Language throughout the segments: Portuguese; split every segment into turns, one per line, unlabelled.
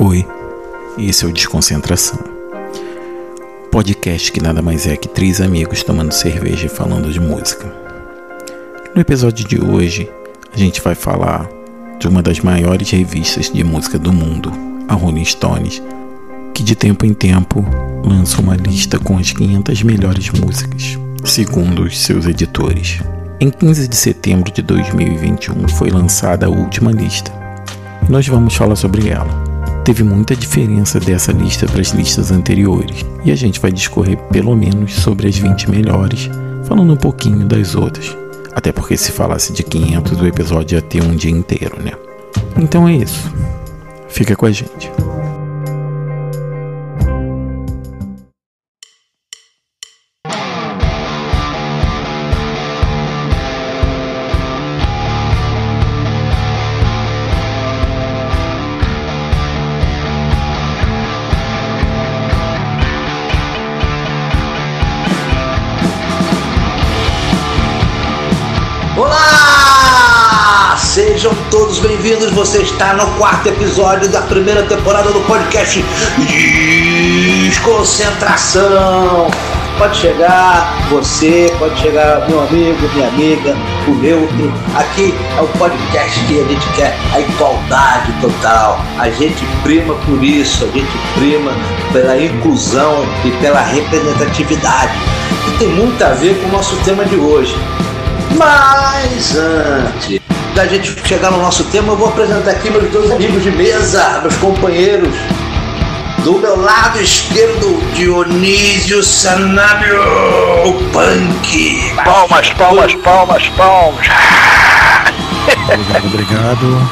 Oi, esse é o Desconcentração. Podcast que nada mais é que três amigos tomando cerveja e falando de música. No episódio de hoje, a gente vai falar de uma das maiores revistas de música do mundo, a Rolling Stones, que de tempo em tempo lança uma lista com as 500 melhores músicas, segundo os seus editores. Em 15 de setembro de 2021 foi lançada a última lista. Nós vamos falar sobre ela. Teve muita diferença dessa lista para as listas anteriores, e a gente vai discorrer pelo menos sobre as 20 melhores, falando um pouquinho das outras. Até porque se falasse de 500, o episódio ia ter um dia inteiro, né? Então é isso. Fica com a gente.
Bem-vindos. Você está no quarto episódio da primeira temporada do podcast Desconcentração. Pode chegar você, pode chegar meu amigo, minha amiga, o neutro. Aqui é o podcast que a gente quer a igualdade total. A gente prima por isso, a gente prima pela inclusão e pela representatividade. E tem muito a ver com o nosso tema de hoje. Mas antes da gente chegar no nosso tema, eu vou apresentar aqui meus dois amigos de mesa, meus companheiros. Do meu lado esquerdo, Dionísio Sanabio, o punk.
Palmas, palmas, palmas, palmas.
Obrigado, obrigado.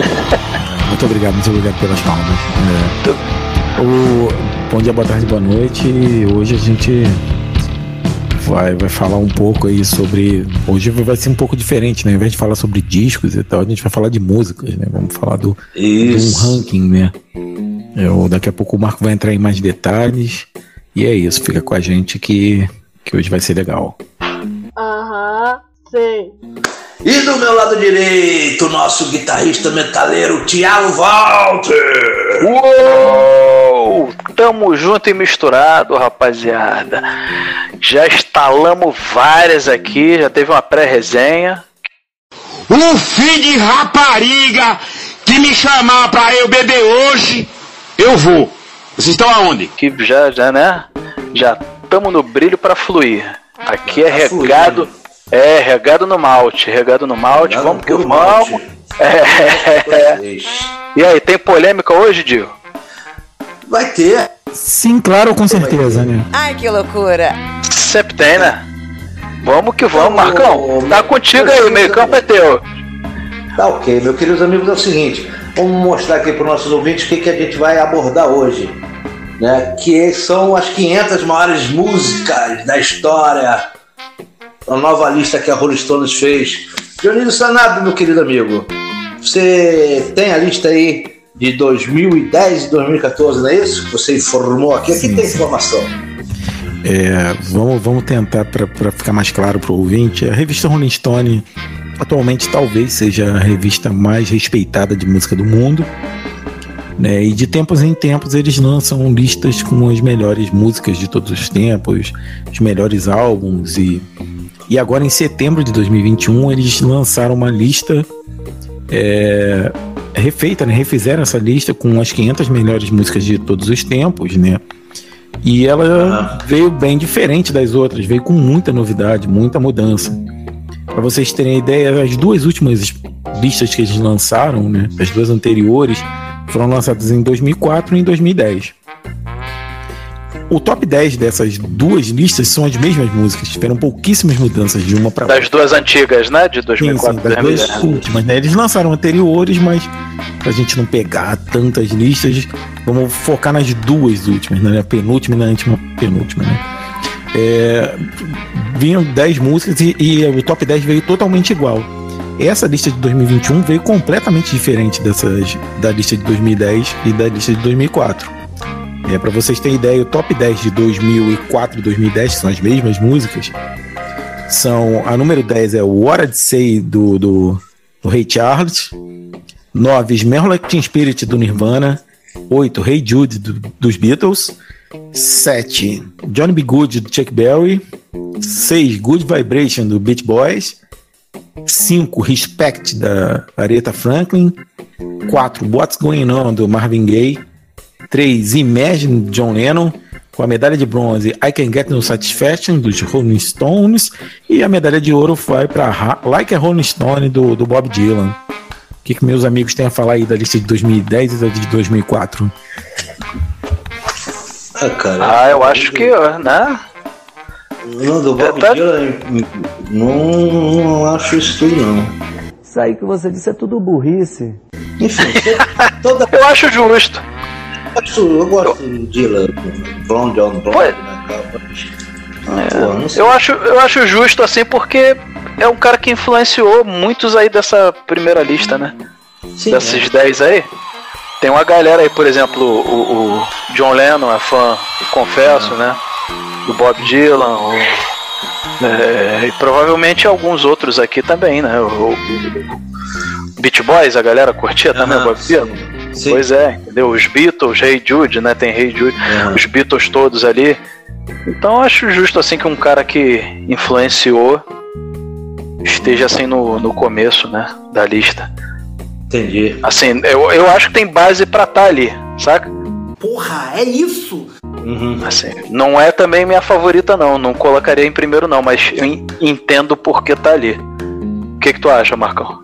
É, Muito obrigado, muito obrigado pelas palmas. É, o, bom dia, boa tarde, boa noite. Hoje a gente vai, vai falar um pouco aí sobre. Hoje vai ser um pouco diferente, né? Ao invés de falar sobre discos e tal, a gente vai falar de músicas, né? Vamos falar do, um
Isso.
ranking, né? Eu, daqui a pouco o Marco vai entrar em mais detalhes. E é isso, fica com a gente que, que hoje vai ser legal.
Aham, sei.
E do meu lado direito, nosso guitarrista metaleiro, Thiago Walter.
Uou! Tamo junto e misturado, rapaziada. Já instalamos várias aqui, já teve uma pré-resenha.
Um filho de rapariga que me chamar pra eu beber hoje, eu vou. Vocês estão aonde?
Que já, já, né? Já tamo no brilho pra fluir. Aqui é
Tá
regado. É, regado no malte, regado no malte,
Regado
vamos que vamos.
malte.
É. E aí, tem polêmica hoje, Dio?
Vai ter.
Sim, claro, com certeza, né?
Ai, que loucura!
Sempre tem, né? Vamos que vamos,
Ô,
Marcão. Tá contigo aí, o meio campo é teu.
Tá ok, meus queridos amigos, é o seguinte, vamos mostrar aqui para os nossos ouvintes o que, que a gente vai abordar hoje, né? Que são as 500 maiores músicas da história, a nova lista que a Rolling Stones fez. Dionísio Sanabio, meu querido amigo, você tem a lista aí de 2010 e 2014, não é isso? Você informou aqui, aqui
Sim,
tem informação.
É, vamos, vamos tentar, para ficar mais claro para o ouvinte, a revista Rolling Stone atualmente talvez seja a revista mais respeitada de música do mundo. Né? E de tempos em tempos eles lançam listas com as melhores músicas de todos os tempos, os melhores álbuns. E, e agora em setembro de 2021 eles lançaram uma lista é, refeita, né? refizeram essa lista com as 500 melhores músicas de todos os tempos, né? E ela veio bem diferente das outras, veio com muita novidade, muita mudança. Para vocês terem ideia, as duas últimas listas que eles lançaram, né, as duas anteriores, foram lançadas em 2004 e em 2010. O top 10 dessas duas listas são as mesmas músicas, tiveram pouquíssimas mudanças de uma para outra.
Das duas antigas, né? De
Sim,
2004
sim, das duas
2010.
últimas, né? Eles lançaram anteriores, mas pra gente não pegar tantas listas, vamos focar nas duas últimas, né? A penúltima e na última penúltima, né? É, vinham 10 músicas e, e o top 10 veio totalmente igual. Essa lista de 2021 veio completamente diferente dessas da lista de 2010 e da lista de 2004. É, para vocês terem ideia, o top 10 de 2004 e 2010, que são as mesmas músicas, são. A número 10 é o What I'd Say do, do, do Ray Charles. 9. Smell Like Teen Spirit do Nirvana. 8. Hey Jude do, dos Beatles. 7. Johnny B. Good do Chuck Berry. 6. Good Vibration do Beach Boys. 5. Respect da Aretha Franklin. 4. What's Going On do Marvin Gaye. 3. Imagine do John Lennon. Com a medalha de bronze I Can Get No Satisfaction dos Rolling Stones. E a medalha de ouro vai para Like a Rolling Stone do, do Bob Dylan. O que, que meus amigos têm a falar aí da lista de 2010 e da de 2004?
Ah, cara.
Ah, eu acho que, né?
Não, do Bob
Tá-
Dylan, não, não acho isso tudo, não.
Isso aí que você disse é tudo burrice.
Enfim, toda
Eu acho justo.
Eu gosto do Dylan, Blonde on Blonde,
Pois-
né, sei.
Eu acho, eu acho justo assim porque é um cara que influenciou muitos aí dessa primeira lista, né?
Sim,
Desses 10 aí. Tem uma galera aí, por exemplo, o, o John Lennon é fã, confesso, né? Do Bob Dylan, o- é, e provavelmente alguns outros aqui também, né? O, o Beach Boys, a galera curtia também o
Aham,
Bob Dylan.
Sim.
Pois é, entendeu? Os Beatles, Hey Jude, né? Tem Hey Jude,
Aham.
os Beatles todos ali. Então eu acho justo assim que um cara que influenciou esteja assim no, no começo, né? Da lista.
Entendi.
Assim, eu, eu acho que tem base pra estar ali, saca?
Porra, é isso?
Uhum.
Assim, não é também minha favorita, não. Não colocaria em primeiro, não, mas eu en- entendo por que tá ali. O que, que tu acha, Marcão?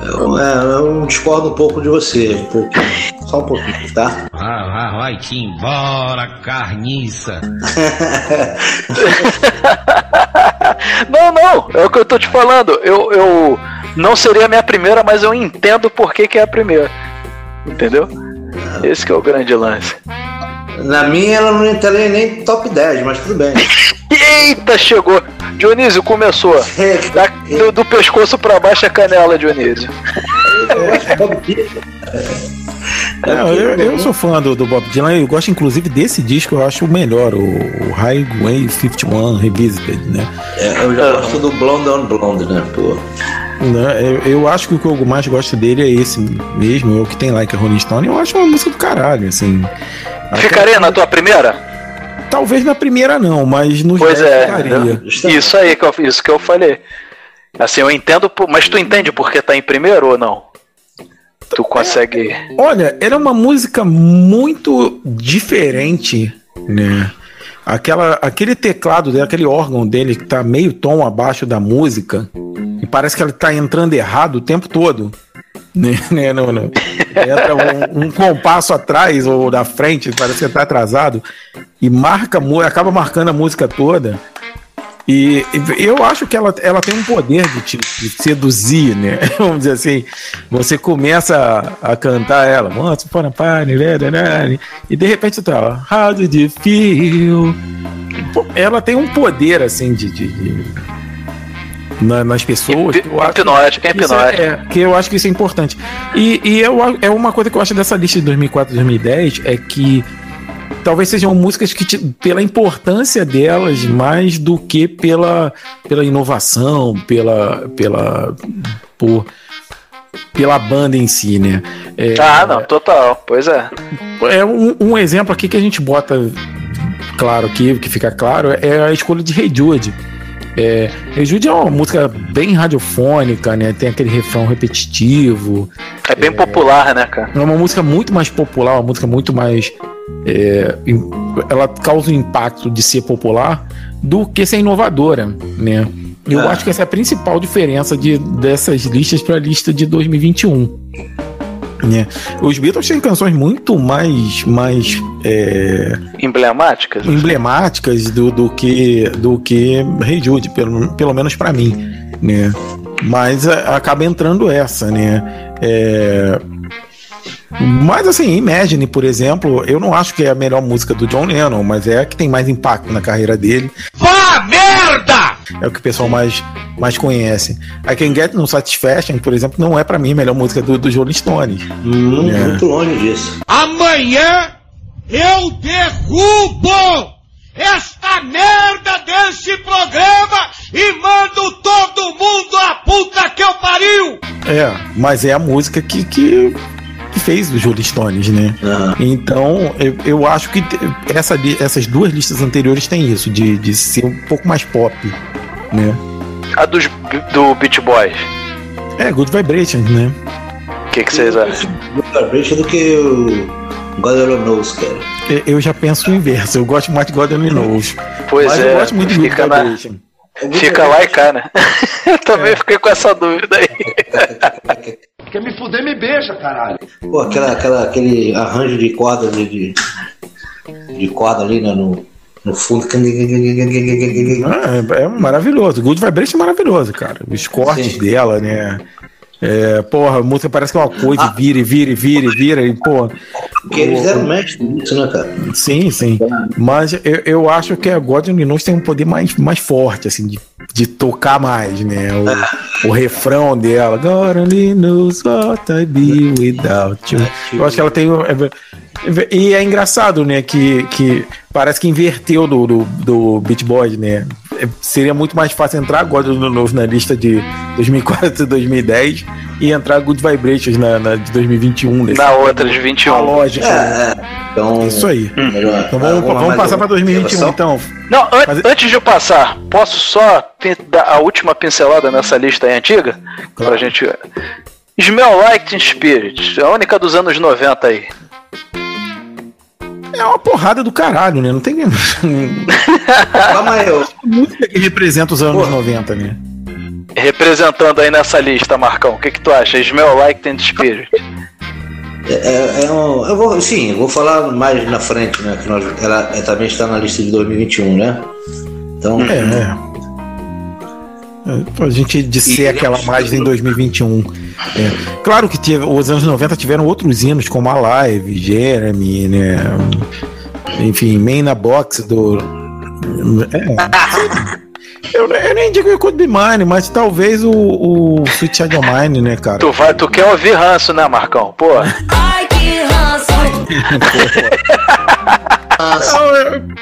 Eu, é, eu discordo um pouco de você, um pouquinho. Só um pouquinho, tá?
Ah, vai, vai-te embora, carniça.
Não, não, é o que eu tô te falando. Eu, eu não seria a minha primeira, mas eu entendo por que, que é a primeira. Entendeu? Esse que é o grande lance.
Na minha ela não entraria nem top 10, mas tudo bem.
Eita, chegou! Dionísio começou. Da- do, do pescoço pra baixo é canela, Dionísio.
Não, eu, eu sou fã do, do Bob Dylan, eu gosto inclusive desse disco, eu acho o melhor, o, o Highway 51 Revisited, né?
É, eu já gosto do Blonde on Blonde, né? Pô.
Né, Eu, eu acho que o que eu mais gosto dele é esse mesmo, é o que tem lá, que é Rolling Stone, eu acho uma música do caralho, assim. Até-
Ficaria na tua primeira?
Talvez na primeira não, mas nos
Pois
10
é,
ficaria.
isso aí, que eu, isso que eu falei. Assim, eu entendo, mas tu entende por que tá em primeiro ou não? Tu consegue.
Olha, era uma música muito diferente, né? Aquela, aquele teclado dele, aquele órgão dele que tá meio tom abaixo da música e parece que ele tá entrando errado o tempo todo. Né? né, não, não. Entra um, um compasso atrás ou da frente, parece que tá atrasado e marca, acaba marcando a música toda. E, e eu acho que ela, ela tem um poder de te de seduzir, né? Vamos dizer assim. Você começa a, a cantar ela, e de repente você tá, How did you feel? Ela tem um poder, assim, de. de- de- na- nas pessoas. que eu acho-
Hipnótica,
isso
hipnótica.
é, que eu acho que isso é importante. E, e eu, é uma coisa que eu acho dessa lista de 2004 e 2010 é que talvez sejam músicas que, pela importância delas, mais do que pela, pela inovação, pela, pela, por, pela banda em si, né? É,
Ah, não, total. Pois é.
é um, um exemplo aqui que a gente bota claro aqui, que fica claro, é a escolha de Hey Jude. É, Jude é uma música bem radiofônica, né? Tem aquele refrão repetitivo.
É bem popular, né, cara?
É uma música muito mais popular, uma música muito mais. é, ela causa o impacto de ser popular do que ser inovadora, né? Eu
Ah.
acho que essa é a principal diferença de, dessas listas para a lista de 2021. Né? Os Beatles têm canções muito mais, mais é,
Emblemáticas.
emblemáticas do, do que do que Hey Jude, pelo, pelo menos para mim, né? Mas a- acaba entrando essa, né? É, Mas assim, Imagine, por exemplo, eu não acho que é a melhor música do John Lennon, mas é a que tem mais impacto na carreira dele.
Vá merda!
É o que o pessoal mais, mais conhece. I Can Get No Satisfaction, por exemplo, não é pra mim a melhor música do, do Rolling Stones.
Hum,
É.
Muito longe disso.
Amanhã eu derrubo
esta merda desse programa e mando todo mundo a puta que eu pariu!
É, mas é a música que, que, que fez os Rolling Stones, né?
Aham.
Então, eu, eu acho que essa, essas duas listas anteriores têm isso, de, de ser um pouco mais pop, né?
A dos, do Beach Boys.
É, Good Vibrations, né?
O que, que vocês acham?
Vibration do que o God Only Knows, cara.
Eu- Eu já penso o inverso, eu gosto mais de God Only Knows.
Pois
mas
é,
eu gosto muito de Good
fica, na,
Vibration.
Fica lá e cá, né? Eu também fiquei com essa dúvida aí.
Quer me fuder, me beija, caralho.
Pô, aquela, aquela, aquele arranjo de corda de, de, de corda ali né, no, no fundo.
Ah, é, é maravilhoso. Good Vibration é maravilhoso, cara. Os cortes
Sim.
dela, né? É, porra, a música parece que é uma coisa,
Ah.
vira e vira e vira e vira, e, pô.
Porque eles deram mestre nisso, né, cara?
Sim, sim. Mas eu, eu acho que a God Only Knows tem um poder mais, mais forte, assim, de, de tocar mais, né? O, o refrão dela, God Only Knows what I be without you. Eu acho que ela tem. é- é- E é engraçado, né? Que, que parece que inverteu do, do, do Beat Boys, né? É, Seria muito mais fácil entrar God Only Knows na lista de 2004 e 2010 e entrar Good Vibrations na, na de 2021. desse-
Na outra de
A
21.
lógica.
É, é. Então,
Isso aí.
melhor.
Então vamos, vamos
mais
passar para
alguma
2021
observação?
então.
Não, an-
Mas-
antes de eu passar, posso só dar a última pincelada nessa lista aí antiga? Pra gente. Smell Like Spirit, a única dos anos 90 aí.
É uma porrada do caralho, né? Não tem
Calma aí, eu,
música que representa os anos 90, né?
Representando aí nessa lista, Marcão, o que, que tu acha? Smell Like Teen Spirit.
É, é, é um- eu vou, sim, eu vou falar mais na frente, né? Que nós, ela é, também está na lista de 2021, né? Então,
É, é. É, Pra gente disser aquela mais em 2021. É. Claro que teve- os anos 90 tiveram outros hinos, como a Live, Jeremy, né? Enfim, Main na Box do. É. Eu, eu nem digo que Could Be Mine, mas talvez o, o Sweet Child of Mine, né, cara?
Tu, vai, tu quer ouvir ranço, né, Marcão? Pô,
Ai, que ranço!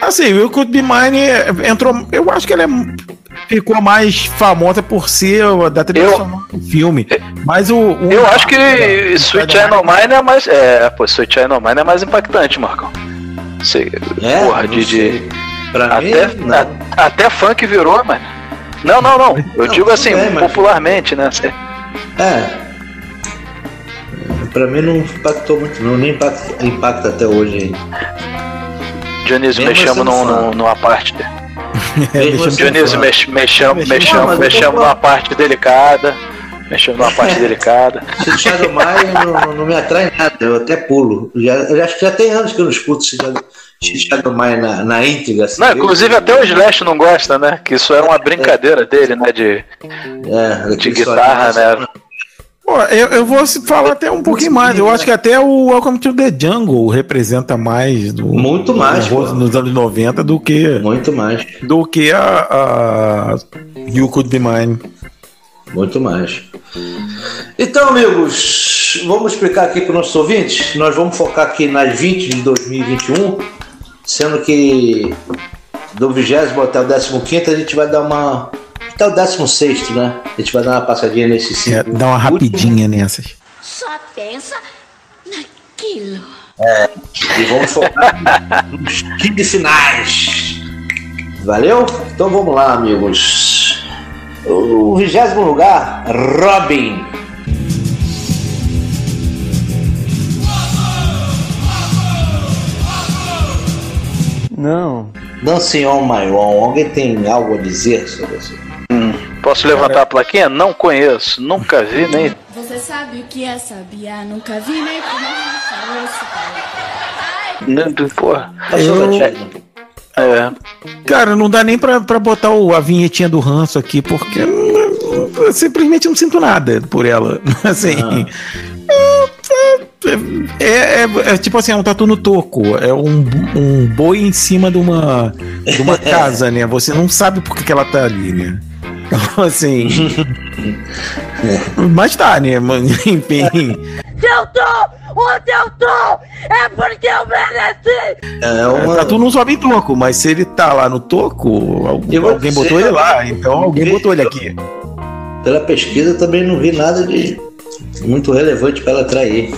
Assim, o Could Be Mine entrou. Eu acho que ela é- ficou mais famosa por ser da trilha do filme. Mas o. o-
eu acho que
o-
Sweet Child of Mine é mais. É, pô, Sweet Child of Mine é mais impactante, Marcão. Sei,
é,
porra, de.
Pra mim,
até,
não.
a- até funk virou, mano. Não, não, não. Eu
Não,
digo assim,
mas-
popularmente, né? Cê-
É. Pra mim não impactou muito, não, nem impacta, impacta até hoje ainda.
Dionísio,
Mesmo
mexemos num, num- numa parte.
É,
Dionísio, mex, mexamos, mexamos,
mas eu tô
mexemos
falando-
numa parte delicada. Mexemos numa parte delicada.
Shadow Mine não, não me atrai nada, eu até pulo. Já, eu acho que já tem anos que eu não escuto esse Shadow- esse Shadow Mine na, na íntegra. assim.
Não, inclusive até o Slash não gosta, né? Que isso era uma brincadeira dele, né? De,
É,
de guitarra,
solinho,
né?
Pô, eu, eu vou se falar até um pouquinho mais. Eu acho que até o Welcome to the Jungle representa mais do,
Muito mais,
do- nos anos 90 do que
Muito mais,
do que a, a You Could Be Mine.
Muito mais. Então, amigos, vamos explicar aqui para os nossos ouvintes. Nós vamos focar aqui nas 20 de 2021, sendo que do 20 até o 15 a gente vai dar uma. Até o 16, né? A gente vai dar uma passadinha nesses cinco.
É, dá uma
últimos.
rapidinha nessas.
Só pensa naquilo.
E vamos focar nos 15 finais. Valeu? Então vamos lá, amigos. O vigésimo lugar, Robin.
Não.
Dancing on My Own. Alguém tem algo a dizer sobre isso?
Posso levantar a plaquinha? Não conheço, nunca vi, nem.
Você sabe o que é sabia? Nunca vi nem
porra.
Passou
Eu-.
É.
Cara, não dá nem pra, pra botar o, a vinhetinha do ranço aqui, porque eu, eu simplesmente não sinto nada por ela. Assim. É, é- é- é tipo assim, é um tatu no toco. É um, um boi em cima de uma, de uma casa, né? Você não sabe por que, que ela tá ali, né? Então, assim. Mas tá, né? Mas, Enfim.
Se eu tô onde eu tô, é porque eu mereci
É uma...
Tatu não sobe em toco, mas se ele tá lá no toco, alguém
dizer,
botou ele lá, então alguém botou ele aqui.
Pela pesquisa também não vi nada de muito relevante pra ela atrair.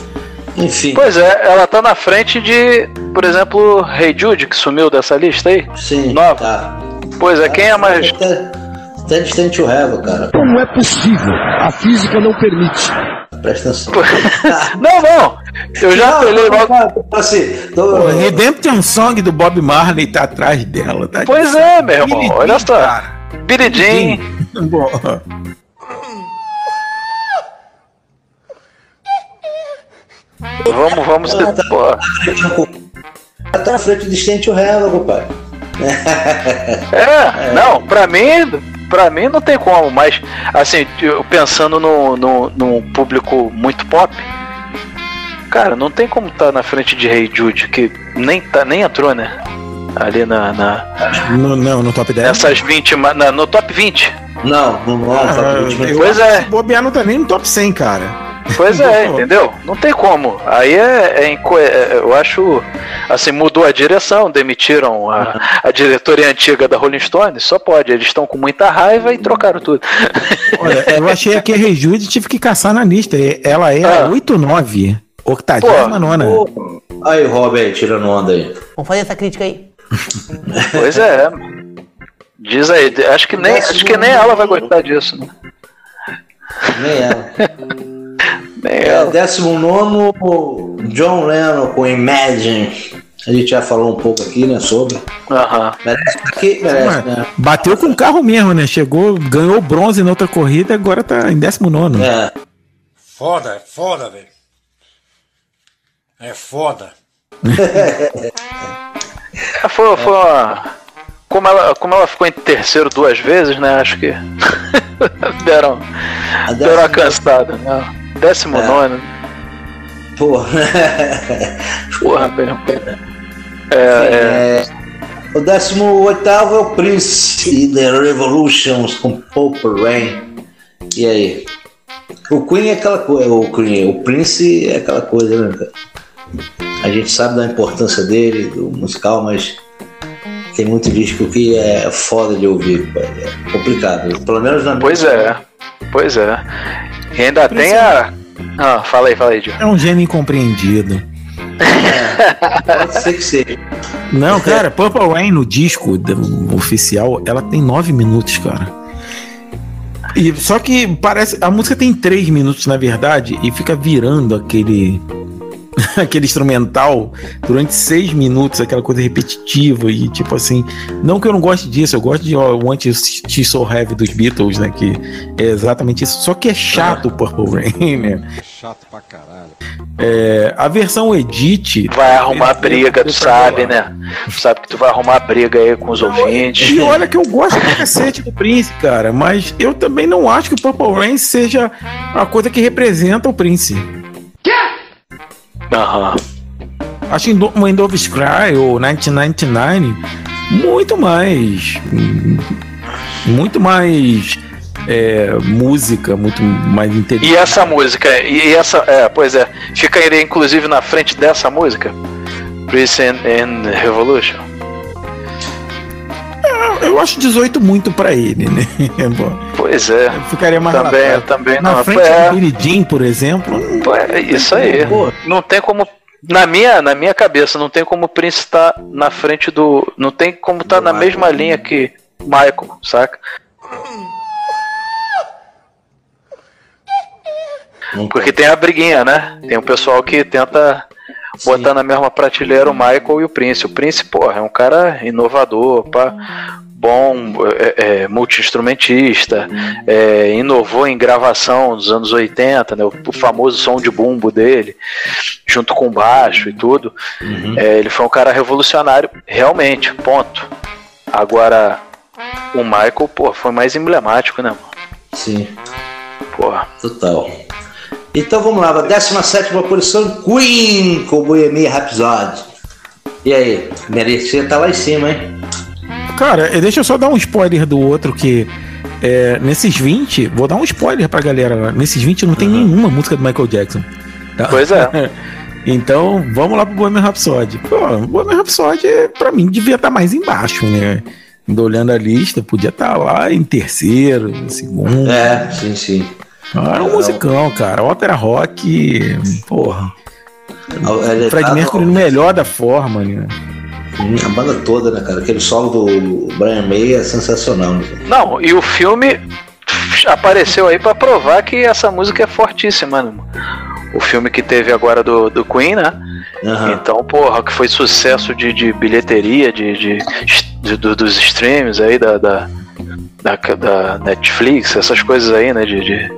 Enfim,
Pois é, ela tá na frente de, por exemplo, Hey Jude, que sumiu dessa lista aí.
sim,
nova.
tá.
Pois é, quem é mais.
Até, até distante o Reva, cara.
Como é possível? A física não permite.
Presta atenção.
Não, não! Eu já
não,
logo.
não, assim, tô-
O Redemption Song do Bob Marley tá atrás dela. Tá
Pois é, meu irmão,
Jean,
olha só. Billie Jean.
Bom,
Vamos, vamos.
Ah, tá.
Pô,
Ela tá na frente do Stente o Reva, compadre.
É, não, pra mim, pra mim não tem como, mas assim, eu pensando no, no, no público muito pop, cara, não tem como estar na frente de Hey Jude, que nem, tá, nem entrou, né? Ali na, na
no, não, no top 10.
nessas 20, ma- na- no top 20.
Não, não, não,
Ah,
tá muito
eu
Pois
acho
é.
Se bobear não tá nem no top 100, cara.
Pois é, entendeu? Não tem como. Aí é, é inco- é- eu acho assim, mudou a direção, demitiram a, a diretoria antiga da Rolling Stone, só pode, eles estão com muita raiva e trocaram tudo.
Olha, eu achei que a Rejude tive que caçar na lista. Ela é
Ah.
89, 89.
Pô, Aí, Rob aí, tirando onda aí.
Vamos fazer essa crítica aí.
Pois é. Diz aí, acho que nem, acho que nem ela vai gostar disso. Né?
Nem ela. É,
ela.
19 John Lennon com Imagine. A gente já falou um pouco aqui, né, sobre.
Aham.
Merece aqui, merece, né?
Bateu com o carro mesmo, né? Chegou, ganhou bronze na outra corrida, agora tá em 19.
É.
Foda, é foda, velho. É foda.
É, Foi, foi uma. Como ela, como ela ficou em terceiro duas vezes, né? Acho que deram,
A
deram uma
décima-
cansada. Né? Décimo
É.
nono.
Porra.
Porra, velho. É, é.
É, o 18 é o Prince e The Revolutions com Purple Rain. E aí? O Queen é aquela coisa, o Queen, o Prince é aquela coisa, né, cara? A gente sabe da importância dele, do musical, mas tem muito disco que é foda de ouvir, é complicado. Pelo menos na
Pois é. Pois é. E ainda tem a. Ah, fala aí, fala aí, Gil.
É um gênio incompreendido.
Pode ser que seja.
Não, cara, Purple Rain no disco oficial, ela tem 9 minutos, cara. E, só que parece. A música tem 3 minutos, na verdade, e fica virando aquele. aquele instrumental durante 6 minutos, aquela coisa repetitiva e tipo assim. Não que eu não goste disso, eu gosto de ó, Want She So Heavy dos Beatles, né? Que é exatamente isso. Só que é chato o Purple Rain, né?
Chato pra caralho.
É, a versão Edit.
Vai arrumar briga, tu sabe, né? Tu sabe que tu vai arrumar briga aí com os ouvintes.
E olha que eu gosto do cacete do Prince, cara, mas eu também não acho que o Purple Rain seja a coisa que representa o Prince.
Aham.
Acho que o End of Cry ou 1999 muito mais. Muito mais. é, música, muito mais inteligente.
E essa música, e essa, é, pois é, ficaria inclusive na frente dessa música, and, and Revolution.
Eu acho 18 muito pra ele, né? Bom,
Pois é,
eu ficaria mais
também,
relatado.
também
Na
não.
frente
é,
do Billy Jean, por exemplo.
é isso aí.
Pô.
Não tem como, na minha, na minha cabeça, não tem como o Prince estar na frente do, não tem como estar na mesma linha que Michael, saca? Porque tem a briguinha, né? Tem o pessoal que tenta botar na mesma prateleira o Michael e o Prince. O Prince, porra, é um cara inovador, pá, bom, é, é, multi-instrumentista, é, inovou em gravação dos anos 80, né? O, o famoso som de bumbo dele, junto com baixo e tudo. É, ele foi um cara revolucionário, realmente, ponto. Agora, o Michael, pô, foi mais emblemático, né, mano?
Sim,
Porra.
total. Então vamos lá, 17 posição, Queen com Bohemian Rhapsody. E aí, merecia estar lá em cima, hein?
Cara, eh, deixa eu só dar um spoiler do outro que. é, nesses 20, vou dar um spoiler pra galera lá. Nesses 20 não tem nenhuma música do Michael Jackson. tá?
Pois é.
Então, vamos lá pro Bohemian Rhapsody. Pô, o Bohemian Rhapsody, pra mim, devia estar mais embaixo, né? Indo olhando a lista, podia estar lá em terceiro, em segundo.
É, sim, sim.
Ah, é um musicão, cara. Ópera rock, porra.
Ele
Fred
tá-
Mercury no melhor da forma, né?
A banda toda, né, cara? Aquele solo do Brian May é sensacional. Né?
Não, e o filme apareceu aí pra provar que essa música é fortíssima, né? O filme que teve agora do, do Queen, né?
Aham.
Então, porra, que foi sucesso de, de bilheteria, de, de, de- do- dos streams aí, da, da, da, da Netflix, essas coisas aí, né? De, de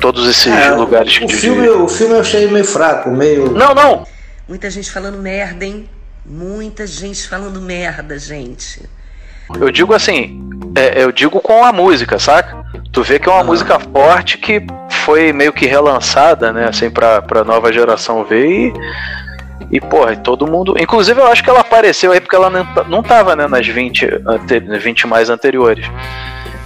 todos esses
É,
lugares
o,
de.
filme, o filme eu achei meio fraco, meio.
Não, não!
Muita gente falando merda, hein? Muita gente falando merda, gente.
Eu digo assim, é, eu digo com a música, saca? Tu vê que é uma música forte que foi meio que relançada, né? Assim, pra, pra nova geração ver e. E, porra, todo mundo. Inclusive, eu acho que ela apareceu aí porque ela não, não tava, né, nas 20, ante, 20 mais anteriores.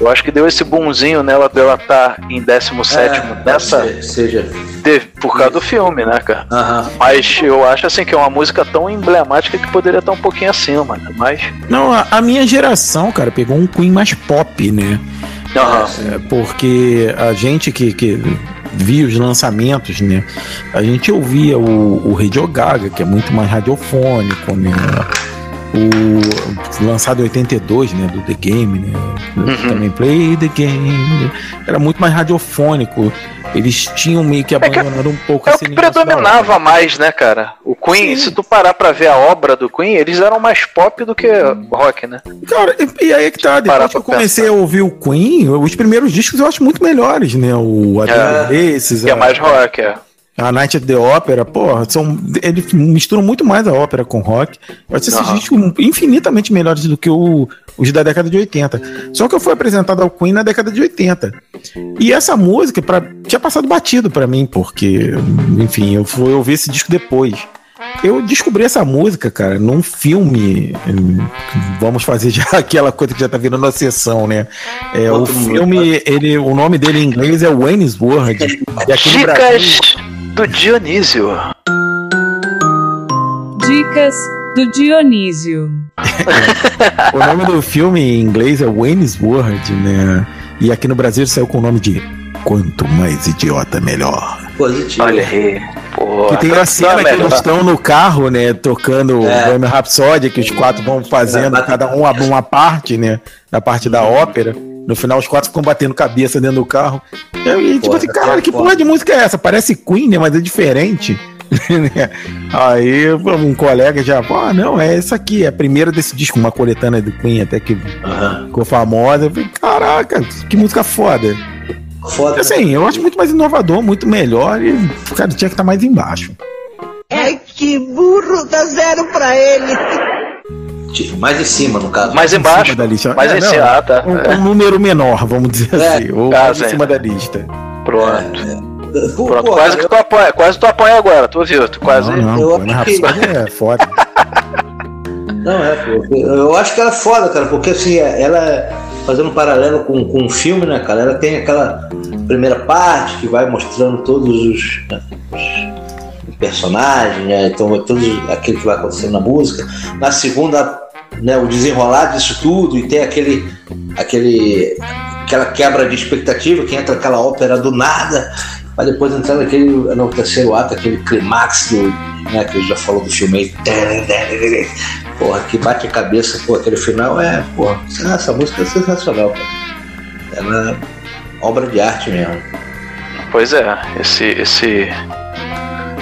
Eu acho que deu esse boomzinho nela dela estar em 17
É,
nessa.
se- Seja.
de- por causa do filme, né, cara?
Aham.
Mas eu acho assim que é uma música tão emblemática que poderia estar um pouquinho acima, né? Mas.
Não, a, a minha geração, cara, pegou um Queen mais pop, né?
Aham.
É, porque a gente que, que via os lançamentos, né? A gente ouvia o, o Radio Gaga, que é muito mais radiofônico, né? O lançado em 82, né? Do The Game, né?
Uhum.
Também Play the Game. Era muito mais radiofônico. Eeles tinham meio que abandonado um pouco
É o
esse
que
negócio da
predominava mais, né, cara? O Queen, se tu parar pra ver a obra do Queen, eles eram mais pop do que rock, né?
Cara, e, e aí é que tá, depois que eu comecei a ouvir o Queen, os primeiros discos eu acho muito melhores, né? O Adrian Races,
Que é mais rock, é.
A Night at the Opera, porra, são, eles misturam muito mais a ópera com rock. Eu acho esses discos infinitamente melhores do que o- os da década de 80. Só que eu fui apresentado ao Queen na década de 80. E essa música pra, tinha passado batido pra mim, porque, enfim, eu fui ouvir esse disco depois. Eu descobri essa música, cara, num filme. Vamos fazer já aquela coisa que já tá virando a sessão, né? É, o filme, ele, o nome dele em inglês é Wayne's World. E aqui no Brasil,
Dicas do Dionísio.
Dicas do Dionísio.
o nome do filme em inglês é Wayne's World, né? E aqui no Brasil saiu com o nome de Quanto Mais Idiota Melhor.
Positivo.
Olha aí. Pô,
Que tem a cena que eles estão no carro, né? Tocando o
É.
Bohemian Rhapsody, que os quatro vão fazendo,
É,
cada um uma parte, né? Da parte da ópera. No final, os quatro ficam batendo cabeça dentro do carro. E, tipo
Porra,
assim, caralho,
é
que porra de música é essa? Parece Queen, né? Mas é diferente. Né? aí um colega já, pô, ah, não, é essa aqui, é a primeira desse disco, uma coletânea do Queen, até que
Aham.
ficou famosa. Eu falei, caraca, que música foda.
Foda.
Assim, eu acho muito mais inovador, muito melhor e, cara, tinha que estar mais embaixo.
Ai, que burro, dá zero pra ele.
Mais em cima, no caso.
Mais embaixo.
cima da lista.
Mais
É,
em cima. Ah, tá.
Um, um número menor, vamos dizer
É,
assim. Ou
tá,
mais em cima da lista.
Pronto.
Pô,
Pronto,
pô,
quase
cara,
que tu apoia, quase tu apoia agora, tu ouviu? Tu quase.
Não, não,
eu
pô, na
acho que-
Rhapsody é foda.
Não, é, pô. Eu acho que ela é foda, cara, porque assim, ela, fazendo um paralelo com, com o filme, né, cara, ela tem aquela primeira parte que vai mostrando todos os, né, os personagens, né, então todos aquilo que vai acontecendo na música. Na segunda, né, o desenrolar disso tudo e tem aquele, aquele, aquela quebra de expectativa que entra aquela ópera do nada, para depois entrar naquele, no terceiro ato, aquele clímax né, que já falou do filme aí. Porra, que bate a cabeça, pô, aquele final é, porra, essa música é sensacional, cara. Ela é obra de arte mesmo.
Pois é, esse. esse.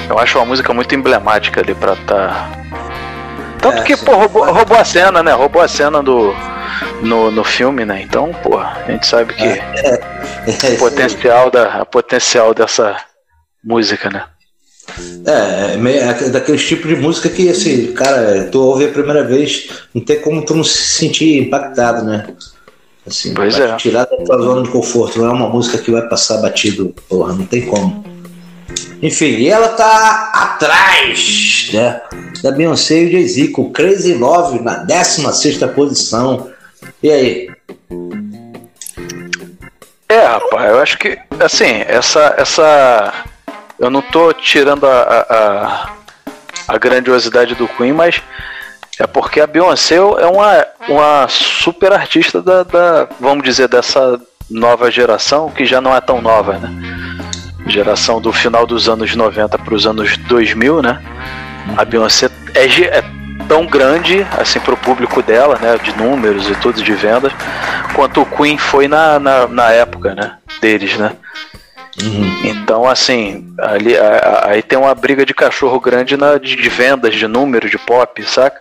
Eu acho uma música muito emblemática ali pra tá. Tanto
É,
que, pô, roubou, roubou a cena, né? Roubou a cena do. No, no filme, né? Então, pô, a gente sabe que
É,
o potencial, da, a potencial dessa música, né?
É, é é daqueles tipos de música que, assim, cara, tu ouve a primeira vez, não tem como tu não se sentir impactado, né? Assim,
Pois é.
tirar da tua zona de conforto, não é uma música que vai passar batido, porra, não tem como. Enfim, ela tá atrás, né? Da Beyoncé e Jay-Z, com Crazy Love na 16 posição. E aí?
É, rapaz, eu acho que, assim, essa. essa eu não tô tirando a, a, a, a grandiosidade do Queen, mas é porque a Beyoncé é uma, uma super artista da, da, vamos dizer, dessa nova geração, que já não é tão nova, né? Geração do final dos anos 90 para os anos 2000, né? A Beyoncé é, é tão grande, assim, pro público dela, né? De números e tudo, de vendas, quanto o Queen foi na, na, na época, né? Deles, né? Então, assim, ali, aí tem uma briga de cachorro grande na, de, de vendas, de número, de pop, saca?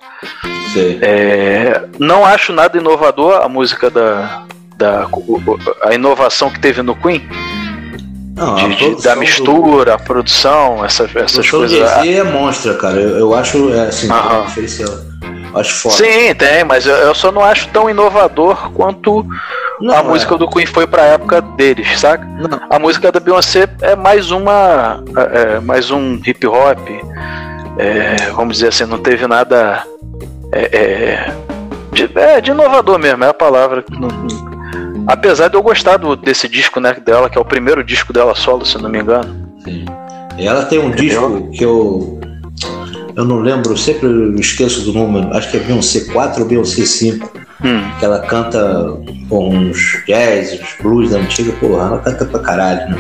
É, não acho nada inovador a música da. da o- o- a inovação que teve no Queen.
Não,
de- de- da
do-
mistura, a produção, essa, essas
O
coisas.
Jay-Z é monstra, cara. Eu, eu acho, é, assim, diferencial. Eu Acho foda.
Sim, tem, mas eu, eu só não acho tão inovador quanto a
é.
música do Queen foi pra época deles, saca? A música da Beyoncé é mais uma. é, é, mais um hip hop. é, vamos dizer assim, não teve nada. É, é, de, de inovador mesmo, é a palavra. que não- não- apesar de eu gostar do- desse disco né, dela, que é o primeiro disco dela solo, se não me engano.
E ela tem um disco que eu. Eu não lembro, sempre esqueço do número. Acho que é Beyoncé 4 ou Beyoncé 5.
Hum.
Que ela canta pô, uns jazz, uns blues da antiga, porra, ela canta pra caralho, né?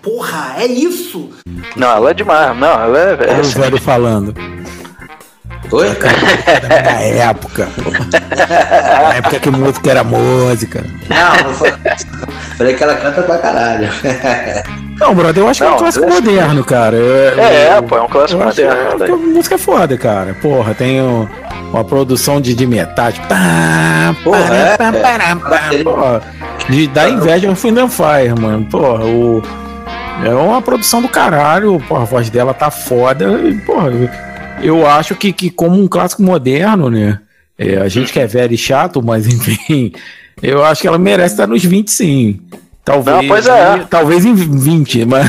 Porra, é isso?
Não, ela é demais, não, ela é. é
Olha o velho falando.
Oi?
Na época. Na época que música era música.
Não, não foi. Falei que ela canta pra caralho.
Não, brother, eu acho que é um
Não,
clássico
eu acho que-
moderno, cara. Eu-
É,
eu-
pô, é um clássico
acho
moderno,
que
né?
a música é foda, cara. Porra, tem um- uma produção de, de metade. Pá,
Porra,
pará,
é,
pá,
é.
pará, pá, porra. De dar inveja ao Find Fire, mano. Porra, o. É uma produção do caralho, porra, a voz dela tá foda. E, porra, eu, acho que, que como um clássico moderno, né? é, a gente que é velho e chato, mas enfim, eu acho que ela merece estar nos 20 sim. Talvez,
Não, pois é.
talvez em 20, mas.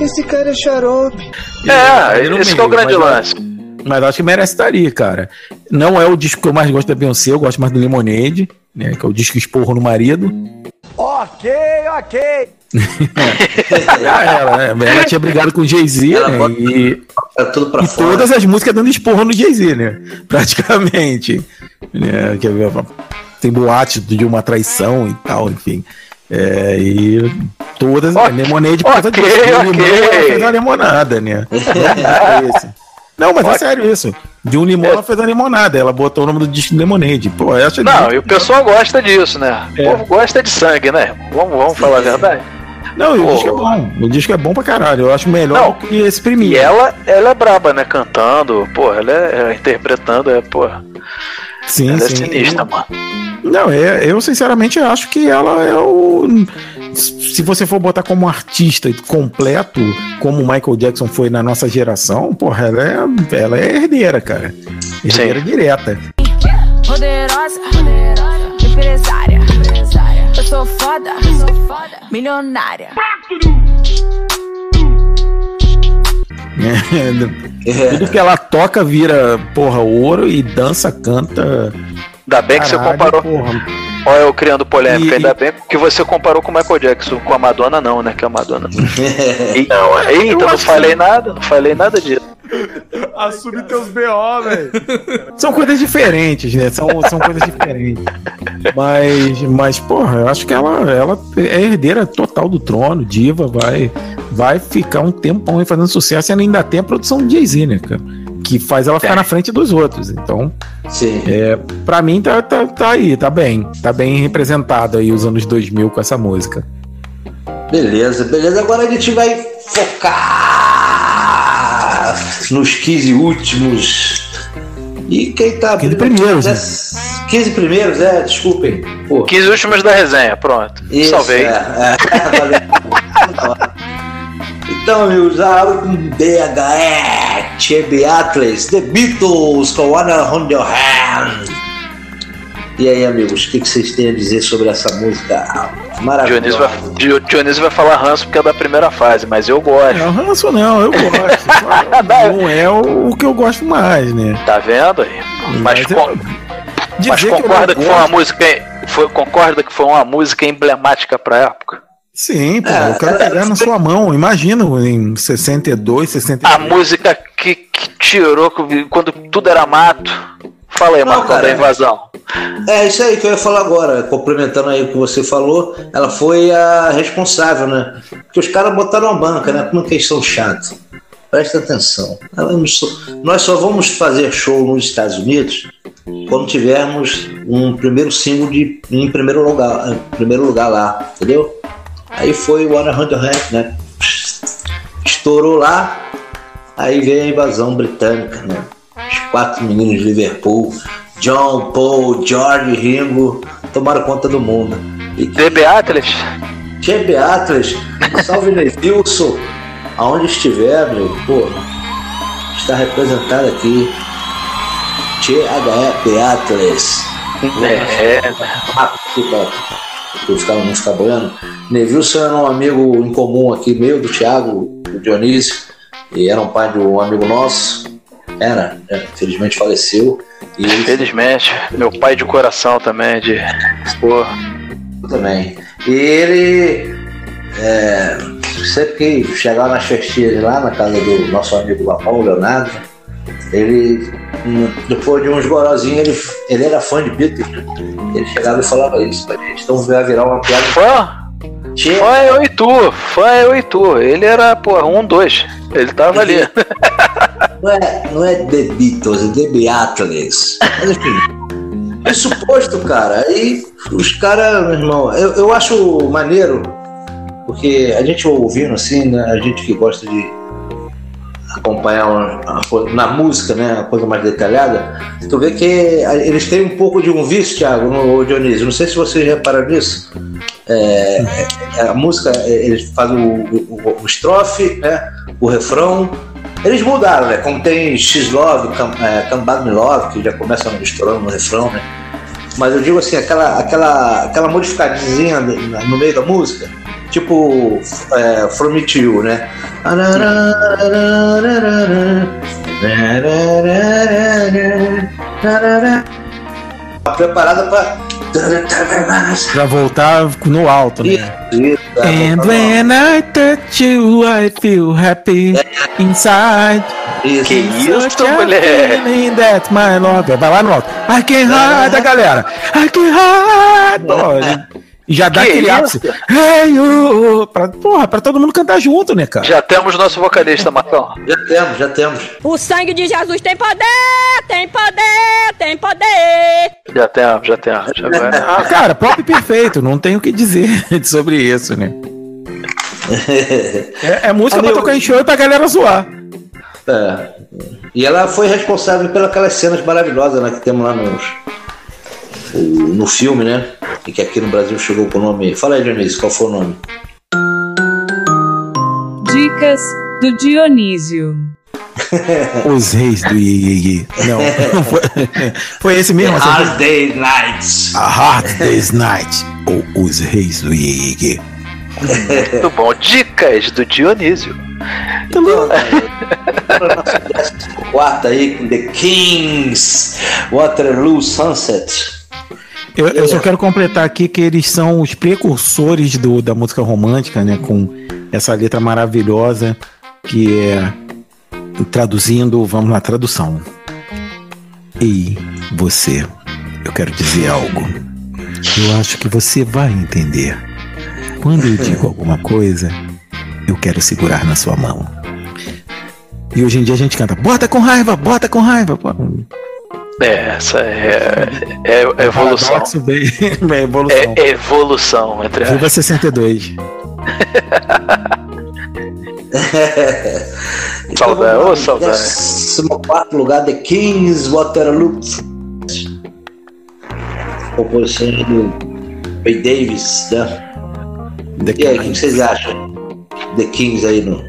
Esse cara é xarope.
É,
no
esse que é o grande
mas-
lance.
Mas acho que merece estar ali, cara. Não é o disco que eu mais gosto da Beyoncé, eu gosto mais do Lemonade, né? Que é o disco Esporro no Marido.
Ok, ok.
Ah, ela, né? ela tinha brigado com o Jay-Z, né?
bota-
E,
É
e todas as músicas dando esporro no Jay-Z, né? Praticamente. Que é- tem boate de uma traição e tal, enfim. É, e todas.
Ok,
Lemonade por causa
ok,
disso. De
ok.
limão, ela fez a limonada, né? Não, é esse. Não, mas é sério isso. De um limão ela fez a limonada. Ela botou o nome do disco Lemonade. Pô, acho
Não, e o pessoal gosta disso, né?
É.
O povo gosta de sangue, né? Vamos, vamos falar a verdade.
Não, o disco é bom. O disco é bom pra caralho. Eu acho melhor
Não.
que esse primeiro.
E ela, ela é braba, né? Cantando, pô, ela é, é interpretando, é, pô.
Sim,
ela é
sim.
sinistra, mano.
Não, é, eu sinceramente acho que ela é o. Se você for botar como artista completo, como o Michael Jackson foi na nossa geração, porra, ela é, ela é herdeira, cara. Herdeira direta.
Poderosa, empresária. Eu sou foda, milionária.
É, Tudo que ela toca vira, porra, ouro e dança, canta.
Ainda bem que você
Caralho,
comparou.
porra.
Olha eu criando polêmica,
E-
ainda bem que você comparou com o Michael Jackson, com a Madonna não, né? Que a Madonna. E- Eita, não falei nada, não falei nada disso.
Assume teus BO, velho. São coisas diferentes, né? São, são coisas diferentes. Mas, mas, porra, eu acho que ela, ela é herdeira total do trono, diva, vai, vai ficar um tempão aí fazendo sucesso e ainda tem a produção de Jay-Z, né, cara? Que faz ela ficar na frente dos outros. Então,
Sim.
é, pra mim tá, tá, tá aí, tá bem. Tá bem representado aí os anos 2000 com essa música.
Beleza, beleza. Agora a gente vai focar nos 15 últimos. E quem tá
15 primeiros, né?
15 primeiros, é, desculpem. Pô,
15 últimos da resenha, pronto.
isso,
Salvei.
É, é, então, amigos, a álbum BHE, Beatles, The Beatles, com One on Your Hand. E aí, amigos, o que, que vocês têm a dizer sobre essa música maravilhosa?
Dionísio vai, Dionísio vai falar ranço porque é da primeira fase, mas eu gosto.
Não, ranço não, eu gosto. Não é o, o que eu gosto mais, né?
Tá vendo aí? Mas,
Mas
con- mas
que
concorda
não
que foi uma música. Foi, concorda que foi uma música emblemática pra época?
Sim, pô,
É,
eu quero
ela-
pegar na sua mão. Imagina em 62, 63.
A música que, que tirou quando tudo era mato. Fala aí, Marcão, da invasão.
É isso aí que eu ia falar agora, complementando aí o que você falou, ela foi a responsável, né? Porque os caras botaram a banca, né? Como que eles são chatos. Presta atenção. Nós só vamos fazer show nos Estados Unidos quando tivermos um primeiro single de, em primeiro lugar, em primeiro lugar lá, entendeu? Aí foi o Honor Hunter Hank, né? Estourou lá, aí veio a invasão britânica, né? Os quatro meninos de Liverpool, John, Paul, George, Ringo, tomaram conta do mundo. E
DB Atlas?
Che Atlas, salve Nevilson, aonde estiver, meu, pô, está representado aqui. Che HF Atlas.
É,
fica, eu ficava não ficar boiando. Nevilson era um amigo em comum aqui, meu, do Thiago, do Dionísio, e era um pai de um amigo nosso. Era, é, infelizmente faleceu. E
Felizmente, meu pai de coração também, de. Pô,
também. E ele é, sempre que chegava nas festinhas lá na casa do nosso amigo Lapão, Leonardo, ele, depois de uns gorozinhos, ele, ele era fã de Beatles. Ele chegava e falava isso pra gente. Então vai virar uma piada.
Fã? Fã é eu e tu, fã é eu e tu. Ele era, pô, um, dois. Ele tava ali.
Não é, não é The Beatles, é The Beatles. Mas enfim, é suposto, cara. Aí os caras, meu irmão, eu, eu acho maneiro, porque a gente ouvindo assim, né, a gente que gosta de acompanhar uma, uma na música, né, uma coisa mais detalhada, tu vê que a- eles têm um pouco de um vício, Thiago, no Dionísio. Não sei se vocês repararam nisso. É, é, a música, é, eles fazem o, o, o estrofe, né, o refrão. Eles mudaram, né? Como tem X-Love, Come, é, Love, que já começa estourando no refrão, né? Mas eu digo assim, aquela, aquela, aquela modificadinha no meio da música, tipo é, From To You, né? Preparada pra.
Pra voltar no alto, né? And
And
when I touch you, I feel happy inside.
Que isso, mulher?
That's my love. Vai lá no alto. I can hide, galera. I can hide. E já dá
Que
aquele ápice. Hey, you. Pra, porra, pra todo mundo cantar junto, né, cara?
Já temos nosso vocalista, Marcão.
Já temos, já temos.
O sangue de Jesus tem poder, tem poder, tem poder.
Já temos, já temos. Já vai.
Ah, cara, pop perfeito. Não tenho o que dizer sobre isso, né? É, é música pra
Amigo.
tocar em show e pra galera zoar.
É. E ela foi responsável pelas cenas maravilhosas né, que temos lá nos, o- no filme, né? E que aqui no Brasil chegou com o nome. Fala aí, Dionísio, qual foi o nome?
Dicas do Dionísio.
Os reis do Iê. Não, foi, foi esse mesmo. Assim,
Hard Day Nights.
A Hard Day's Night. Ou Os reis do Iê.
Muito bom. Dicas do Dionísio.
Quarta aí com The Kings, Waterloo Sunset.
Eu, eu só quero completar aqui que eles são os precursores do, da música romântica, né? Com essa letra maravilhosa que é traduzindo, vamos lá, tradução. Ei, você, eu quero dizer algo. Eu acho que você vai entender. Quando eu digo alguma coisa, eu quero segurar na sua mão. E hoje em dia a gente canta, bota com raiva, bota com raiva. Pô,
É, essa é, é, é evolução.
paradoxo bem, bem evolução.
É evolução, entre
Viva
aspas.
62.
Saudade, ô saudade.
Décimo quarto lugar, The Kings, Waterloo. Composição do Ray Davis, né?
The
E aí, o que vocês acham? The Kings aí no.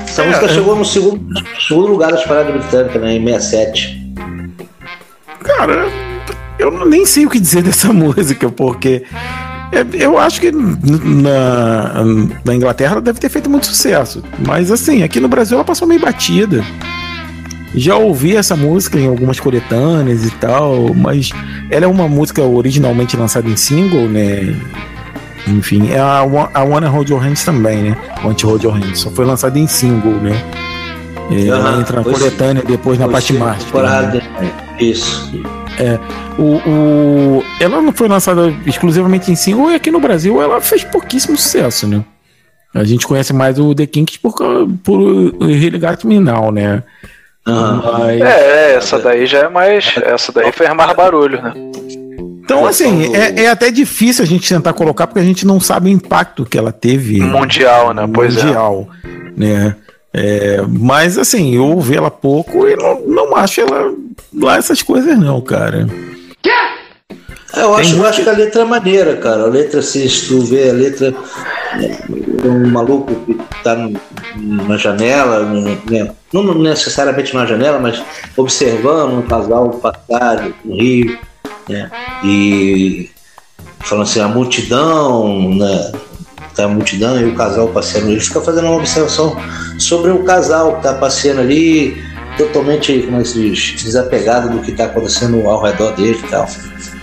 Essa
É,
música
é.
chegou no segundo, segundo lugar das paradas britânicas, né? Em 67.
Cara, eu nem sei o que dizer dessa música, porque é, eu acho que na, na Inglaterra ela deve ter feito muito sucesso. Mas assim, aqui no Brasil ela passou meio batida. Já ouvi essa música em algumas coletâneas e tal, mas ela é uma música originalmente lançada em single, né? Enfim, é a, a Wanna Hold Your Hands também, né? Want to Hold Your Hands. Só foi lançada em single, né? É, ela entra na coletânea depois na parte master.
temporada
né?
Isso.
É, o, o, ela não foi lançada exclusivamente em single e aqui no Brasil ela fez pouquíssimo sucesso, né? A gente conhece mais o The Kinks por, por Relegate Minal, né? Mas-
É, essa daí já é mais. Essa daí fez mais barulho, né?
Então, assim, é, é até difícil a gente tentar colocar porque a gente não sabe o impacto que ela teve.
Mundial, né? Pois é.
mundial, né? É, mas assim, eu ouvi ela pouco e não, não acho ela lá essas coisas, não, cara.
É, Eu acho, eu acho que a letra é maneira, cara. A letra, se tu vê a letra, é um maluco que tá na janela, né? não necessariamente na janela, mas observando um casal passar no Rio, né? E falando assim, a multidão, né? Tá a multidão e o casal passeando. Ele fica fazendo uma observação sobre o casal que tá passeando ali, totalmente, como é que se diz, desapegado do que tá acontecendo ao redor dele e tal.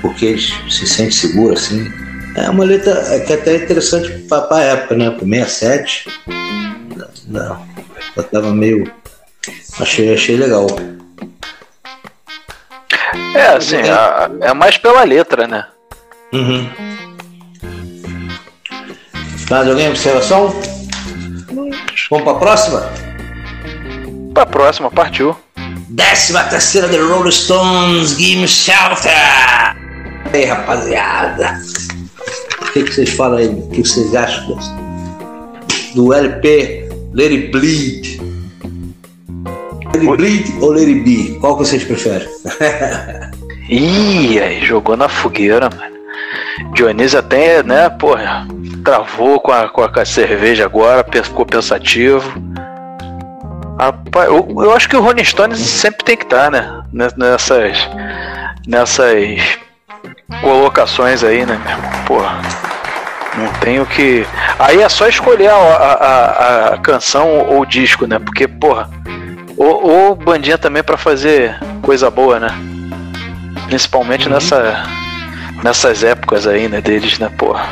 Porque ele se sente seguro, assim. É uma letra que é até interessante pra, pra época, né? Pro 67. Não, eu tava meio. Achei, achei legal.
É, assim, a- é mais pela letra, né?
Uhum. Mais alguém observação? Vamos pra próxima?
Pra próxima, partiu.
Décima terceira The Rolling Stones, Game Shelter. E aí, rapaziada? O que, que vocês falam aí? O que, que vocês acham do LP Let It Bleed? Let It Bleed ou Let It Be? Qual que vocês preferem?
Ih, aí jogou na fogueira, mano. Dionísio até, né, porra, travou com a, com a, cerveja agora, ficou pensativo. Rapaz, eu, eu acho que o Rolling Stones sempre tem que estar, né? ne- Nessas. Nessas colocações aí, né? Porra. Não tenho que. Aí é só escolher a, a, a- canção ou o disco, né? Porque, porra. Ou, ou bandinha também pra fazer coisa boa, né? Principalmente nessa, nessas épocas aí, né, deles, né, porra.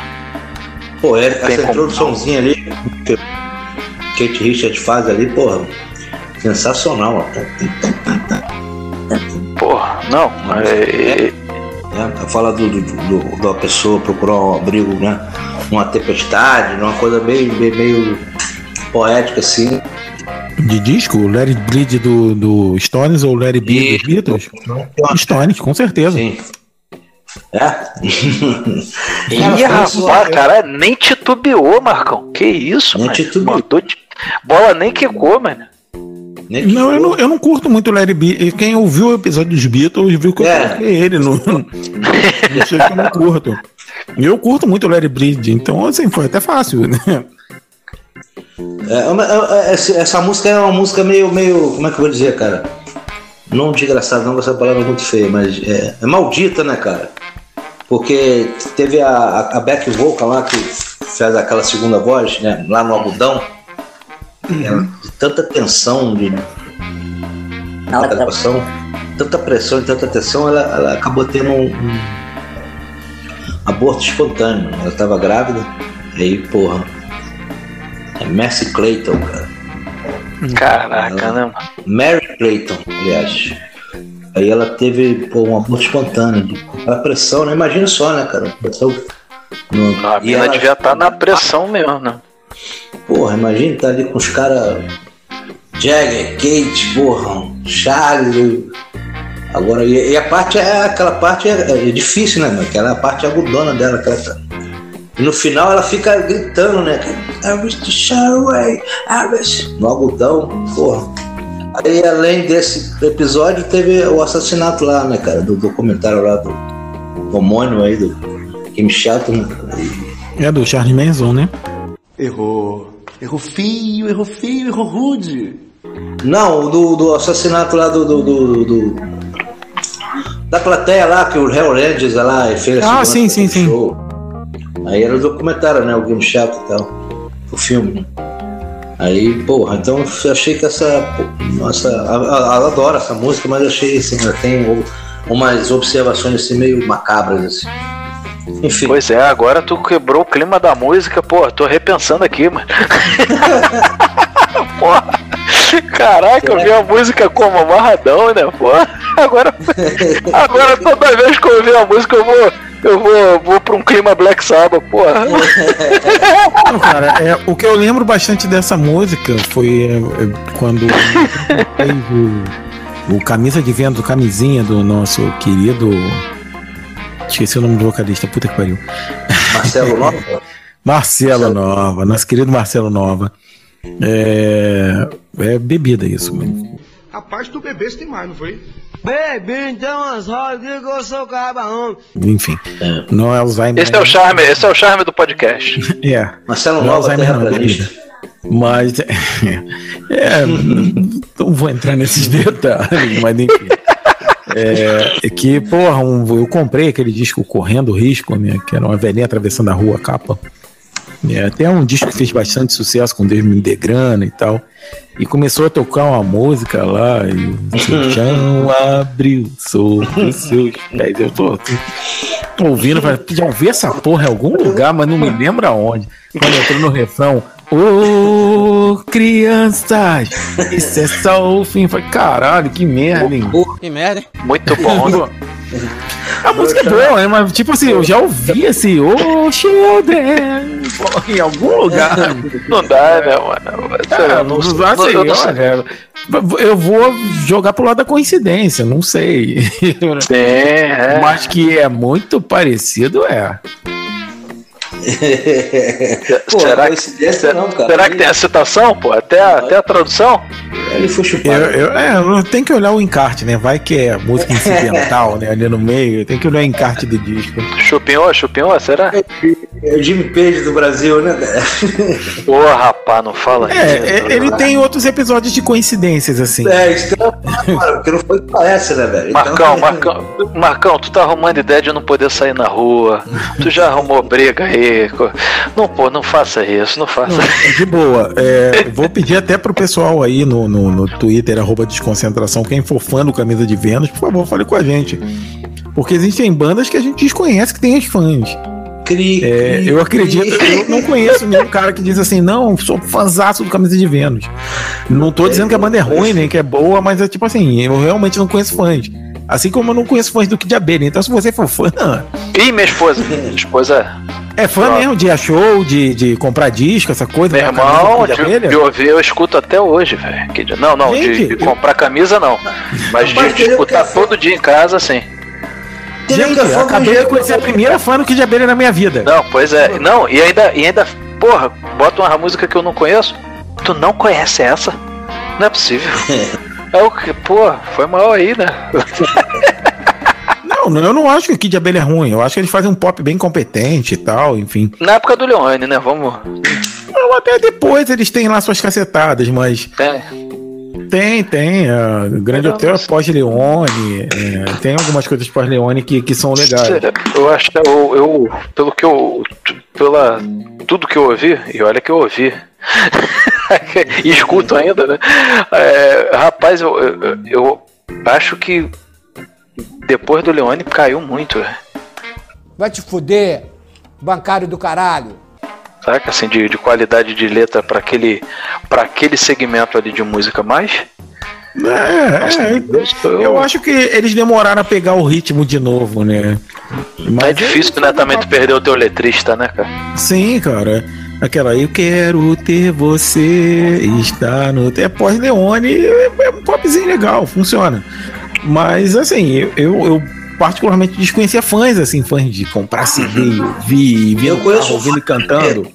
Pô, é, essa
como
introduçãozinha ali que Kate Richards faz ali, porra, sensacional.
Porra, não, é,
né? Fala do, do, do- da pessoa procurar um abrigo, né? Uma tempestade, uma coisa meio, meio, meio poética assim.
De disco, Let It Bleed do, do Stones ou Let It Be dos Beatles? Stones, com certeza.
Sim. É?
Ih, rapaz, cara, nem titubeou, Marcão. Que isso,
Nem
mano?
titubeou.
Bola nem quicou, mano.
Não eu, não, eu não curto muito o Be. E Quem ouviu o episódio dos Beatles viu que eu
É.
coloquei ele. Não, não sei que eu não curto. E eu curto muito o It Bleed, então assim, foi até fácil, né?
É, é, é, essa, essa música é uma música meio, meio. Como é que eu vou dizer, cara? Não desgraçado, não, essa palavra é muito feia, mas é, é maldita, né, cara? Porque teve a, a, back vocal lá que fez aquela segunda voz, né? Lá no algodão. Ela, de tanta tensão, de na gravação, tanta pressão e tanta tensão, ela, ela acabou tendo um, um aborto espontâneo. Ela estava grávida, aí, porra. É Mercy Clayton, cara.
Caraca, né, mano?
Mary Clayton, aliás. Aí ela teve pô, um aborto espontâneo. de- A pressão, né? Imagina só, né, cara? Pressão. No,
A
e ela-
devia estar na pressão mesmo, né?
Porra, imagina tá ali com os caras. Jagger, Kate, porra, Charlie. Agora, e, e a parte é aquela parte é, é difícil, né, mano? Aquela parte agudona dela. Que ela tá. E no final ela fica gritando, né? I wish to. No agudão, porra. Aí além desse episódio, teve o assassinato lá, né, cara? Do documentário lá do homônimo aí, do Kim Shelton.
É do Charles Manson, né?
Errou. Errou feio, errou feio, errou rude.
Não, do, do assassinato lá do, do, do- do- Da plateia lá, que o Hell Rangers lá e fez
Ah, sim, sim, sim.
show. Aí era o documentário, né? O Game Chato e tal. O filme, né? Aí, porra, então eu achei que essa. Nossa, ela adora essa música, mas eu achei assim, ela tem umas observações assim meio macabras, assim. Enfim.
Pois é, agora tu quebrou o clima da música, pô, tô repensando aqui, mano. Porra. Caraca, eu vi a música como amarradão, né, pô? Agora, agora toda vez que eu ouvir a música eu vou, eu vou, vou pra um clima Black Sabbath, porra.
Não, cara, é, o que eu lembro bastante dessa música foi é, é, quando fez o, o camisa de vento, camisinha do nosso querido. Esqueci o nome do vocalista, puta que pariu.
Marcelo Nova?
Marcelo Nova, nosso querido Marcelo Nova. É, é bebida isso, mano.
Rapaz, tu bebeste demais, não foi?
Bebi, então as rodas que eu sou cabarão.
Enfim, não é Alzheimer.
Esse é o charme, esse é o charme do podcast.
É.
Marcelo
Não é
Nova,
Alzheimer, não, é bebida. Mas é, não vou entrar nesses detalhes, mas enfim. É, é que, porra, um- eu comprei aquele disco Correndo Risco, né? Que era uma velhinha atravessando a rua, a capa. É, até um disco que fez bastante sucesso com Deus me dê grana e tal. E começou a tocar uma música lá, e o seu chão abriu sobre os seus pés. Eu tô, tô ouvindo, já ouvi essa porra em algum lugar, mas não me lembro aonde. Quando entrou no refrão, ô crianças, isso é só o fim. Caralho, que merda, hein?
Que merda, hein?
Muito bom, né?
A música é boa, né? Mas tipo assim, eu já ouvi esse Ô Children porra, em algum lugar.
Não dá, né, mano?
Ah, não, não, assim,
eu não
olha, eu vou jogar pro lado da coincidência, não sei.
É.
Mas que é muito parecido, é.
Pô,
será que,
não, cara.
será que tem a citação, pô? Até a, até a tradução?
Ele foi chupado.
eu, é, eu tenho que olhar o encarte, né? Vai que é música incidental, né? Ali no meio, tem que olhar o encarte do disco.
Chupinhou, chupinhou, será?
É o Jimmy Page do Brasil, né?
Pô, rapaz, não fala
É,
isso.
é, ele tem outros episódios de coincidências, assim.
É, eu cara, porque não foi que parece, né, velho? Então-
Marcão, Marcão, Marcão, tu tá arrumando ideia de não poder sair na rua. Tu já arrumou briga aí. Não, pô, não faça isso, não faça.
De boa. É, vou pedir até pro pessoal aí no, no, no Twitter, arroba desconcentração, quem for fã do Camisa de Vênus, por favor, fale com a gente. Porque existem bandas que a gente desconhece que tem as fãs.
Cri,
É,
cri,
eu acredito,
cri.
eu não conheço nenhum cara que diz assim, não, sou fãzaço do Camisa de Vênus. Não tô dizendo que a banda é ruim, nem que é boa, mas é tipo assim, eu realmente não conheço fãs. Assim como eu não conheço fãs do Kid de Abelha. Então, se você for fã,
Ih, minha esposa. Minha esposa.
é fã
Pronto.
mesmo de ir a show, de, de comprar disco, essa coisa.
Meu
do
irmão,
de
de,
Abelha.
de ouvir eu escuto até hoje, velho. De- Não, não, de,
Gente,
de
eu-
comprar camisa não. Mas de, de escutar todo dia em casa, sim.
Gente,
foi
acabei de conhecer a primeira fã do Kid de Abelha na minha vida.
Não, pois é. Não, e ainda, e ainda, porra, bota uma música que eu não conheço. Tu não conhece essa? Não é possível. É o que, pô, foi mal aí, né?
Não, eu não acho que o Kid Abelha é ruim. Eu acho que eles fazem um pop bem competente e tal, enfim.
Na época do Leone, né? Vamos.
Não, até depois eles têm lá suas cacetadas, mas
É.
tem, tem. A Grande
Eu
Hotel é pós-Leone. é, tem algumas coisas pós-Leone que, que são legais.
Eu acho que eu, eu pelo que eu, pela tudo que eu ouvi, e olha que eu ouvi, e escuto ainda, né? É, rapaz, eu, eu, eu acho que depois do Leone caiu muito, né?
Vai te fuder, bancário do caralho.
Saca? Assim, de, de qualidade de letra para aquele, pra aquele segmento ali de música mais.
É, é, eu acho que eles demoraram a pegar o ritmo de novo, né? Mas
é difícil, né? Também tu perder o teu letrista, né, cara?
Sim, cara. Aquela eu quero ter você, está no. É pós-Leone, é, é um popzinho legal, funciona. Mas assim, eu, eu, eu particularmente desconhecia fãs, assim, fãs de comprar CD, ouvir, ver
Eu conheço
carro, ouvindo e cantando.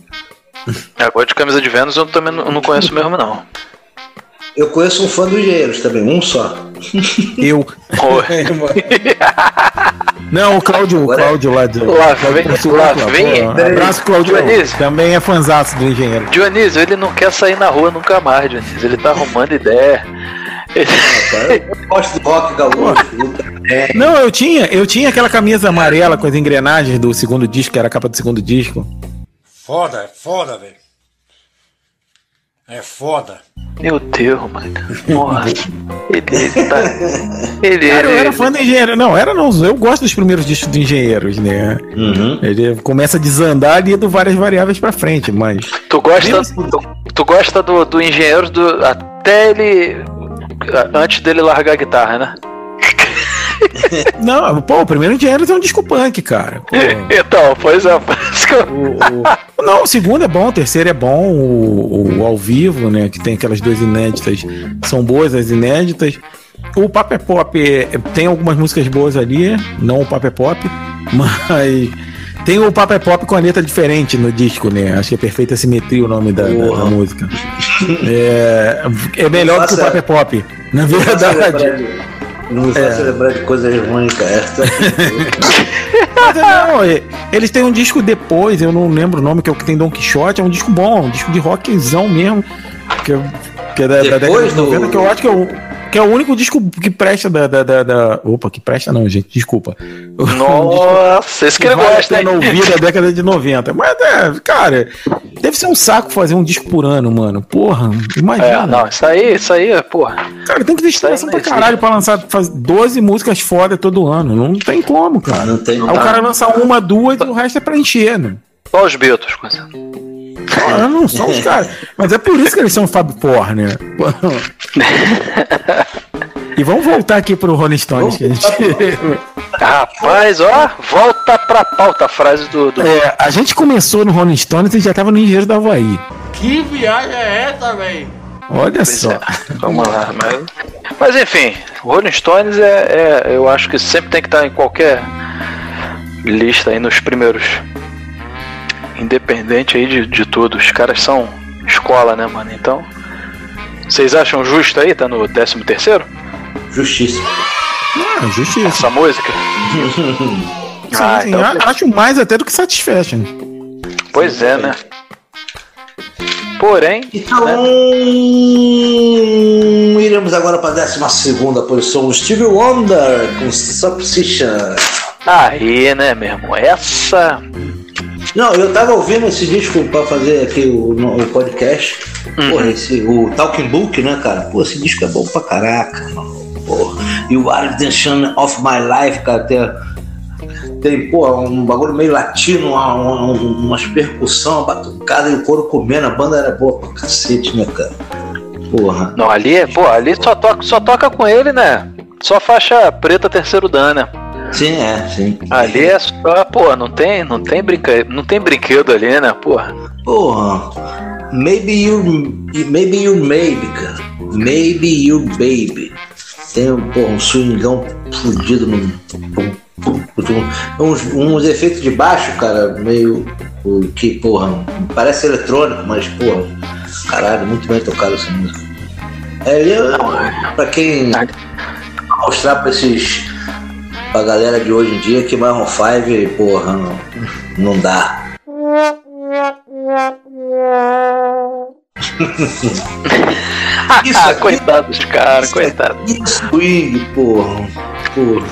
Agora de camisa de Vênus eu também não, conheço mesmo, não.
Eu conheço um fã do Engenheiros também, um só.
Eu. Não, o Cláudio, o Cláudio lá do.
Lá vem- lá vem-
Abraço, Cláudio.
Dionísio.
Também é fanzaço do engenheiro.
Dionísio, ele não quer sair na rua nunca mais, Dionísio. Ele tá arrumando ideia.
Eu gosto do rock gaúcho. bem.
Não, eu tinha, eu tinha aquela camisa amarela com as engrenagens do segundo disco, que era a capa do segundo disco.
Foda, é foda, velho. É foda.
Meu Deus, mano. Nossa. Ele, ele tá. Ele,
Cara, eu
ele-
era fã do engenheiro. Não, era não. Eu gosto dos primeiros discos de engenheiros, né? Ele começa a desandar ali do várias variáveis pra frente, mas.
Tu gosta, tu, tu gosta do, do engenheiro do, até ele. Antes dele largar a guitarra, né?
Não, pô, o primeiro engenheiro é um disco punk, cara. Pô,
Então, pois é. eu-
o- não, o segundo é bom, o terceiro é bom, o, o ao vivo, né? Que tem aquelas duas inéditas, são boas as inéditas. O Pop é Pop é- tem algumas músicas boas ali, não o Pop é Pop, mas tem o Pop é Pop com a letra diferente no disco, né? Acho que é Perfeita Simetria o nome da, da- da música. É, é melhor do que o
Faça-
Pop é na verdade.
de- Não me faça
É.
lembrar de coisas ruins, cara.
Mas não, é, eles têm um disco depois, eu não lembro o nome, que é o que tem Don Quixote, é um disco bom, um disco de rockzão mesmo, que, é- que é da, da década
Depois
de
do-
90, que eu acho que é o, que é o único disco que presta da, da, da, da- Opa, que presta não, gente, desculpa.
Nossa, esse que ele gosta, hein?
ouvir da década de 90. Mas, é, cara, deve ser um saco fazer um disco por ano, mano. Porra, imagina.
É, não, isso aí, isso aí, porra.
Cara, tem que ter inspiração pra caralho pra lançar faz 12 músicas foda todo ano. Não tem como, cara.
Não tem
Aí o cara lança uma, duas e o resto é pra encher, né?
Só os Beatles, coisa.
Ah, não são os caras. Mas é por isso que eles são Fab Four, né? E vamos voltar aqui pro Rolling Stones. Que a, gente...
Rapaz, ó, volta pra pauta a frase do. do...
É, a gente começou no Rolling Stones e já tava no Engenheiro do Havaí.
Que viagem é essa, velho?
Olha
Pois
só.
é, Vamos lá, mas, mas enfim, Rolling Stones é, é- eu acho que sempre tem que estar em qualquer lista aí nos primeiros. Independente aí de, de tudo. Os caras são escola, né, mano? Então. Vocês acham justo aí? Tá no 13 terceiro?
Justiça.
Ah, justiça.
Essa música?
Sim,
Ah,
sim,
então
Acho mais até do que Satisfaction.
Pois é, né? Porém,
Então,
né?
iremos agora para a 12 posição. Stevie Wonder com Substitution.
aí, né, meu irmão? Essa.
Não, eu tava ouvindo esse disco pra fazer aqui o, o podcast.
Uhum.
Porra, esse, o Talking Book, né, cara? Pô, esse disco é bom pra caraca, mano. Porra. E o Redemption of My Life, cara, tem, tem pô, um bagulho meio latino, uma, uma, umas percussão, uma batucada e o couro comendo. A banda era boa pra cacete, né, cara? Porra.
Não, ali, pô, ali só toca, só toca com ele, né? Só faixa preta terceiro dan, né?
Sim, é, sim.
Ali é só, pô, não tem, não tem brinca, não tem brinquedo ali, né, porra?
Porra. Maybe you. Maybe you maybe, cara. Maybe you baby. Tem porra, um swingão fudido no. Uns, uns efeitos de baixo, cara, meio. Que, porra, parece eletrônico, mas, porra, caralho, muito bem tocado essa música. É, é, pra quem mostrar pra esses. Pra galera de hoje em dia que Maroon 5, porra, não, não dá.
ah, coitado dos caras, coitado.
Swing, porra. Porra,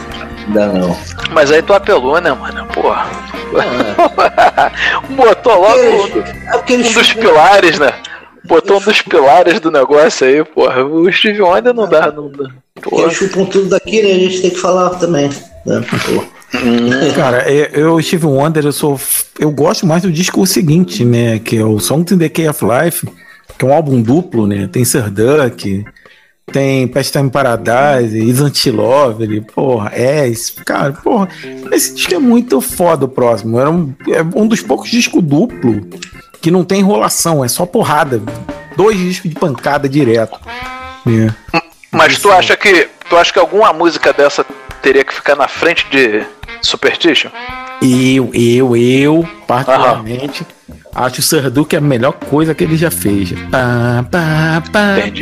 não dá não.
Mas aí tu apelou, né, mano? Porra. Botou logo um, um dos pilares, né? Botou um dos pilares do negócio aí, porra. O Steve Wonder não dá, não dá.
Eles chupam tudo daqui, né? A gente tem que falar também. Né? Porra.
Cara, eu, eu Steve Wonder, eu sou. Eu gosto mais do disco seguinte, né? Que é o Songs in the Key of Life, que é um álbum duplo, né? Tem Sir Duck, tem Pastime Paradise, Isn't Love, porra, é, esse, cara, porra, esse disco é muito foda o próximo. Era um, é um dos poucos discos duplo que não tem enrolação, é só porrada. Dois discos de pancada direto. É.
Mas tu acha que tu acha que alguma música dessa teria que ficar na frente de Superstition?
Eu, eu, eu, particularmente, Aham. acho o Sardu que é a melhor coisa que ele já fez. Entendi.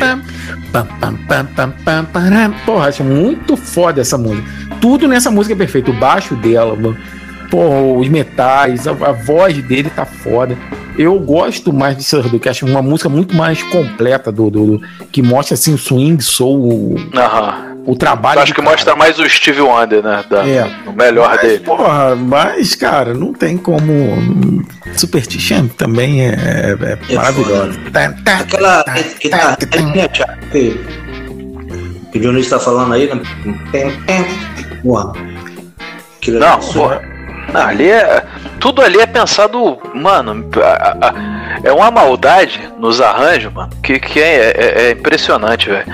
Porra, acho muito foda essa música. Tudo nessa música é perfeito. O baixo dela, mano Porra, os metais, a, a voz dele tá foda. Eu gosto mais de Sir Duke, acho uma música muito mais completa do, do, do- que mostra assim o swing, soul,
Aham.
o trabalho.
Eu acho que
cara.
mostra mais o Steve Wonder, né? Da,
É.
O melhor
mas,
dele.
Porra, mas, cara, não tem como. Superstition também é, é, é maravilhoso. Tá,
Aquela que tá, que, o Dionísio tá falando aí, né? Porra. Aquilo
Não,
ali-
porra. Não, ali é. Tudo ali é pensado, mano. a- a- é uma maldade nos arranjos, mano, que, que é, é- é impressionante, velho.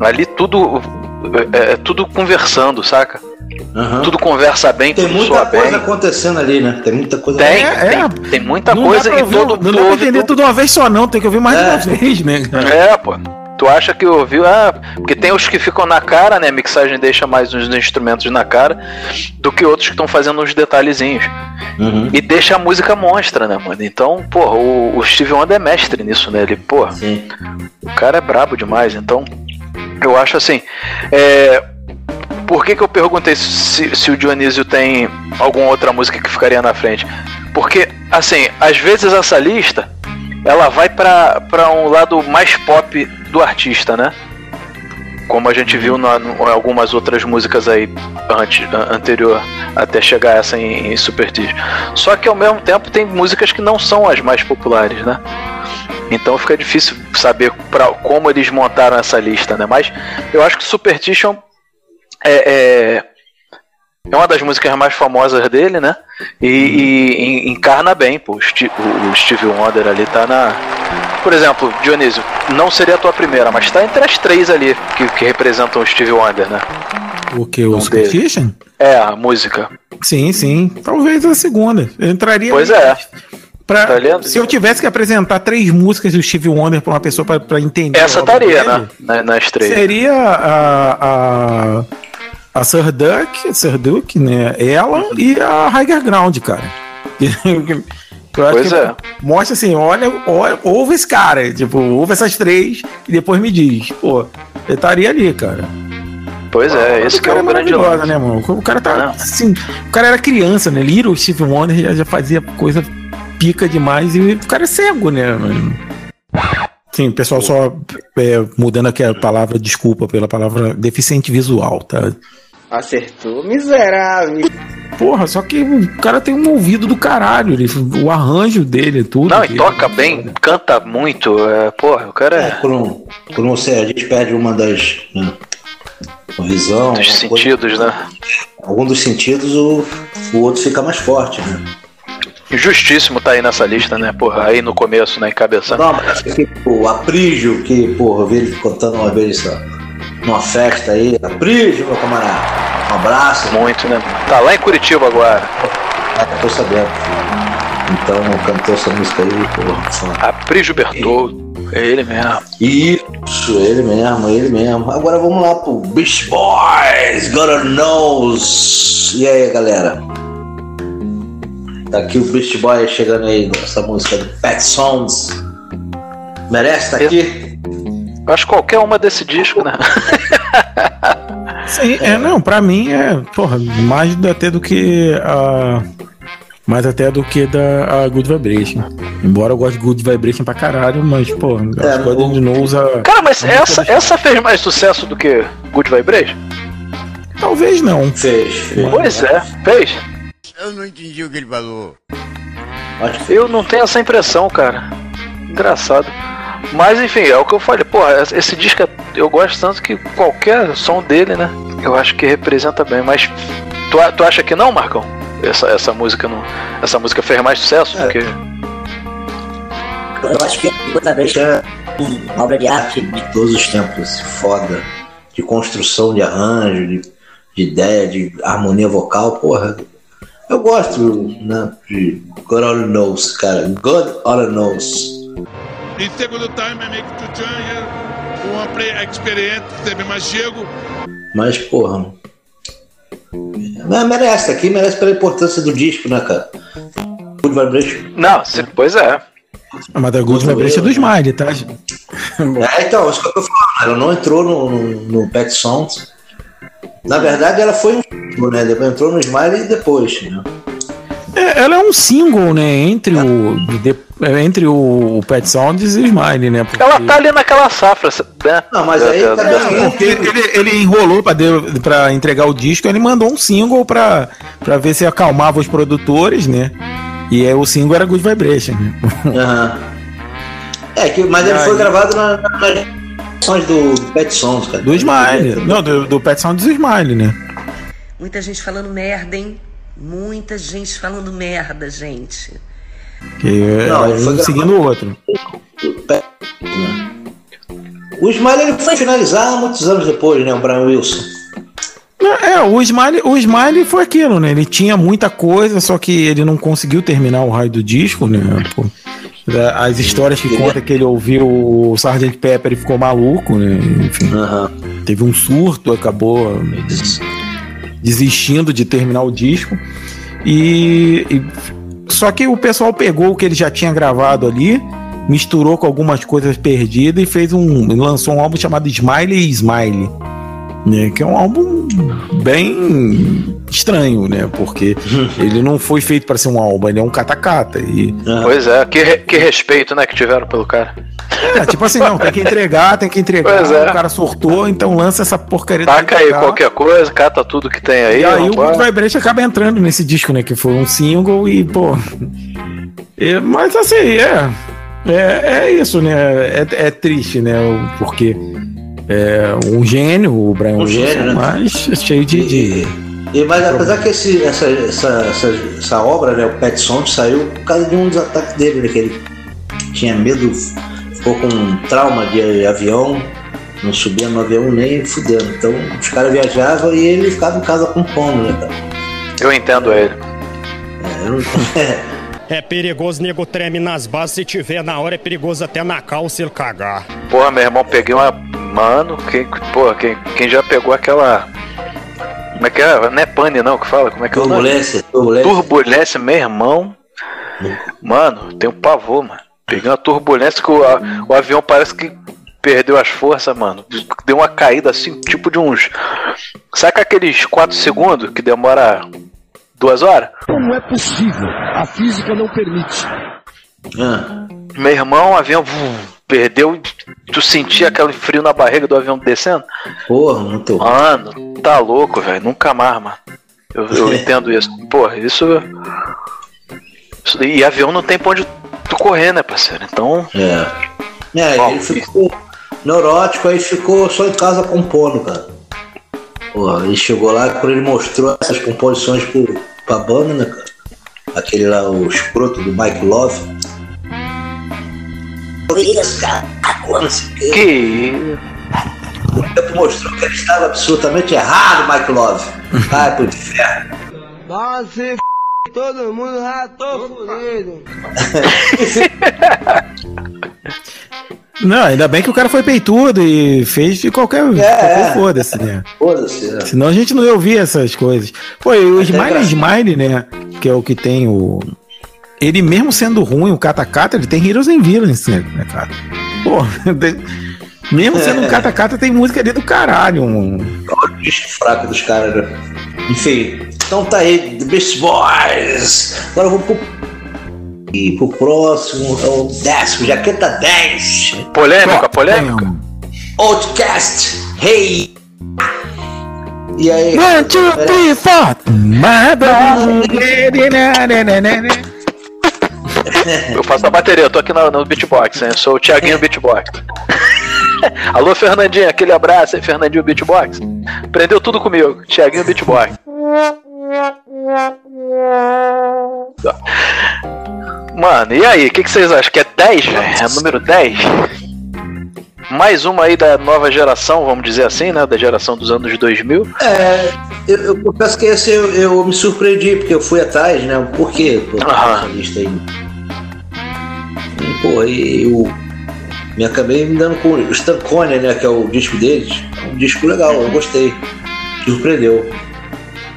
Ali tudo. É, é tudo conversando, saca?
Aham.
Tudo conversa bem,
Tem
tudo
muita
soa
coisa
bem.
acontecendo ali, né? Tem muita coisa
Tem,
É, é.
tem, tem muita
não
coisa e
ouvir-
todo
Não dá pra entender tudo de uma vez só, não. Tem que ouvir mais de uma
É.
vez, né?
É, pô. Tu acha que ouviu? Ah, porque tem os que ficam na cara, né? A mixagem deixa mais uns instrumentos na cara do que outros que estão fazendo uns detalhezinhos.
Uhum.
E deixa a música monstra, né, mano? Então, porra, o, o Steve Wonder é mestre nisso, né? Ele, porra,
Sim.
o cara é brabo demais. Então, eu acho assim. É, por que, que eu perguntei se, se o Dionísio tem alguma outra música que ficaria na frente? Porque, assim, às vezes essa lista ela vai pra um lado mais pop do artista, né? Como a gente viu na, em algumas outras músicas aí antes, an- anterior até chegar essa em, em Superstition. Só que ao mesmo tempo tem músicas que não são as mais populares, né? Então fica difícil saber pra, como eles montaram essa lista, né? Mas eu acho que Superstition é, é, é uma das músicas mais famosas dele, né? E, e en- encarna bem, pô. O, Sti- o- Steve Wonder ali tá na. Por exemplo, Dionísio, não seria a tua primeira, mas tá entre as três ali que, que representam o Steve Wonder, né?
O que? O Superstition?
É, a música.
Sim, sim. Talvez a segunda. Eu entraria.
Pois é.
Pra,
Tá
se eu tivesse que apresentar três músicas do Steve Wonder pra uma pessoa pra, pra entender.
Essa estaria, né? Na- Nas três.
Seria a. a a Sir Duck, Sir Duke, né? Ela e a Higher Ground, cara. Eu acho
Pois
que
é.
Mostra assim, olha, olha, ouve esse cara, tipo, ouve essas três e depois me diz. Pô, eu estaria ali, cara.
Pois é, esse
o
que é
cara
o grande lance.
né, mano? O cara tá,
Não.
assim, o cara era criança, né? Little Steve Wonder já, já fazia coisa pica demais e o cara é cego, né, mano? Sim, o pessoal só é, mudando aqui a palavra, desculpa pela palavra deficiente visual, tá?
Acertou, miserável.
Porra, só que o cara tem um ouvido do caralho, ele, o arranjo dele, tudo.
Não, e toca bem, canta muito. É, porra, o cara
É,
é.
por um, por um, a gente perde uma das. Né, uma visão.
Dos
alguma coisa-
sentidos, né?
algum dos sentidos, o, o outro fica mais forte, né?
Justíssimo tá aí nessa lista, né? Porra, aí no começo, né? Encabeçando.
Não, mas o Aprígio, que, porra, eu vi ele contando uma vez isso, numa festa aí. Aprígio, meu camarada. Um abraço.
Muito, né? Tá lá em Curitiba agora.
Ah, tô sabendo. Então, cantou essa música aí, porra.
Aprígio Bertoldo. É ele mesmo.
Isso, ele mesmo, ele mesmo. Agora vamos lá pro Beach Boys, God Knows. E aí, galera? Tá aqui o Beast Boy chegando aí nessa música do Pet Sounds. Merece tá aqui?
Eu acho qualquer uma desse disco, né?
Sim, é, não, pra mim é, porra, mais até do que a. Mais até do que da a Good Vibration. Embora eu goste de Good Vibration pra caralho, mas, pô,
É,
acho que o God Knows a.
Cara, mas essa, essa fez mais sucesso do que Good Vibration?
Talvez não.
Fez, fez.
Pois é, fez.
Eu não entendi o que ele falou.
Eu não tenho essa impressão, cara. Engraçado. Mas enfim, é o que eu falei. Pô, esse disco é- eu gosto tanto que qualquer som dele, né? Eu acho que representa bem. Mas tu, tu acha que não, Marcão? Essa, essa música não. Essa música fez mais sucesso do que.
Eu acho que a Good Vibration é uma obra de arte de todos os tempos. Foda. De construção de arranjo, de, de ideia, de harmonia vocal, porra. Eu gosto, né? De God Only Knows, cara. God Only Knows.
In segundo time, I make two changes. Uma play experiente, teve mais chego.
Mas, porra. Mas merece aqui, merece pela importância do disco, né, cara? Good Vibration.
Não, se- pois é.
Mas a Good Vibration é do Smiley, tá?
É, então, isso que eu tô falando. Ela não entrou no, no, no Pet Sounds. Na verdade, ela foi um né? Depois entrou no Smiley e depois, né?
É, ela é um single, né? Entre o. de- É entre o, Pet Sounds e o Smile, né? Porque...
Ela tá ali naquela safra, né?
Não, mas aí também-
da-
Porque ele, ele enrolou pra, de- pra entregar o disco, ele mandou um single pra, pra ver se acalmava os produtores, né? E aí o single era Good Vibration, né?
Aham. É, que, mas ele
Aí.
foi gravado na- na- versões do Pet Sons, cara.
Do Smile. Não, do, do Pet Sounds do Smile, né?
Muita gente falando merda, hein? Muita gente falando merda, gente.
Que
Não, ele foi
um seguindo o outro.
O Smile ele foi finalizar muitos anos depois, né? O Brian Wilson.
É, o Smile, o Smile foi aquilo, né? Ele tinha muita coisa, só que ele não conseguiu terminar o raio do disco, né? As histórias que conta que ele ouviu o Sgt. Pepper e ficou maluco, né? Enfim, teve um surto, acabou desistindo de terminar o disco. E, e- só que o pessoal pegou o que ele já tinha gravado ali, misturou com algumas coisas perdidas e fez um lançou um álbum chamado Smile e Smile, né? Que é um álbum bem estranho, né? Porque ele não foi feito para ser um álbum, ele é um catacata e
Pois é, que, re- que respeito, né, que tiveram pelo cara.
é, tipo assim, não, tem que entregar, tem que entregar.
Pois é.
O cara sortou, então lança essa porcaria do
Taca aí qualquer coisa, cata tudo que tem aí.
E aí o. Good Vibration acaba entrando nesse disco, né? Que foi um single e, pô. é, mas assim, é. É, é isso, né? É, é triste, né? Porque é um gênio, o Brian
Um
Wilson,
gênio, né?
mas cheio de. de-
E, mas apesar que esse, essa, essa, essa, essa obra, né, o Pet Sounds, saiu por causa de um dos ataques dele, né, que ele tinha medo, ficou com um trauma de avião, não subia no avião nem fudendo. Então os caras viajavam e ele ficava em casa compondo, né, cara?
Eu entendo ele.
É, eu não-
É perigoso, nego treme nas bases. Se tiver na hora, é perigoso até na calça ele cagar.
Porra, meu irmão, peguei uma. Mano, quem, porra, quem, quem já pegou aquela. Como é que é? Não é pane, não, que fala? Como é que é o nome?
Turbulência, turbulência.
Turbulência, meu irmão. Mano, tem um pavor, mano. Peguei uma turbulência que o, a- o avião parece que perdeu as forças, mano. Deu uma caída assim, tipo de uns. Saca aqueles 4 segundos que demora duas horas?
Não é possível. A física não permite.
Ah,
Meu irmão, o avião vum, perdeu. Tu sentia aquele frio na barriga do avião descendo?
Porra, muito.
Mano, tá louco, velho. Nunca mais, mano. Eu, eu entendo isso. Porra, isso. isso- E avião não tem pra onde tu correr, né, parceiro? Então.
É. É,
Bom,
ele ficou neurótico, aí ficou só em casa compondo, cara. Porra, ele chegou lá, quando ele mostrou essas composições pro, pra banda, né, cara? Aquele lá, o escroto do Mike Love.
Que.
O tempo mostrou que ele estava absolutamente errado, Mike Love. Vai pro inferno.
Nossa, f... todo mundo já tô fudido.
Não, ainda bem que o cara foi peitudo e fez de qualquer. qualquer Foda-se, né?
Foda-se, né?
Senão a gente não ia ouvir essas coisas. Pô, e o
Até
Smile
engraçado.
Smile, né? Que é o que tem o. Ele mesmo sendo ruim, o Katakata, ele tem Heroes and Villains, né, cara? Pô, mesmo sendo um Katakata, tem música ali do caralho. Um...
Olha o disco fraco dos caras, né? Enfim, então tá aí, The Beast Boys. Agora eu vou pro, e pro próximo, é o décimo, jaqueta 10.
Polêmica, polêmica.
Outcast, hey! E aí?
One, two, three, four. My
Eu faço a bateria, eu tô aqui no, no beatbox, hein? Eu sou o Thiaguinho Beatbox. Alô, Fernandinho, aquele abraço aí, Fernandinho Beatbox. Aprendeu tudo comigo, Thiaguinho Beatbox. Mano, e aí, o que, que vocês acham? Que é 10, velho? É número 10? Mais uma aí da nova geração, vamos dizer assim, né? Da geração dos anos 2000.
É, eu, eu confesso que esse eu, eu me surpreendi, porque eu fui atrás, né? Por quê? Pô, essa lista aí. E, pô, e eu me acabei me dando com o Stankonia, né? Que é o disco deles. É um disco legal, eu gostei. Surpreendeu.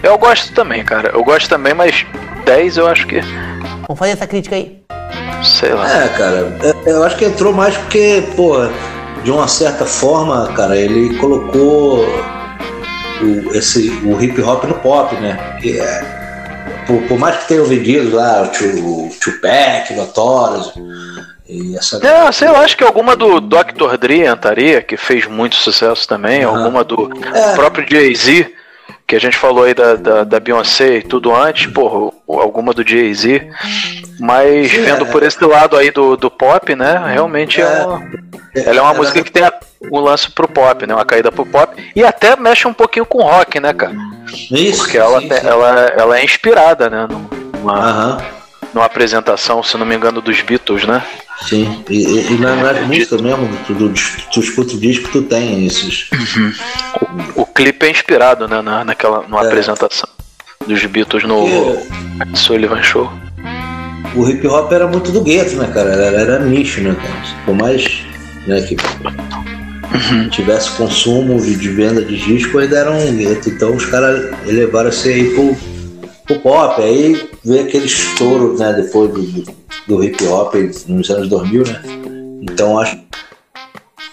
Eu gosto também, cara. Eu gosto também, mas 10 eu acho que.
Vamos fazer essa crítica aí.
Sei lá.
É, cara, é- eu acho que entrou mais porque, pô, de uma certa forma, cara, ele colocou o, esse, o hip hop no pop, né? Que é, por, por mais que tenham vendido lá o Tio- o Tupac, Notorious e essa.
É, sei lá, acho que alguma do Dr. Dre entraria, que fez muito sucesso também, alguma do
É.
próprio Jay-Z, que a gente falou aí da, da, da Beyoncé e tudo antes, porra, alguma do Jay-Z. Mas
Sim,
vendo
é.
por esse lado aí do, do pop, né, realmente é, uma. Ela é uma música que tem a- um lance pro pop, né? Uma caída pro pop. E até mexe um pouquinho com rock, né, cara?
Isso,
Porque ela,
sim,
tem-
sim.
ela, ela é inspirada, né? Numa,
Aham.
numa apresentação, se não me engano, dos Beatles, né?
Sim, e, e, e na, nas músicas mesmo, tu, tu, tu escuta o disco, tu tem esses.
O clipe é inspirado, né, na, naquela numa apresentação dos Beatles no Sullivan Show.
O hip hop era muito do gueto, né, cara? Era, era nicho, né, cara? Por mais né, que tivesse consumo de, de venda de disco, ainda era um gueto. Então os caras elevaram isso aí pro, pro pop. Aí veio aquele estouro, né, depois do, do, do hip hop nos anos 2000, né? Então acho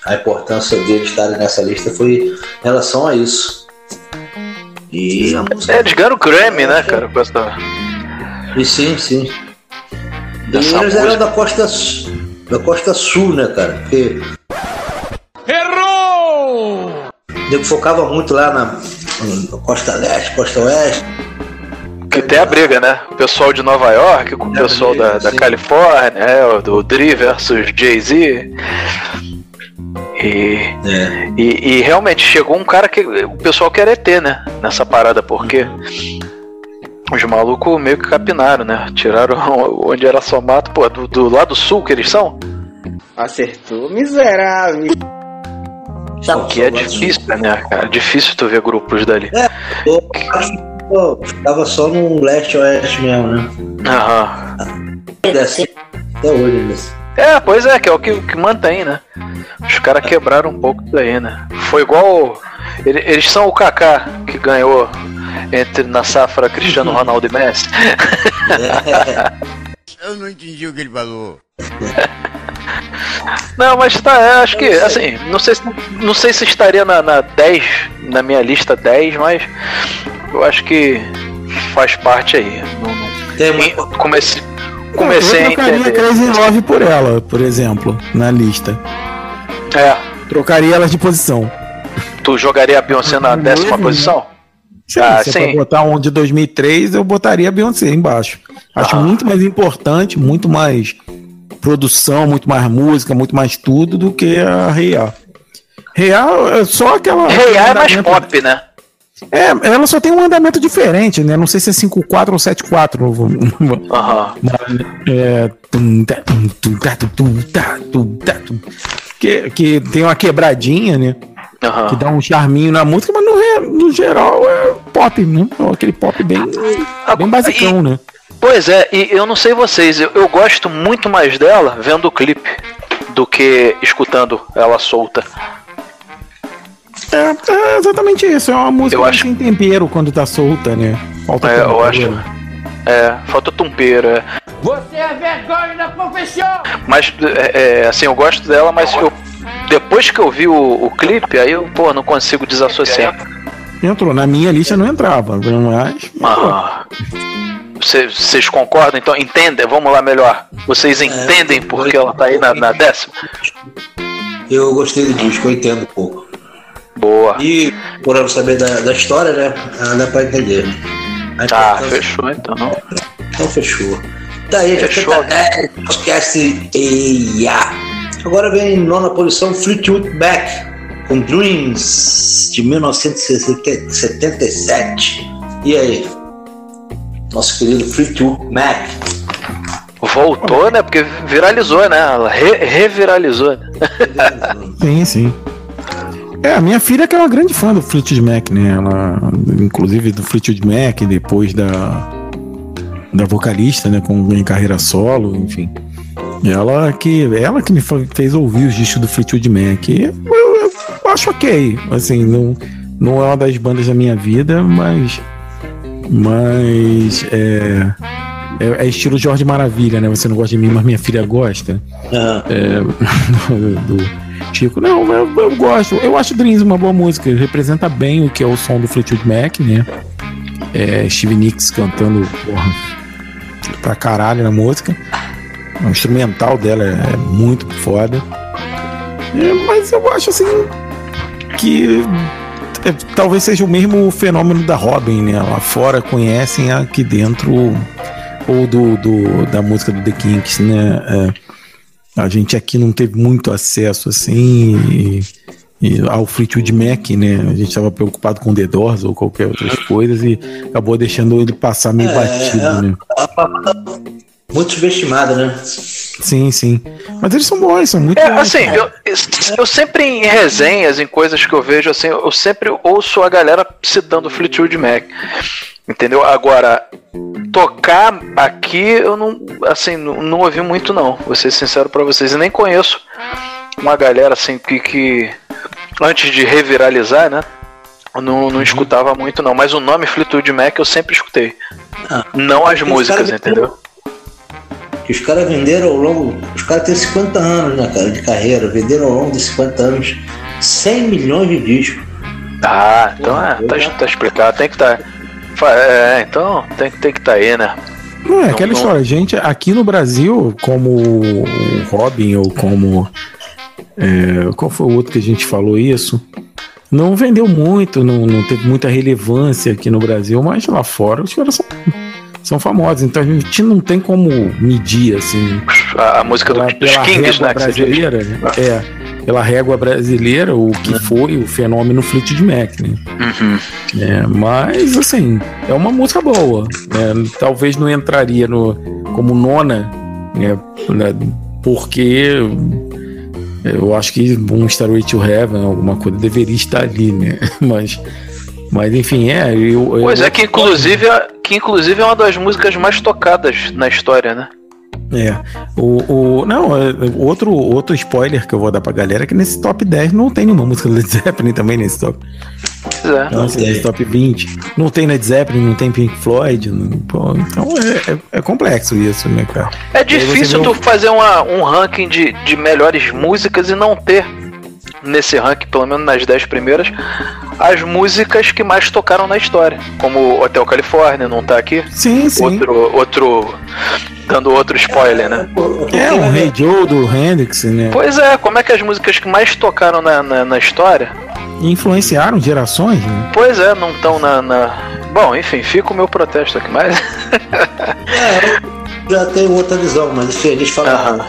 a importância deles estarem nessa lista foi em relação a isso. E a música.
É, eles ganharam o Grammy, né, cara, com essa.
E sim, sim. E eles eram
música.
da costa, da costa sul, né, cara? Porque
Errou!
eu focava muito lá na, na costa leste, costa oeste.
Que tem a briga, né? O pessoal de Nova York com o pessoal da, da Califórnia, é, o do Dre versus Jay-Z. E, e, e realmente chegou um cara que o pessoal quer ET, né? Nessa parada, porque os malucos meio que capinaram, né? Tiraram onde era só mato, pô, do, do lado sul que eles são.
Acertou, miserável.
O que é difícil, né, cara? Difícil tu ver grupos dali.
É, eu acho que ficava só no leste oeste mesmo, né?
Aham.
Até hoje, né?
É, pois é, que é o que, que mantém, né? Os caras quebraram um pouco isso aí, né? Foi igual. ele- Eles são o Kaká que ganhou entre na safra Cristiano Ronaldo e Messi.
Eu não entendi o que ele falou.
Não, mas tá, é, acho que, assim, não sei se, não sei se estaria na, na 10, na minha lista 10, mas eu acho que faz parte aí. Não, não- E comecei, comecei a
eu trocaria
entender.
Crazy Love por ela, por exemplo, na lista.
É,
Trocaria elas de posição.
tu jogaria a Beyoncé na décima posição?
Sim,
Ah,
se é
sim.
botar um de 2003, eu botaria a Beyoncé embaixo. Acho
Ah.
muito mais importante, muito mais produção, muito mais música, muito mais tudo do que a Real. Real é só aquela.
Real é mais pop, né?
É, ela só tem um andamento diferente, né? Não sei se é 5-4 ou 7-4.
Aham.
É. Que, que tem uma quebradinha, né?
Aham.
Que dá um charminho na música, mas no, no geral é pop, né? Aquele pop bem, bem basicão, né?
Pois é, e eu não sei vocês, eu, eu gosto muito mais dela vendo o clipe do que escutando ela solta.
É, é exatamente isso. É uma música mais sem tempero quando tá solta, né? Falta
É, eu
tempero.
acho. É, falta tumpeira.
Você é vergonha da profissão!
Mas, é, é, assim, eu gosto dela, mas eu, depois que eu vi o, o clipe, aí eu, pô, não consigo desassociar.
Entrou. Na minha lista não entrava, mas.
Ah, cê- Vocês concordam? Então, entendem? Vamos lá melhor. Vocês entendem por que ela tá aí na, na décima?
Eu gostei do disco, eu entendo um pouco.
Boa.
E por eu saber da, da história, né? ah, Dá pra entender. A
Ah,
importância-
fechou então.
Então fechou. Daí,
Fechou.
fechou. É, podcast EIA. Agora vem em nona posição Fleetwood Mac com Dreams de 1977. E aí? Nosso querido Fleetwood Mac.
Voltou, né? Porque viralizou, né? Ela re- reviralizou.
Sim, sim. É, a minha filha que é uma grande fã do Fleetwood Mac, né? Ela, inclusive do Fleetwood Mac, depois da da vocalista, né, com em carreira solo, enfim. Ela que ela que me fez ouvir os discos do Fleetwood Mac. E eu, eu acho ok, assim, não não é uma das bandas da minha vida, mas mas é é, é estilo Jorge Maravilha, né? Você não gosta de mim, mas minha filha gosta. É, do, do Chico. Não, eu, eu gosto. Eu acho Dreams uma boa música. Representa bem o que é o som do Fleetwood Mac, né? É, Steve Nicks cantando porra, pra caralho na música. O instrumental dela é muito foda. É, mas eu acho assim que é, talvez seja o mesmo fenômeno da Robin, né? Lá fora conhecem aqui dentro ou do, do da música do The Kinks, né? É, a gente aqui não teve muito acesso assim e, e ao Fleetwood Mac, né? A gente estava preocupado com The Doors ou qualquer outras coisas e acabou deixando ele passar meio
É,
batido,
é,
né?
Muito subestimada, né?
Sim, sim. Mas eles são bons, são muito
É,
bons.
assim, eu, eu sempre em resenhas, em coisas que eu vejo, assim, eu sempre ouço a galera citando Fleetwood Mac. Entendeu? Agora, tocar aqui, eu não, assim, não, não ouvi muito não, vou ser sincero pra vocês. E nem conheço uma galera, assim, que, que antes de reviralizar, né? eu Não, não escutava muito não, mas o nome Fleetwood Mac eu sempre escutei. não as músicas, entendeu?
Que os caras venderam ao longo. Os caras têm 50 anos, né, cara, de carreira. Venderam ao longo de 50 anos 100 milhões de discos.
Ah, então é, tá, tá explicado, tem que estar. É, então tem, tem que estar aí, né?
Não, é aquela história, gente, aqui no Brasil, como o Robin ou como. é, qual foi o outro que a gente falou isso? Não vendeu muito, não, não teve muita relevância aqui no Brasil, mas lá fora os caras são, são famosos, então a gente não tem como medir assim.
A, a música do, dos
pela
Kings, né?
brasileira, né? É, pela régua brasileira, o que foi o fenômeno Fleetwood Mac, né?
Uhum.
É, mas assim, é uma música boa. né? Talvez não entraria no, como nona, né? porque eu acho que um Starway to Heaven, alguma coisa, deveria estar ali, né? Mas, mas enfim, é. Eu, eu-
Pois é, que inclusive, é- que inclusive é uma das músicas mais tocadas na história, né?
É. O, o, não, é, outro, outro spoiler que eu vou dar pra galera é que nesse top 10 não tem nenhuma música do Led Zeppelin também nesse top.
É.
Assim, nesse top 20. Não tem Led Zeppelin, não tem Pink Floyd. não- pô, então é, é, é complexo isso, né, cara?
É difícil tu fazer uma- um ranking de, de melhores músicas e não ter nesse ranking, pelo menos nas 10 primeiras, as músicas que mais tocaram na história. Como Hotel Califórnia, não tá aqui?
Sim, sim.
Outro, outro. Dando outro spoiler, né?
É, o Rei Joe do Hendrix, né?
Pois é, como é que as músicas que mais tocaram na, na, na história,
Influenciaram gerações, né?
pois é, não estão na, na. Bom, enfim, fica o meu protesto aqui, mas.
Já tenho outra visão, mas enfim, a gente fala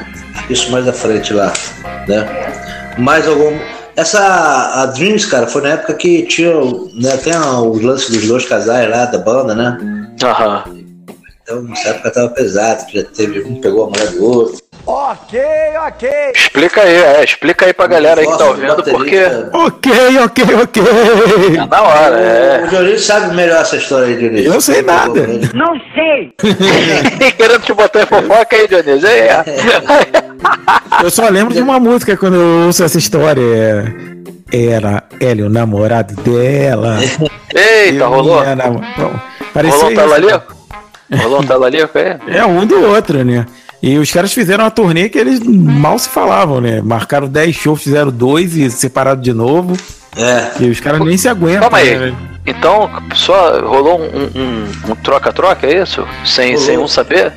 isso mais à frente lá, né? Mais algum. Essa a Dreams, cara, foi na época que tinha né, tem os lances dos dois casais lá da banda, né?
Aham.
Então nessa época tava pesado, já teve um pegou a mulher do outro.
Ok, ok.
Explica aí, é, explica aí pra galera aí que tá ouvindo, porque.
Ok, ok, ok.
Tá na hora, é.
O Dionísio sabe melhor essa história aí, Dionísio.
Eu sei nada.
Não sei.
Querendo te botar em fofoca aí, Dionísio. É.
Eu só lembro de uma música quando eu ouço essa história. é, Era ele o namorado dela.
Eita,
Eu
rolou?
nam- Bom,
Rolou um talalico? Rolou um talalico aí?
É um do outro, né? E os caras fizeram uma turnê que eles mal se falavam, né? Marcaram 10 shows, fizeram dois e separaram de novo.
É.
E os caras nem se aguentam.
Calma aí.
né?
Então, só rolou um- um um troca-troca, é isso? Sem,
Rolou.
sem um saber?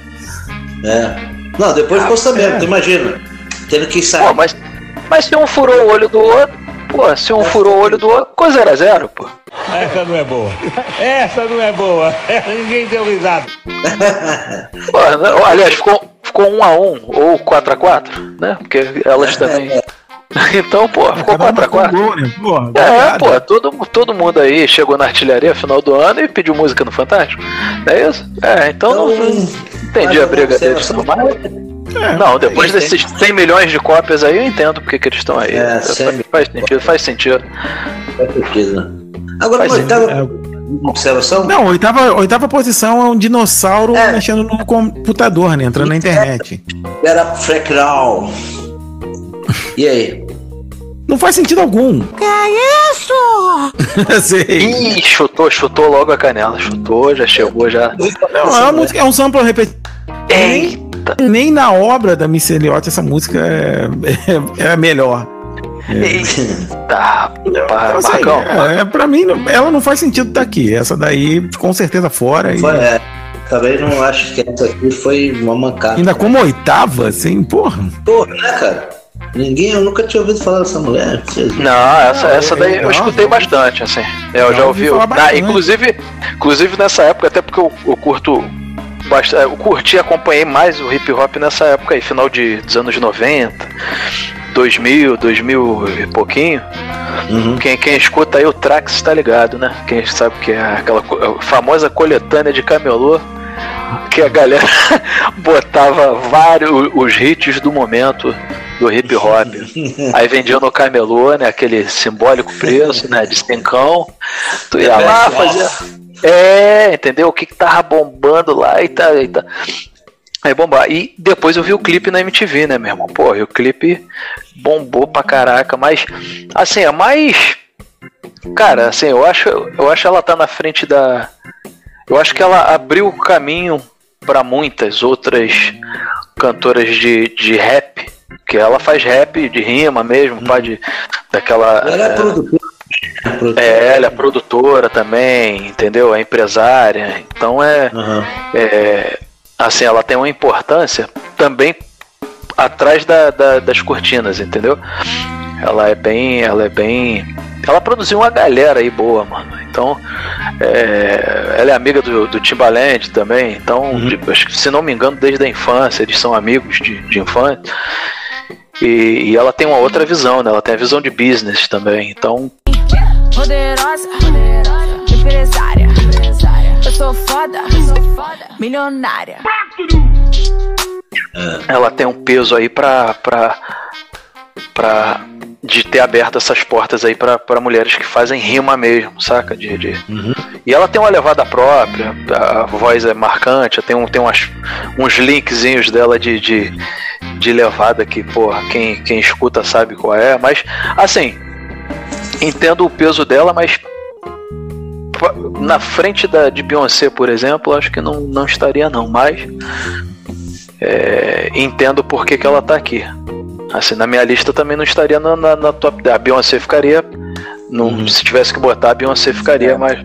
É. Não, depois ficou sabendo, tu imagina. Tendo que sair.
Pô, mas, mas se um furou o olho do outro, pô, se um furou o olho do outro, coisa era zero, pô.
Essa não é boa. Essa não é boa. Ninguém deu risada.
Pô, não- aliás, ficou, ficou um a um ou 4 a 4 né? Porque elas também. Então, pô, ficou 4 a 4
Gol, né? Porra,
É, pô, todo, todo mundo aí chegou na artilharia final do ano e pediu música no Fantástico. Não é isso? É, então, não, não entendi a briga deles.
É,
Não, depois desses 100 milhões de cópias aí, eu entendo porque que eles estão aí.
É, 100
faz sentido, faz sentido.
Faz sentido? Agora,
Faz
É,
uma observação?
Não, oitava, oitava posição é um dinossauro
É.
mexendo no computador, né? Entrando na internet.
Era Freckdown. E aí?
Não faz sentido algum.
Que é isso?
Sei.
Ih, chutou, chutou logo a canela. Chutou, já chegou, já.
Não, é, uma música, é um sample repetido. Nem, nem na obra da Miss Elliott essa música é, é, é a melhor.
Tá,
Então, assim,
Marcão.
é, pra mim, ela não faz sentido estar aqui. Essa daí, com certeza, fora. E
Foi, é. Também não acho que essa aqui foi uma mancada.
ainda como oitava, assim, porra.
Porra, né, cara? Ninguém, eu nunca tinha ouvido falar dessa mulher.
Não, essa, essa daí eu escutei bastante, assim. Eu já, ouvi. ah, inclusive, inclusive nessa época, até porque eu, eu curto. Bast- Eu curti e acompanhei mais o hip hop nessa época aí, final de, dos anos 90, 2000, 2000 e pouquinho. Quem, quem escuta aí o Trax tá ligado, né? Quem sabe que é aquela co- famosa coletânea de camelô que a galera botava vários os hits do momento do hip hop. Aí vendia no camelô, né? Aquele simbólico preço, né? De cincão. Tu ia lá, fazia. É, entendeu? O que, que tava bombando lá e tá. E tá. Aí bombar. E depois eu vi o clipe na MTV, né, meu irmão? Pô, e o clipe bombou pra caraca, mas assim, é mais. Cara, assim, eu acho, eu acho ela tá na frente da. Eu acho que ela abriu o caminho pra muitas outras cantoras de, de rap. Que ela faz rap de rima mesmo, pá, de, daquela.
Ela é produtora.
É, ela é produtora também, entendeu? É empresária. Então é, é. Assim, ela tem uma importância também atrás da, da- das cortinas, entendeu? Ela é bem. Ela é bem. Ela produziu uma galera aí boa, mano. Então. é, ela é amiga do, do Timbaland também. Então, acho que, se não me engano, desde a infância, eles são amigos de, de infância. E, e ela tem uma outra visão, né? Ela tem a visão de business também. Então,
Poderosa, empresária. Eu sou foda, milionária.
ela tem um peso aí pra, pra, pra de ter aberto essas portas aí pra, mulheres que fazem rima mesmo, saca? De, de- E ela tem uma levada própria, a voz é marcante, tem, um, tem umas, uns linkzinhos dela de, de, de levada que, porra, quem, quem escuta sabe qual é, mas assim, entendo o peso dela, mas na frente da, de Beyoncé, por exemplo, acho que não, não estaria não, mas é, entendo por que, que ela tá aqui. Assim, na minha lista também não estaria na, na, na top 10. A Beyoncé ficaria. Não- Se tivesse que botar, a Beyoncé ficaria mais.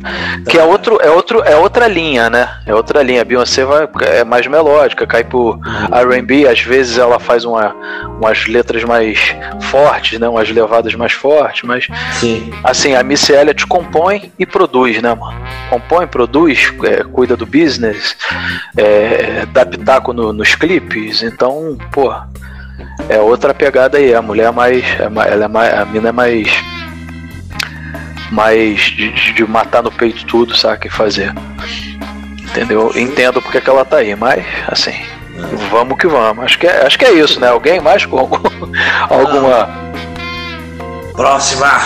Que é, outro, é, outro, é outra linha, né? É outra linha. A Beyoncé vai, é mais melódica, cai pro RB. Às vezes ela faz uma, umas letras mais fortes, né? Umas levadas mais fortes, mas.
Sim.
Assim, a Missy Elliott compõe e produz, né, mano? Compõe, produz, é, cuida do business, é, dá pitaco no- nos clipes, então, pô, é outra pegada aí. A mulher é mais. É mais ela é mais a mina é mais. Mais de, de- matar no peito tudo, sabe? E fazer. Entendeu? Entendo porque que ela tá aí, mas, assim. Vamos que vamos. Acho que é, acho que é isso, né? Alguém mais com algum- alguma.
Próxima!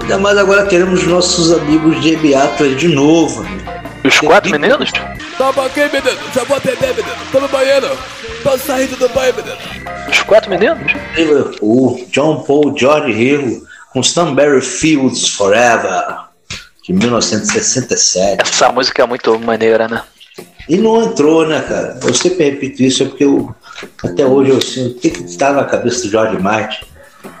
Ainda mais agora queremos nossos amigos de Ebiatras de novo. né?
Os quatro meninos?
Toma aqui, menino. Já vou atender, menino. Tô no banheiro. Tô saindo do banho, menino.
Os quatro meninos?
O John Paul George Hill com Stanberry Fields Forever, de 1967.
Essa música é muito maneira, né?
E não entrou, né, cara? Eu sempre repito isso, é porque eu, até hoje eu sinto o que que tá na cabeça do George Martin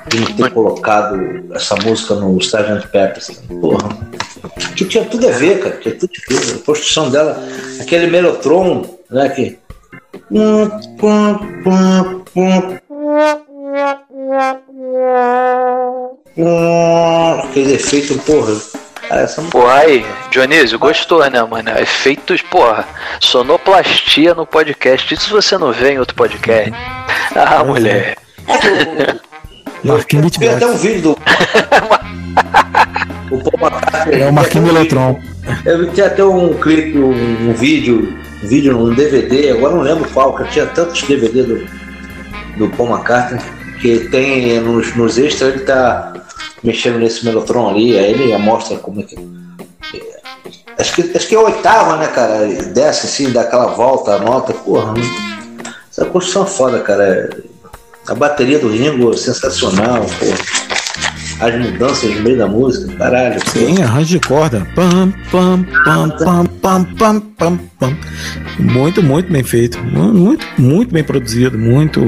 de não ter colocado essa música no Sgt. Peppers. Porra. Que tinha tudo a ver, cara. Tinha tudo a ver. A construção dela, aquele Melotron, né, que... Aquele efeito, porra. Essa
Pô, aí, Dionísio, gostou, né, mano? Efeitos, porra, sonoplastia no podcast. Isso você não vê em outro podcast. Ah, mulher.
Marquinhos
Tem até um vídeo do. o Paul McCartney.
É o Marquinhos Eletron.
Eu tinha até um clipe, um, um vídeo, um vídeo, um DVD, agora não lembro qual, que eu tinha tantos DVD do, do Paul McCartney, que tem nos, nos extras, ele tá mexendo nesse Melotron ali, aí ele mostra como é que. Acho que, acho que é a oitava, né, cara? Desce assim, dá aquela volta, a nota, porra. Essa construção é foda, cara. A bateria do Ringo sensacional, porra. As mudanças no meio da música, caralho.
Sim, arranjo de corda. Pam, pam, pam, pam, pam, pam, pam, pam. Muito, muito bem feito. Mu- Muito, muito bem produzido. Muito.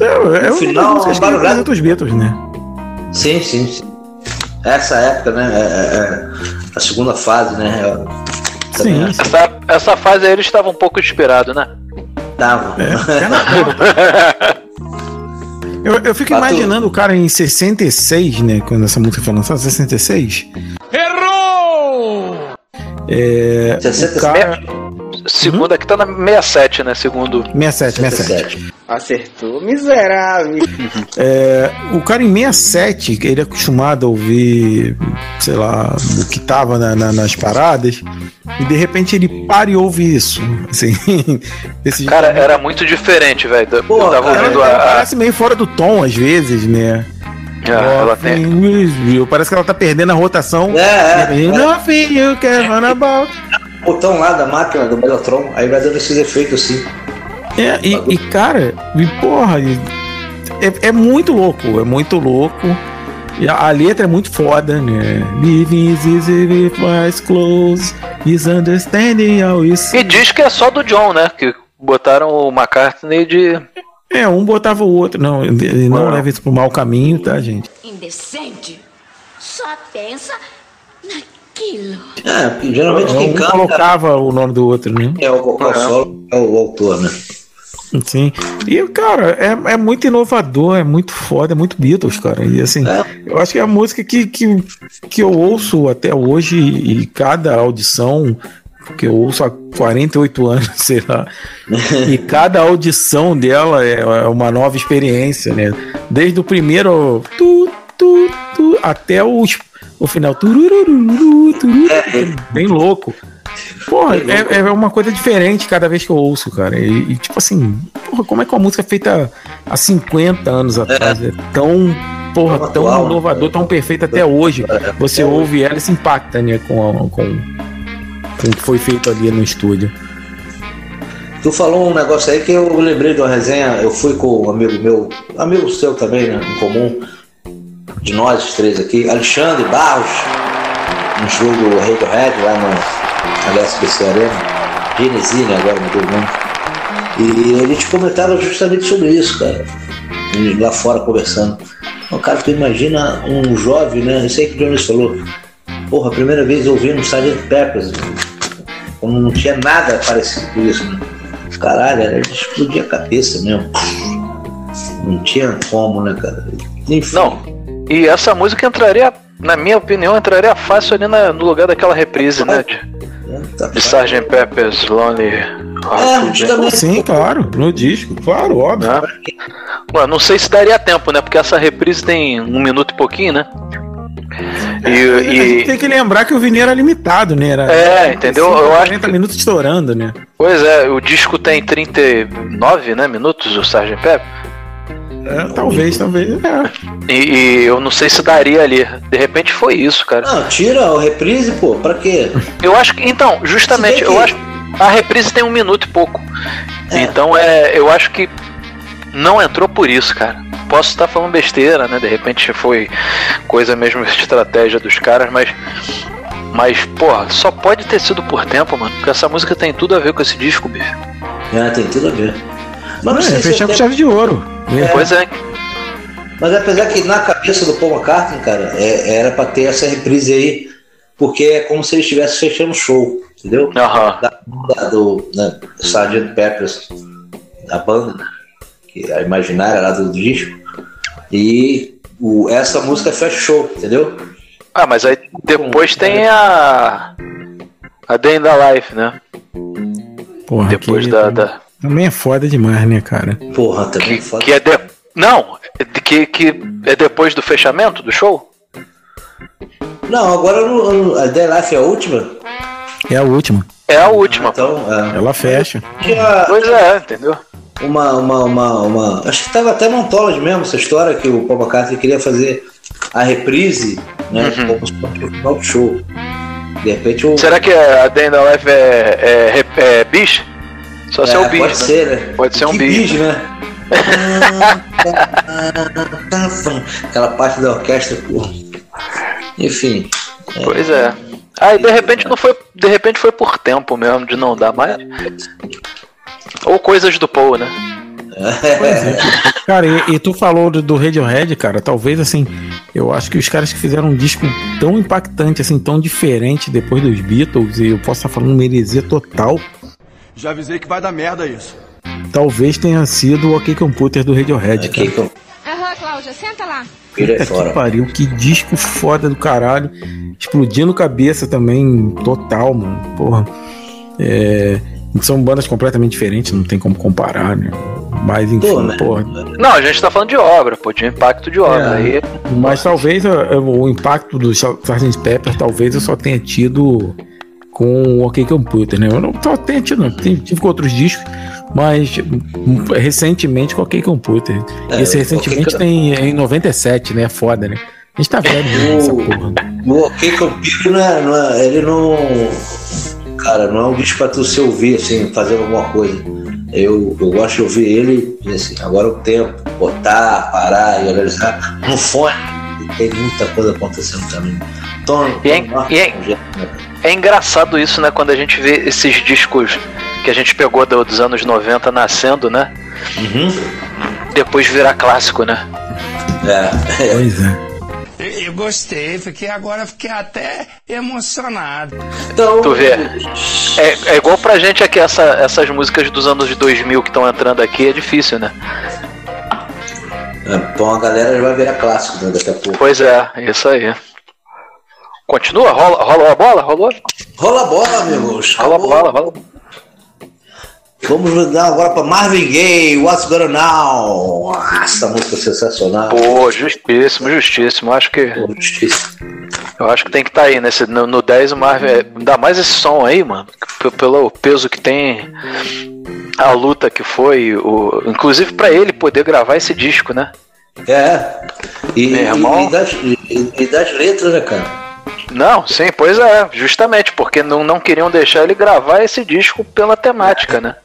É, é
No final,
músicas que
barulhado.
representam os Beatles, né?
Sim, sim, sim. Essa época, né? é- é- é a segunda fase, né? que
Essa, essa fase aí eles estavam um pouco inspirados, né?
Tava.
Eu, eu fico imaginando o cara em 66, né? Quando essa música foi lançada, 66.
Errou!
É. O cara,
Segunda aqui tá na 67, né? Segundo.
67, 67.
Acertou, miserável.
É, o cara em 67, ele é acostumado a ouvir, sei lá, o que tava na- na- nas paradas, e de repente ele para e ouve isso. Assim, esse
Cara, era muito diferente, velho. Eu
Pô,
tava
ela,
ouvindo
ela
a. a-
parece meio fora do tom às vezes, né?
Ah, ela tem.
Parece que ela tá perdendo a rotação.
É, é.
Nothing you can run about.
Botão lá da máquina do Mellotron, aí vai dando esses efeitos assim.
É, e, e, cara, e, porra, e- é, é muito louco, é muito louco. E a, a letra é muito foda, né? Living is easy with eyes closed, is understanding how you see.
E diz que é só do John, né? Que botaram o McCartney de.
É, um botava o outro. Não, ele não leva isso pro mau caminho, tá, gente?
Indecente. Só pensa naquilo.
É, porque geralmente
um
quem canta
colocava o nome do outro, né?
é o vocal solo, é o autor, né?
Sim. E, cara, é, é muito inovador, é muito foda, é muito Beatles, cara. E assim, eu acho que é a música que, que, que eu ouço até hoje e cada audição, que eu ouço há 48 anos, sei lá. e cada audição dela é é uma nova experiência, né? Desde o primeiro tu, tu, tu, até os, o final. tururururu, tururu, bem louco. Porra, é, é uma coisa diferente cada vez que eu ouço, cara. E, e, tipo assim, porra, como é que uma música feita há 50 anos atrás é, tão, porra, tão
atual, né?
inovador, tão perfeita até hoje. Você ouve ela e se impacta, né, com, a- com, com o que foi feito ali no estúdio.
Tu falou um negócio aí que eu lembrei de uma resenha, eu fui com um amigo meu, amigo seu também, né, em comum, de nós três aqui, Alexandre Barros, um show do Radiohead lá no SBC Arena, Genesine agora mudou o nome. E a gente comentava justamente sobre isso, cara. Lá fora conversando. Então, cara, tu imagina um jovem, né? Isso aí que o Jonas falou. Porra, a primeira vez ouvindo um Sgt. Peppers. Quando não tinha nada parecido com isso, né? Caralho, era de explodir a cabeça mesmo. Não tinha como, né, cara? Enfim.
Não. E essa música entraria, na minha opinião, entraria fácil ali na- no lugar daquela reprise, né? De, de Sgt. Pepper's Lonely Hearts Band.
Sim, claro, no disco, claro, óbvio.
Ué, não sei se daria tempo, né? Porque essa reprise tem um minuto e pouquinho, né? E,
A gente
e-
tem que lembrar que o vinil era limitado, né? Era
É, entendeu? Eu acho
40 minutos estourando, né?
Pois é, o disco tem 39 né, minutos, o Sgt. Pepper.
É, talvez, talvez. É.
E, e eu não sei se daria ali. De repente foi isso, cara.
Não, tira o reprise, pô, pra quê?
Eu acho que. Então, justamente, eu
que-
acho. A reprise tem um minuto e pouco. Então é. Eu acho que não entrou por isso, cara. Posso estar falando besteira, né? De repente foi coisa mesmo de estratégia dos caras, mas. Mas, porra, só pode ter sido por tempo, mano. Porque essa música tem tudo a ver com esse disco, bicho.
É, tem tudo a ver. Mas não
É,
sei se
fechar
é
com chave de ouro.
Pois é.
Mas apesar que na cabeça do Paul McCartney, cara, é- era pra ter essa reprise aí, porque é como se ele estivesse fechando o show, entendeu?
Aham.
Da, da- do né, Sgt. Peppers, da banda, né, que é a imaginária lá do disco. E o, essa música fecha o show, entendeu?
Ah, mas aí depois tem a. A Day in the Life, né?
Porra,
Depois da- da-
Também é foda demais, né, cara?
Porra, também foda.
Que é de... Não, é que, que é depois do fechamento do show?
Não, agora no, no, a The Life é a última.
É a última.
É a última.
Então, é.
Ela fecha.
Tinha-
Pois é, entendeu?
uma, uma, uma, uma- Acho que tava até no Anthology mesmo essa história que o Paul McCartney queria fazer a reprise, né?
Uhum.
Do show. De repente o.
Será que a the Life é, é, rep- é bis? Só se é o bis.
Pode
né?
ser, né?
Pode ser um bis.
bis, né? Aquela parte da orquestra, pô. Enfim.
Pois é. Aí de repente não foi. De repente foi por tempo mesmo, de não dar mais. Ou coisas do Paul, né?
É. Cara, e, e tu falou do, do Radiohead, cara, talvez assim, eu acho que os caras que fizeram um disco tão impactante, assim, tão diferente depois dos Beatles, e eu posso estar falando uma heresia total,
Já avisei que vai dar merda isso.
talvez tenha sido o OK Computer do Radiohead, cara.
Aham, Cláudia, senta lá.
Vira
Puta
fora.
que pariu, que disco foda do caralho. Explodindo cabeça também, total, mano. Porra. É, são bandas completamente diferentes, não tem como comparar, né? Mas enfim,
Pô, né?
porra.
Não, a gente tá falando de obra, pô, de impacto de obra.
É.
Aí,
Mas talvez é, o impacto do Sgt. Pepper, talvez eu só tenha tido com o OK Computer, né? Eu não tenha tido, não. Tive com outros discos, mas hum, recentemente com o OK Computer.
É,
Esse recentemente tem em 97, né? Foda, né? A gente tá velho mesmo nessa porra.
O OK Computer não é, não é- ele não. Cara, não é um disco pra tu se ouvir, assim, fazendo alguma coisa. Eu, eu gosto de ouvir ele, e, assim, agora o tempo, botar, parar e analisar no fone. Tem muita coisa acontecendo também. Tom,
E é-
Tom
e é- é engraçado isso, né? Quando a gente vê esses discos que a gente pegou do- dos anos 90 nascendo, né? Depois virar clássico, né?
É.
Pois é.
Eu, gostei, fiquei agora fiquei até emocionado.
Então,
Tu vê. É, é igual pra gente aqui, essa- essas músicas dos anos 2000 que estão entrando aqui, é difícil, né?
Então a galera já vai virar clássico né, daqui a pouco.
Pois é, isso aí. Continua? Rola, rolou a bola? Rolou?
Rola a bola, amigos.
Rola a bola, rola.
Vamos mudar agora pra Marvin Gaye, What's Going Now? Essa música é sensacional.
Pô, justíssimo, justíssimo. Acho que. Eu acho que tem que estar aí nesse, no, no 10 o Marvin. é, Ainda mais esse som aí, mano. Pelo peso que tem. A luta que foi. O, inclusive pra ele poder gravar esse disco, né?
É. E,
Meu
e,
irmão.
e das, e- e das letras, né, cara?
Não, sim, pois é, justamente, porque não, não queriam deixar ele gravar esse disco pela temática, né?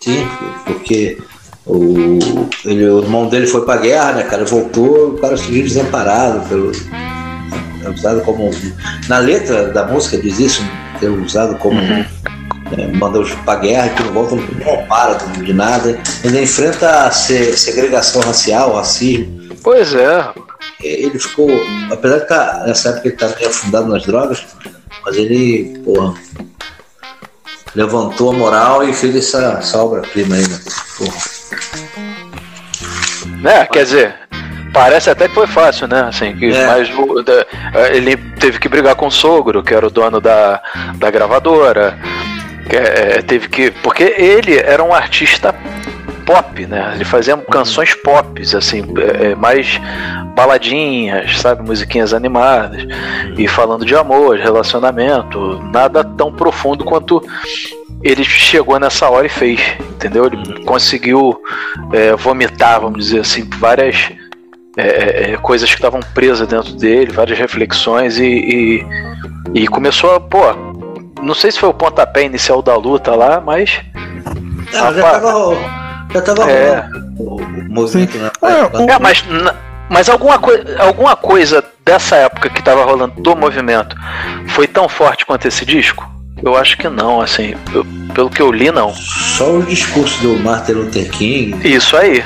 Sim, porque o, ele, o irmão dele foi pra guerra, né, cara? Voltou, o cara seguiu desamparado pelo. É usado como. Na letra da música diz isso, é usado como. É, manda os pra guerra que não voltam não para de nada. Ainda enfrenta a se- segregação racial, racismo.
Pois é.
Ele ficou. Apesar de estar nessa época ele tá meio afundado nas drogas, mas ele, porra, levantou a moral e fez essa, essa obra-prima aí, né? Porra.
Né? Quer dizer, parece até que foi fácil, né? Assim, que,
É.
mas o- da- ele teve que brigar com o sogro, que era o dono da, da gravadora. que, é, teve que. Porque ele era um artista pop, né? Ele fazia canções pop, assim, é, é, mais baladinhas, sabe? Musiquinhas animadas. E falando de amor, de relacionamento, nada tão profundo quanto ele chegou nessa hora e fez, entendeu? Ele conseguiu é, vomitar, vamos dizer assim, várias é, é, coisas que estavam presas dentro dele, várias reflexões e, e, e começou a, pô, não sei se foi o pontapé inicial da luta lá, mas
Ah, já tava. Já tava
É.
rolando o o movimento, né?
É, mas, na- mas alguma, coi alguma coisa dessa época que tava rolando do movimento foi tão forte quanto esse disco? Eu acho que não, assim, eu- pelo que eu li, não.
Só o discurso do Martin Luther King.
Isso aí.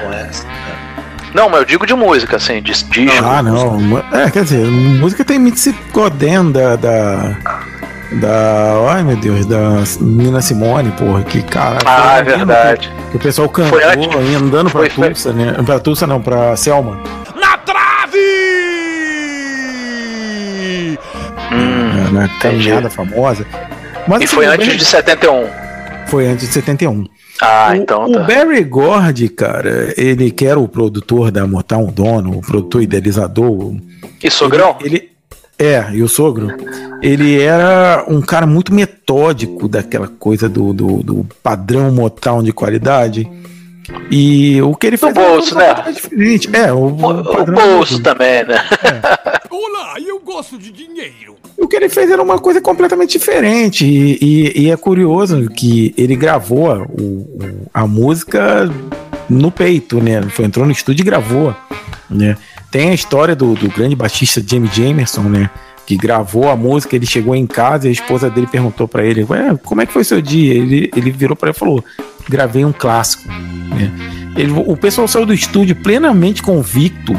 Não, mas eu digo de música, assim, de disco.
Ah, não. É, quer dizer, música tem Goden da, da. Da. Ai meu Deus, da Nina Simone, porra, que caralho.
Ah, é verdade.
Que, que o pessoal cantou
Foi antes-
andando pra
foi-
Tulsa, né? Pra Tulsa não, pra Selma.
Na trave!
É, né? Caminhada famosa. Mas,
e
assim,
foi
o
antes
Barry-
de 71.
Foi antes de 71.
Ah,
o,
então
o
tá.
Barry Gordy, cara, ele que era o produtor da Motown, o dono, o produtor idealizador.
E sogrão?
Ele, ele- é, e o sogro. Ele era um cara muito metódico daquela coisa do, do, do padrão Motown de qualidade. E o que ele fez
No bolso, né?
diferente. É, o, o
O bolso também, né?
Olá, eu gosto de dinheiro.
O que ele fez era uma coisa completamente diferente. E, e- e é curioso que ele gravou o- o- a música no peito, né? Foi, entrou no estúdio e gravou. Né? Tem a história do, do grande baixista Jamie Jamerson, né? Que gravou a música, ele chegou em casa e a esposa dele perguntou pra ele: Ué, como é que foi seu dia? Ele, ele virou pra ele e falou: Gravei um clássico. Né? Ele, o pessoal saiu do estúdio plenamente convicto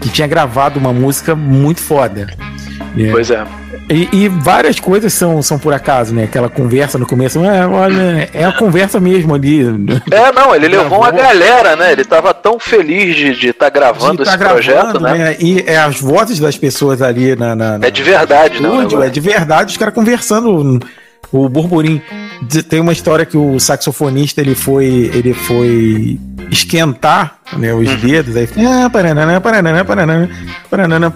que tinha gravado uma música muito foda. né?
Pois é.
E, e várias coisas são, são por acaso, né? Aquela conversa no começo, é, olha, é a conversa mesmo ali.
É, não, ele levou uma galera, né? Ele tava tão feliz de estar gravando
de tá
esse projeto,
gravando,
né?
E é as vozes das pessoas ali na. na- na-
É de verdade, né?
é de verdade, os caras conversando. O burburinho. Tem uma história que o saxofonista ele foi. Ele foi esquentar né, os dedos. Aí ah, paranana, paranana, paranana, paranana.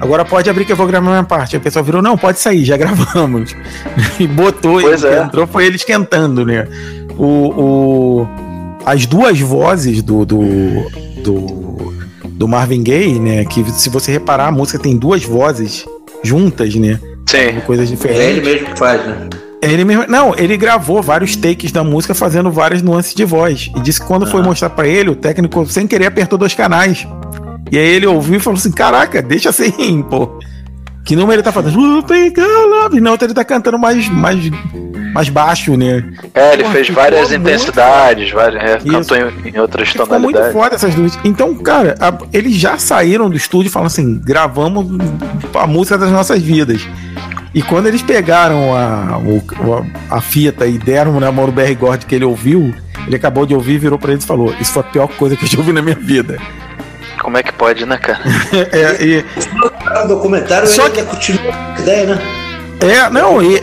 Agora pode abrir que eu vou gravar minha parte. Aí o pessoal virou, não, pode sair, já gravamos. e botou,
Pois
e
é.
entrou, foi ele esquentando, né? O, o- as duas vozes do, do, do, do Marvin Gaye, né? Que se você reparar, a música tem duas vozes juntas, né?
Sim.
Coisas
É
diferentes.
ele mesmo que faz, né?
Ele mesmo, não, ele gravou vários takes da música fazendo várias nuances de voz. E disse que quando foi mostrar pra ele, o técnico, sem querer, apertou dois canais. E aí ele ouviu e falou assim: Caraca, deixa assim, pô. Que número ele tá fazendo? Love. Não, então ele tá cantando mais, mais, mais baixo, né?
É, ele
Pô,
fez
ficou
várias
muito
intensidades, várias, é, cantou em, em outras
Ficou muito
tonalidades.
foda essas duas. Então, cara, a- eles já saíram do estúdio falando assim: gravamos a música das nossas vidas. E quando eles pegaram a, o- a, a fita e deram na mão do BR Gord que ele ouviu, ele acabou de ouvir, virou pra eles e falou: Isso foi a pior coisa que eu já ouvi na minha vida.
Como é que pode, né, cara?
É, e-
O documentário
Só
ele continua com a ideia, né?
É, não, e,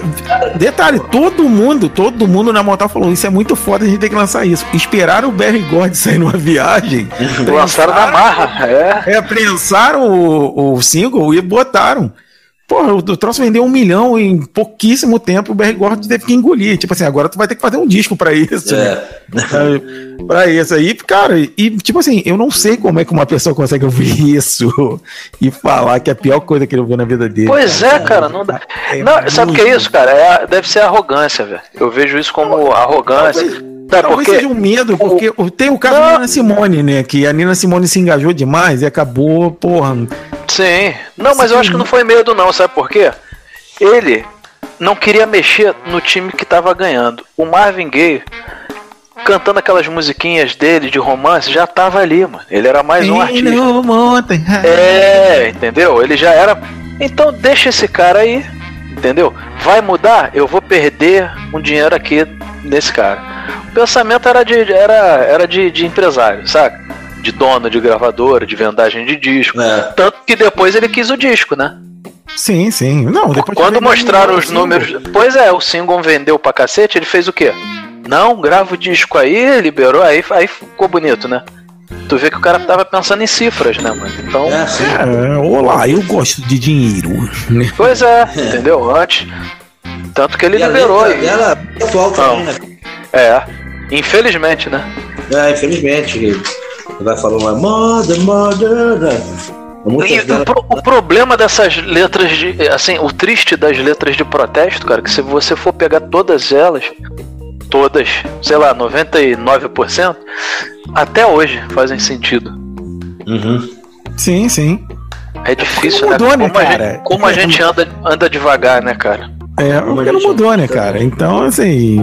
detalhe, todo mundo, todo mundo na motal falou, isso é muito foda, a gente tem que lançar isso. Esperaram o Barry Gord sair numa viagem.
Lançaram na marra, é.
É, prensaram o, o single e botaram. Porra, o troço vendeu um milhão em pouquíssimo tempo, o Barry Gord teve que engolir. Tipo assim, agora tu vai ter que fazer um disco pra isso.
É.
Né? pra isso aí, cara, e tipo assim, eu não sei como é que uma pessoa consegue ouvir isso e falar que é a pior coisa que ele ouviu na vida dele.
Pois é, cara, não dá. Não, sabe o que é isso, cara? É deve ser arrogância, velho. Eu vejo isso como arrogância.
Talvez
por quê?
seja um medo, porque o- tem o caso da Nina Simone, né? Que a Nina Simone se engajou demais e acabou, porra.
Sim. Não, mas eu acho que não foi medo, não, sabe por quê? Ele não queria mexer no time que tava ganhando. O Marvin Gaye, cantando aquelas musiquinhas dele de romance, já tava ali, mano. Ele era mais um artista. É, entendeu? Ele já era. Então deixa esse cara aí, entendeu? Vai mudar? Eu vou perder um dinheiro aqui nesse cara. O pensamento era de, era, era de, de empresário, saca? De dono de gravadora, de vendagem de disco. Tanto que depois ele quis o disco, né?
Sim, sim. Não, depois
Quando mostraram os
single.
números. Pois é, o single vendeu pra cacete, ele fez o quê? Não, grava o disco aí, liberou, aí, aí ficou bonito, né? Tu vê que o cara tava pensando em cifras, né, mano? Então.
É, olá, eu gosto de dinheiro.
Pois é, entendeu? Antes. Tanto que ele
E a
liberou.
letra
e-
dela é atual também, né?
É. Infelizmente, né?
É, infelizmente. Vai falando uma mother, mother. né?
E o, pro- o problema dessas letras de. Assim, o triste das letras de protesto, cara, que se você for pegar todas elas, todas, sei lá, 99%, até hoje fazem sentido.
Sim, sim.
É difícil,
mudou,
né?
né,
Como, a
cara?
gente, como a gente anda, anda devagar, né, cara?
É, porque não mudou, né, cara? Então, assim,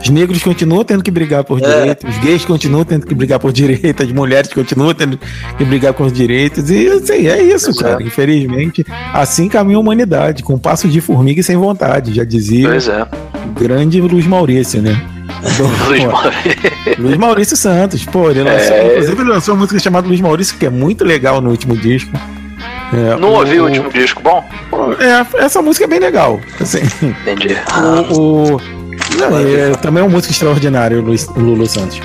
os negros continuam tendo que brigar por
É.
direitos, os gays continuam tendo que brigar por direitos, as mulheres continuam tendo que brigar com os direitos, e assim, é isso, cara. Infelizmente, assim caminha a humanidade, com passos de formiga e sem vontade, já dizia
Pois é.
o grande Luiz Maurício, né?
Luiz
Pô,
Maurício.
Luiz Maurício Santos, pô, ele lançou,
É.
inclusive ele lançou uma música chamada Luiz Maurício, que é muito legal no último disco. É,
Não ouvi o último disco, bom?
É, essa música é bem legal. Assim,
Entendi.
o, o- não, é, também é um músico extraordinário, o Luiz- o Lulu Santos.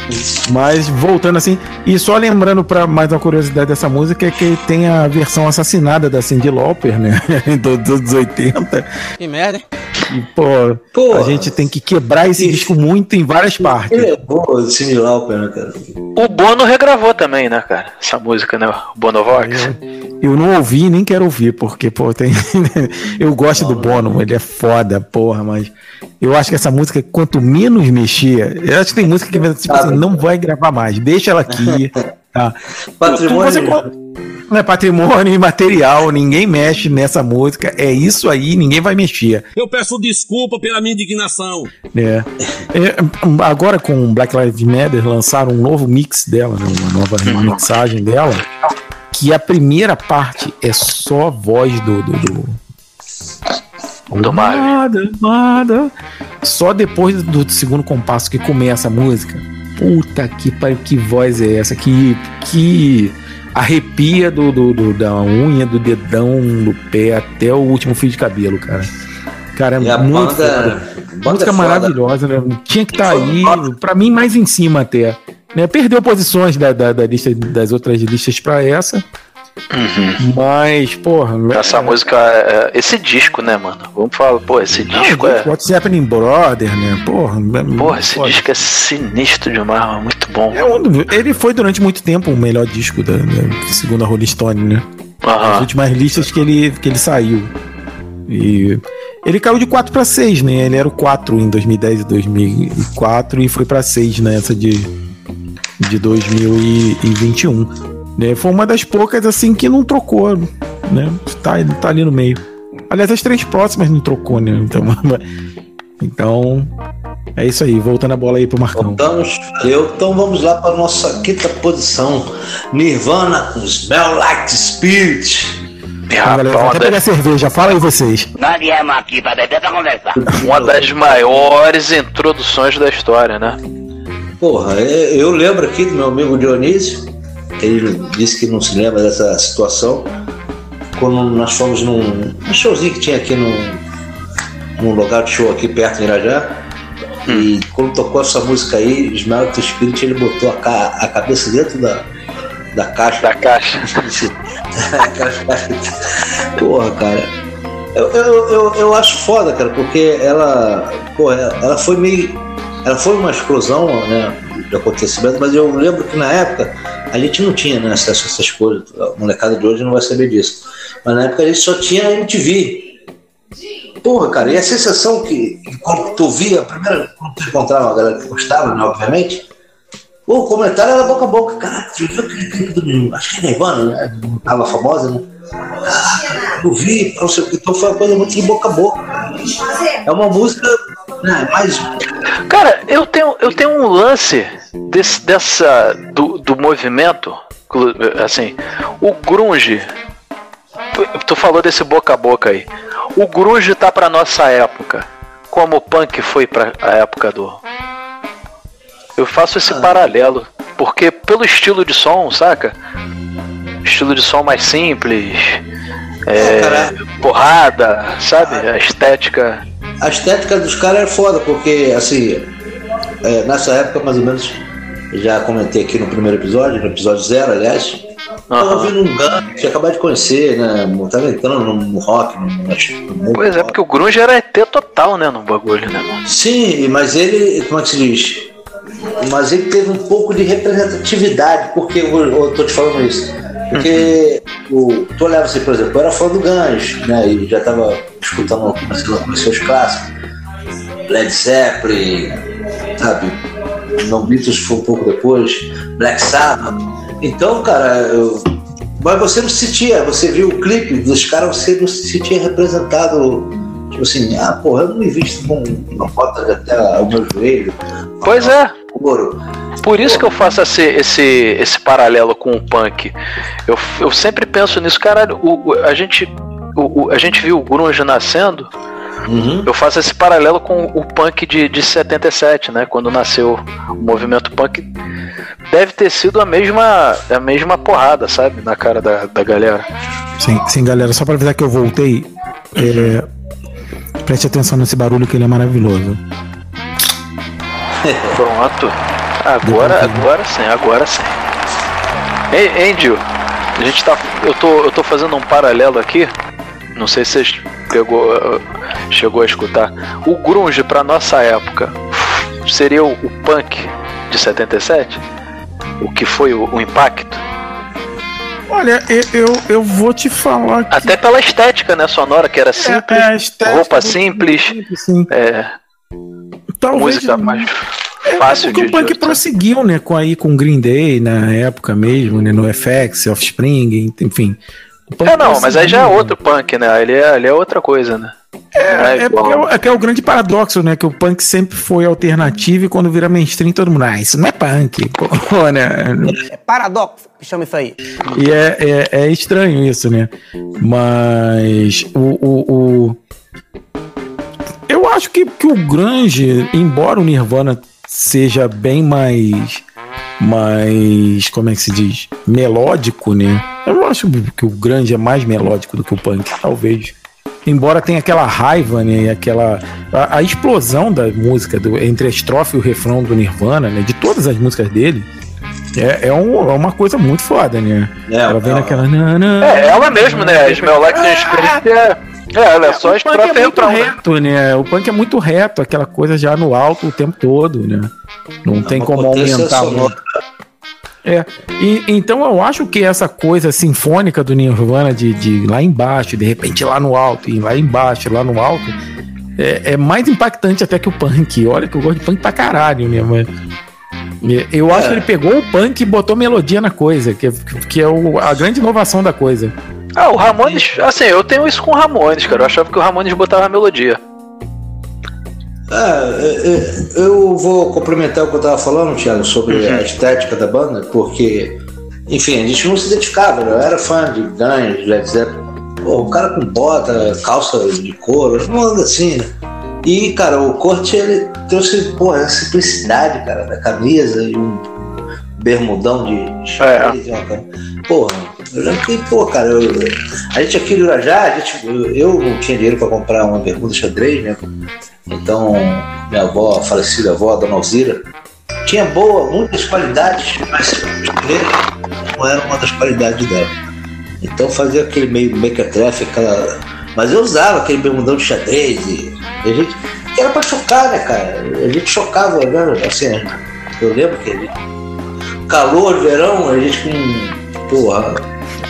Mas voltando assim, e só lembrando para mais uma curiosidade dessa música é que tem a versão assassinada da Cindy Lauper, né? do- dos anos 80.
Que merda, hein?
E, pô, a gente tem que quebrar esse disco muito em várias partes.
Ele é bom, o Cindy Lauper, né, cara?
O Bono regravou também, né, cara? Essa música, né? O Bonovox.
Eu não ouvi nem quero ouvir, porque, pô, tem. eu gosto do Bono, ele é foda, porra, mas eu acho que essa música, quanto menos mexer, eu acho que tem música que tipo assim, não vai gravar mais, deixa ela aqui, Tá.
Patrimônio.
Você não é patrimônio imaterial, ninguém mexe nessa música. É isso aí, ninguém vai mexer.
Eu peço desculpa pela minha indignação.
né? É, agora com Black Lives Matter lançaram um novo mix dela, né? uma nova remixagem dela, que a primeira parte é só voz do do, do...
Do Marvin.
Nada, nada. Só depois do segundo compasso que começa a música. Puta que pariu, que voz é essa? Que, que arrepia do, do- do- da unha, do dedão, do pé até o último fio de cabelo, cara. Cara, é muito
banda- banda
Música
é
maravilhosa, né? Tinha que estar aí, pra mim, mais em cima até. Né? Perdeu posições da, da, da lista, das outras listas pra essa. Mas, porra.
Essa música, é- esse disco, né, mano? Vamos falar, pô, esse disco é.
What's Happening Brother, né? Porra, é
Porra, esse
foda.
disco é sinistro demais, mano, muito bom.
É um ele foi durante muito tempo o melhor disco da, da segunda Rolling Stone, né?
Aham.
As últimas listas que ele, que ele saiu. E ele caiu de 4 para 6, né? Ele era o 4 em 2010 e 2004 e foi para 6 nessa de, de 2021. Né? Foi uma das poucas assim que não trocou, né? Tá, tá ali no meio. Aliás, as três próximas não trocou, né? Então, então é isso aí. Voltando a bola aí pro Marcão.
Voltamos. Eu, então vamos lá para a nossa quinta posição. Nirvana com Smell Like Spirit.
Galera, vou até pegar cerveja. Fala aí vocês.
Nós viemos aqui pra beber pra conversar.
Uma das maiores introduções da história, né?
Porra, é- eu lembro aqui do meu amigo Dionísio, ele disse que não se lembra dessa situação, quando nós fomos num, num showzinho que tinha aqui num, num lugar de show aqui perto de Irajá, e quando tocou essa música aí, Ismael do Spirit, ele botou a, ca- a cabeça dentro da, da caixa.
Da caixa.
Porra, cara. Eu, eu, eu, eu acho foda, cara, porque ela. Porra, ela foi meio. Ela foi uma explosão, né? De acontecimento, mas eu lembro que na época a gente não tinha né, acesso a essas coisas. A molecada de hoje não vai saber disso. Mas na época a gente só tinha MTV. Porra, cara, e a sensação que, quando tu via, a primeira, quando tu encontrava uma galera que gostava, né, obviamente, o comentário era boca a boca. Cara, tu viu aquele clipe do. Acho que é Nirvana, né? Tava famosa, né? Caraca, eu vi, não sei o que, então foi uma coisa muito de boca a boca. É uma música né, mais.
Cara, eu tenho, eu tenho um lance desse, dessa do, do movimento, assim, o grunge. tu- falou desse boca a boca aí. O grunge tá pra nossa época, como o punk foi pra a época do. Eu faço esse paralelo, porque pelo estilo de som, saca? Estilo de som mais simples, é, porrada, sabe? A estética.
A estética dos caras é foda, porque, assim, é, nessa época, mais ou menos, já comentei aqui no primeiro episódio, no episódio zero, aliás, tava ouvindo um Gun, tinha acabado de conhecer, né? Tava entrando no, no rock, no, no,
Pois é, porque o grunge era ET total, né, no bagulho, né, mano?
Sim, mas ele, como é que se diz? Mas ele teve um pouco de representatividade, porque eu, eu tô te falando isso. Porque o, tu olhava assim, por exemplo, eu era fã do Guns, né? E já tava escutando, começando a conhecer os clássicos. Led Zeppelin, sabe? Não Beatles foi um pouco depois, Black Sabbath. Então, cara, eu, mas você não se sentia, você viu o clipe dos caras, você não se sentia representado. Tipo assim, ah, porra, eu não me visto com uma de até o meu joelho.
Pois é. Por isso que eu faço esse, esse, esse paralelo com o punk. Eu, eu sempre penso nisso, caralho, o, o- a, gente, o, o- a gente viu o grunge nascendo. Eu faço esse paralelo com o punk de, de 77, né? Quando nasceu o movimento punk. Deve ter sido a mesma, a mesma porrada, sabe? Na cara da, da galera.
Sim, sim, galera, só pra avisar que eu voltei. é, preste atenção nesse barulho que ele é maravilhoso.
Pronto. Agora, agora sim, agora sim. Ei, Angel, a gente tá. Eu tô, eu tô fazendo um paralelo aqui. Não sei se vocês pegou, eh, chegou a escutar. O grunge pra nossa época seria o, o punk de 77? O que foi o, o impacto?
Olha, eu, eu, eu vou te falar que.
Até pela estética, né, sonora, que era simples,
é, estética
roupa simples,
sim.
é,
Talvez
música mais. fácil
Porque
de.
o punk
de-
prosseguiu, né, com aí com Green Day na época mesmo, né, no FX, Offspring, enfim.
É, não, mas aí já é outro punk, né? Ele é, ele é outra coisa, né?
É, é é, o- é que é o grande paradoxo, né? Que o punk sempre foi alternativo e quando vira mainstream todo mundo, ah, isso não é punk. Pô, né?
É paradoxo, que chama isso aí.
E é, é, é estranho isso, né? Mas o, o, o- Eu acho que, que o grunge, embora o Nirvana seja bem mais. Mais. Como é que se diz? Melódico, né? Eu acho que o grunge é mais melódico do que o punk, talvez. Embora tenha aquela raiva, né? e Aquela. A, a explosão da música, do, entre a estrofe e o refrão do Nirvana, né? De todas as músicas dele. É, é, um- é uma coisa muito foda, né? ela vem naquela.
É, ela mesmo, né? A Smell Like Teen Spirit é. É, ela é só
o punk é
e
muito reto, né? O punk é muito reto, aquela coisa já no alto o tempo todo, né? Não tem
uma
como aumentar muito. É, e, então eu acho que essa coisa sinfônica do Nirvana de, de lá embaixo, de repente lá no alto, e lá embaixo, lá no alto, é, é mais impactante até que o punk. Olha que eu gosto de punk pra caralho, né? Mas, é, eu acho que ele pegou o punk e botou melodia na coisa, que, que é o- a grande inovação da coisa.
Ah, o Ramones, assim, eu tenho isso com o Ramones, cara. Eu achava que o Ramones botava a melodia.
Ah, eu vou complementar o que eu tava falando, Thiago, sobre a estética da banda, porque, enfim, a gente não se identificava, né? eu era fã de Guns, Led Zeppelin. Pô, o cara com bota, calça de couro, não anda assim, né? E, cara, o Corte, ele trouxe, pô, a simplicidade, cara, da camisa e um bermudão de xadrez, uma cam- Porra, eu lembro que, pô, cara, eu- a gente aqui do Irajá, a gente, eu, eu não tinha dinheiro pra comprar uma bermuda xadrez, né? Então, minha avó, a falecida avó, a dona Alzira, tinha boa, muitas qualidades, mas xadrez não era uma das qualidades dela. Então fazia aquele meio mequetrefe, aquela. Mas eu usava aquele bermudão de xadrez e, e a gente. que era pra chocar, né, cara? A gente chocava, né? Assim, eu lembro que a gente, calor, verão, a gente com. Porra,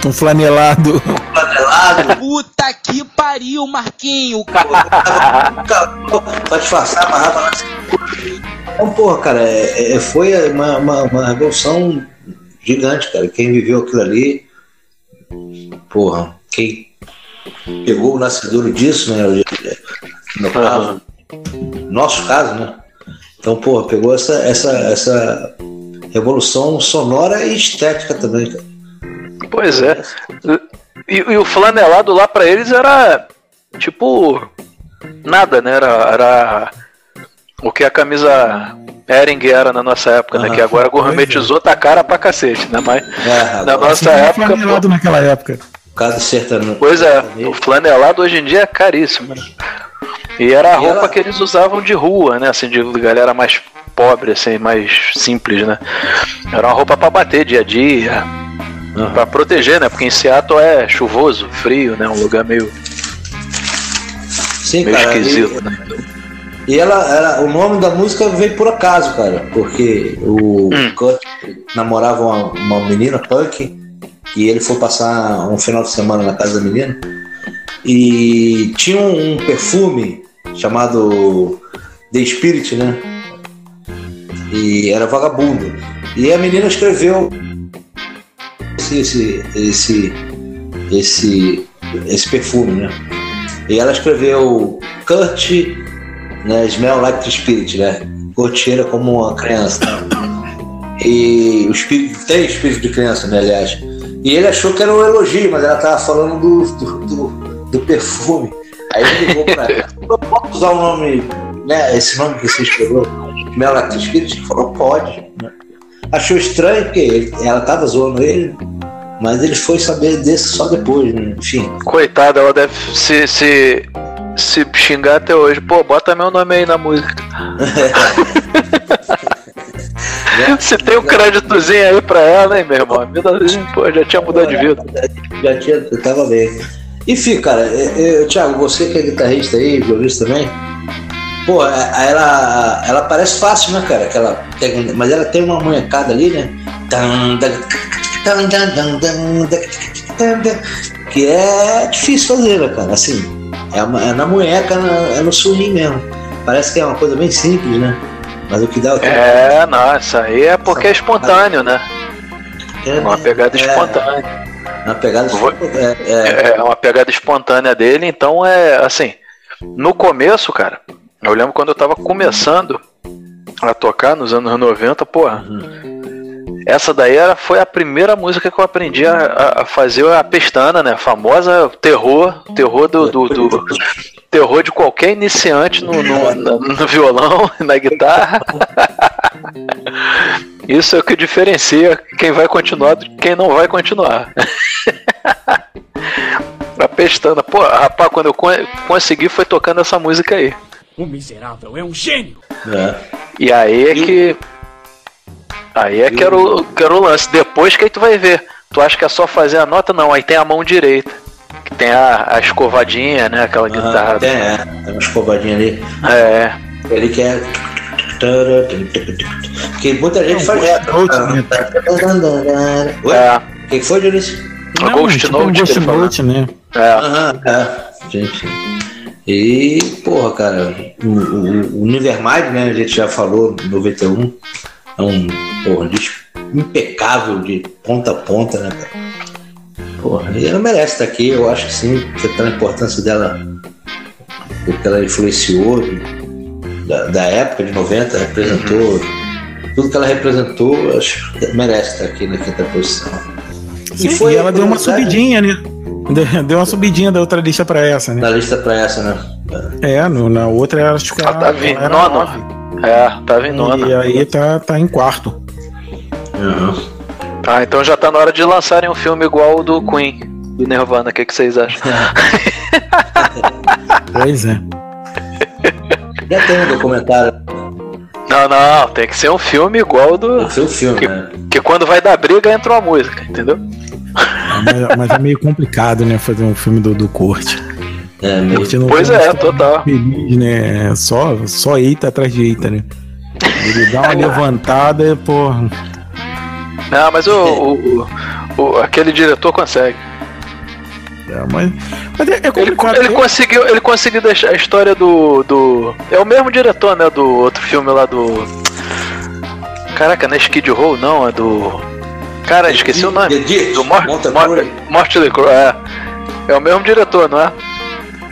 Um flanelado.
panelado,
Puta que pariu, Marquinho.
calor, pra disfarçar, amarrava na cintura. Então, porra, cara, é- é- foi uma, uma, uma revolução gigante, cara. Quem viveu aquilo ali, porra, quem pegou o nascedouro disso, né? No caso, nosso caso, né? Então, porra, pegou essa, essa, essa revolução sonora e estética também, cara.
Pois é. E, e o flanelado lá pra eles era tipo nada, né? Era, era o que a camisa Ering era na nossa época, né?
Aham.
Que agora gourmetizou, tá cara pra cacete, né? Mas
É,
na nossa época. pô,
flanelado naquela época.
Caso sertanejo.
Pois é, o flanelado hoje em dia é caríssimo. né? E era a
E
roupa
ela-
que eles usavam de rua, né? Assim, de galera mais pobre, assim, mais simples, né? Era uma roupa pra bater dia a dia, pra proteger, né? Porque em Seattle é chuvoso, frio, né? Um lugar meio,
Sim,
meio
cara.
esquisito,
e-
né?
E ela, ela, o nome da música veio por acaso, cara, porque o
Hum.
Kurt namorava uma, uma menina punk e ele foi passar um final de semana na casa da menina e tinha um, um perfume chamado The Spirit, né? E era vagabundo. E a menina escreveu esse, esse, esse, esse, esse perfume, né? E ela escreveu Kurt né? Smell like the spirit, né? Goteira como uma criança. E o espírito tem espírito de criança, né? Aliás. E ele achou que era um elogio, mas ela tava falando do, do, do, do perfume. Aí ele ligou pra ela. Eu posso usar o nome, né? Esse nome que você escreveu, The spirit? Ele falou, pode. Achou estranho, porque ela tava zoando ele, mas ele foi saber desse só depois, né? Enfim.
Coitada, ela deve se, se, se xingar até hoje. Pô, bota meu nome aí na música. Se tem um créditozinho aí pra ela, hein, meu irmão? Pô, já tinha mudado de vida.
Já tinha, eu tava bem. Enfim, cara, é, é, Thiago, você que é guitarrista aí, violista também, pô, a- ela, ela parece fácil, né, cara? Aquela, mas ela tem uma munhecada ali, né? Que é difícil fazer, né, cara? Assim, é, uma- é na munheca, é no swing mesmo. Parece que é uma coisa bem simples, né? Mas o que dá o
É, não, isso aí é porque é espontâneo, né? É uma pegada
é,
espontânea.
Uma pegada
é, é... é uma pegada espontânea dele, então é assim. No começo, cara, eu lembro quando eu tava começando a tocar nos anos 90, porra. Essa daí era, foi a primeira música que eu aprendi a, a fazer a pestana, né? A famosa terror, terror do, do, do terror de qualquer iniciante no, no, no, no violão, na guitarra. Isso é o que diferencia quem vai continuar de quem não vai continuar. a pestana. Pô, rapaz, quando eu consegui foi tocando essa música aí.
O miserável é um gênio!
É. E aí é que. Aí é que era, o, que era o lance. Depois que aí tu vai ver. Tu acha que é só fazer a nota? Não, aí tem a mão direita. Que tem a, a escovadinha, né? Aquela ah, guitarra.
Tem, é, tem uma escovadinha ali.
É.
Ele quer. Que muita gente faz.
É,
é. Quem foi, Dionísio?
Não, Ghost
tipo
Note,
um Ghost Note, né?
É.
Aham, é. Gente. E, porra, cara, o, o, o Nevermind, né? A gente já falou, 91. É um, porra, um disco impecável de ponta a ponta, né, cara? Porra, e ela merece estar aqui, eu acho que sim, pela importância dela, porque ela influenciou da, da época de 90, representou. Uhum. Tudo que ela representou, acho que merece estar aqui na quinta posição.
Sim, e, foi, e ela deu uma subidinha, né? Deu uma subidinha da outra lista pra essa, né?
Da lista pra essa, né?
É, no, na outra ela acho que
ela, tá vindo, era nove. É, tá vindo nona.
E aí tá, tá em quarto.
Uhum.
Ah, então já tá na hora de lançarem um filme igual o do Queen, do Nirvana. O que, que vocês acham?
pois é.
Já tem um documentário.
Não, não, tem que ser um filme igual do.
Tem que ser um filme,
que,
né?
que quando vai dar briga entra uma música, entendeu?
Mas, mas, é meio complicado, né? Fazer um filme do, do Corte.
É, meio...
Corte não
pois é, total.
Feliz, né? Só, só eita atrás de eita, né? Ele dá uma levantada, pô.
Não, mas o, o, o, aquele diretor consegue.
É, mas, mas é, é
ele, ele, conseguiu, ele conseguiu deixar a história do, do. É o mesmo diretor, né? Do outro filme lá do. Caraca, não é Skid Row, não, é do. Cara, esqueci o nome. Do Mort Mortley Crow, é. É o mesmo diretor, não é?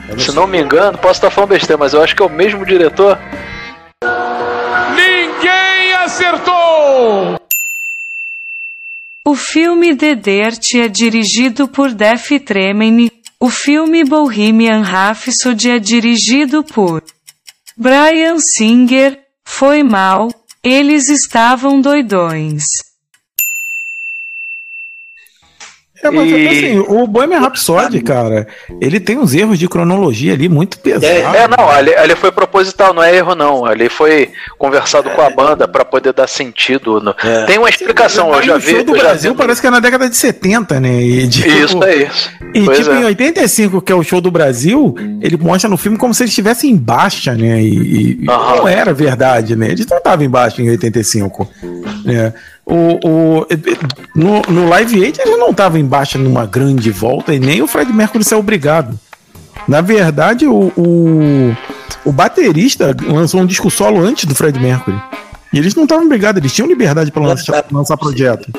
Não Se não me engano, posso estar falando besteira, mas eu acho que é o mesmo diretor.
Ninguém acertou!
O filme The Dirt é dirigido por Def Tremeni. O filme Bohemian Rhapsody é dirigido por Brian Singer. Foi mal, eles estavam doidões.
É, mas e... assim, o Bohemian Rhapsody, cara, ele tem uns erros de cronologia ali muito pesados.
É, é não, ali, ali foi proposital, não é erro não. Ali foi conversado é. com a banda para poder dar sentido. No... É. Tem uma explicação, eu já vi. O show
do Brasil
vi...
parece que é na década de 70, né? E, tipo,
isso é isso.
E pois tipo, é. em 85, que é o show do Brasil, ele mostra no filme como se ele estivesse em baixa, né? E, e não era verdade, né? Ele não estava em baixa em 85. Né? O, o, no, no Live Aid ele não estava embaixo numa grande volta e nem o Fred Mercury saiu obrigado. Na verdade, o, o, o, baterista lançou um disco solo antes do Fred Mercury. E eles não estavam brigados, eles tinham liberdade para lançar, lançar projeto.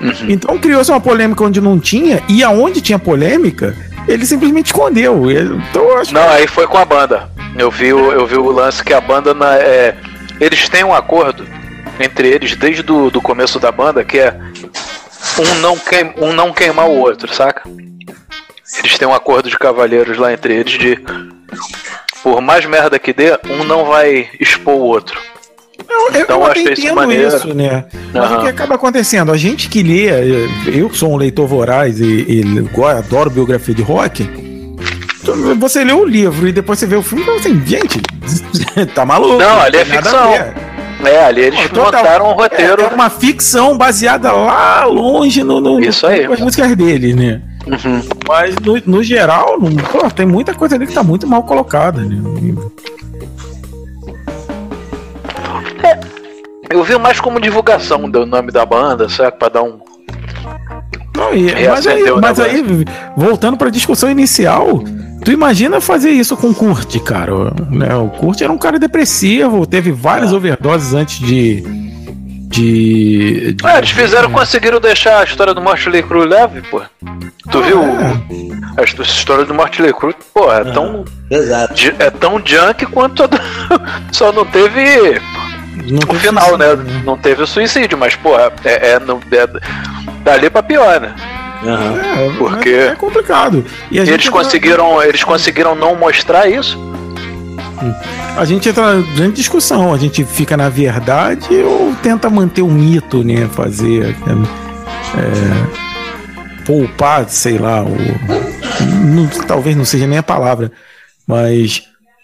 Uhum. Então criou-se uma polêmica onde não tinha, e aonde tinha polêmica, ele simplesmente escondeu. Então, acho
não, que... aí foi com a banda. Eu vi, o, eu vi o lance que a banda. Na, é, eles têm um acordo entre eles desde do, do começo da banda, que é um não, queim, um não queimar o outro, saca? Eles têm um acordo de cavalheiros lá entre eles de por mais merda que dê, um não vai expor o outro.
Eu, então eu, eu achei isso maneiro. Isso, né? Mas uhum. o que acaba acontecendo? A gente que lê, eu sou um leitor voraz e, e adoro biografia de rock. Você lê o livro e depois você vê o filme e fala assim, gente, tá maluco.
Não, ali é ficção. É, ali eles Pô, montaram um roteiro. É,
é, uma ficção baseada lá longe no, no
Isso aí.
as músicas dele, né?
Uhum.
Mas no, no geral, no, pô, tem muita coisa ali que tá muito mal colocada, né?
É, eu vi mais como divulgação do nome da banda, certo? Pra dar um.
Não, e, mas aí, mas aí, voltando para a discussão inicial, Tu imagina fazer isso com o Kurt, cara. Né? O Kurt era um cara depressivo, teve várias
Ah.
overdoses antes de. De. de
É, eles fizeram, conseguiram deixar a história do Motley Crue leve, pô. Tu viu? A his- a história do Motley Crue, pô, é tão.
Exato.
É tão junk quanto a do... Só não teve.
Não
o final, né? Não teve o suicídio, mas, pô, é, é, não- é dali pra pior, né?
É,
Porque-
é complicado. E a
eles conseguiram, eles conseguiram não mostrar isso.
A gente entra na grande discussão. A gente fica na verdade ou tenta manter o mito, né? Fazer. é, poupar, sei lá, o, não- talvez não seja nem a palavra, mas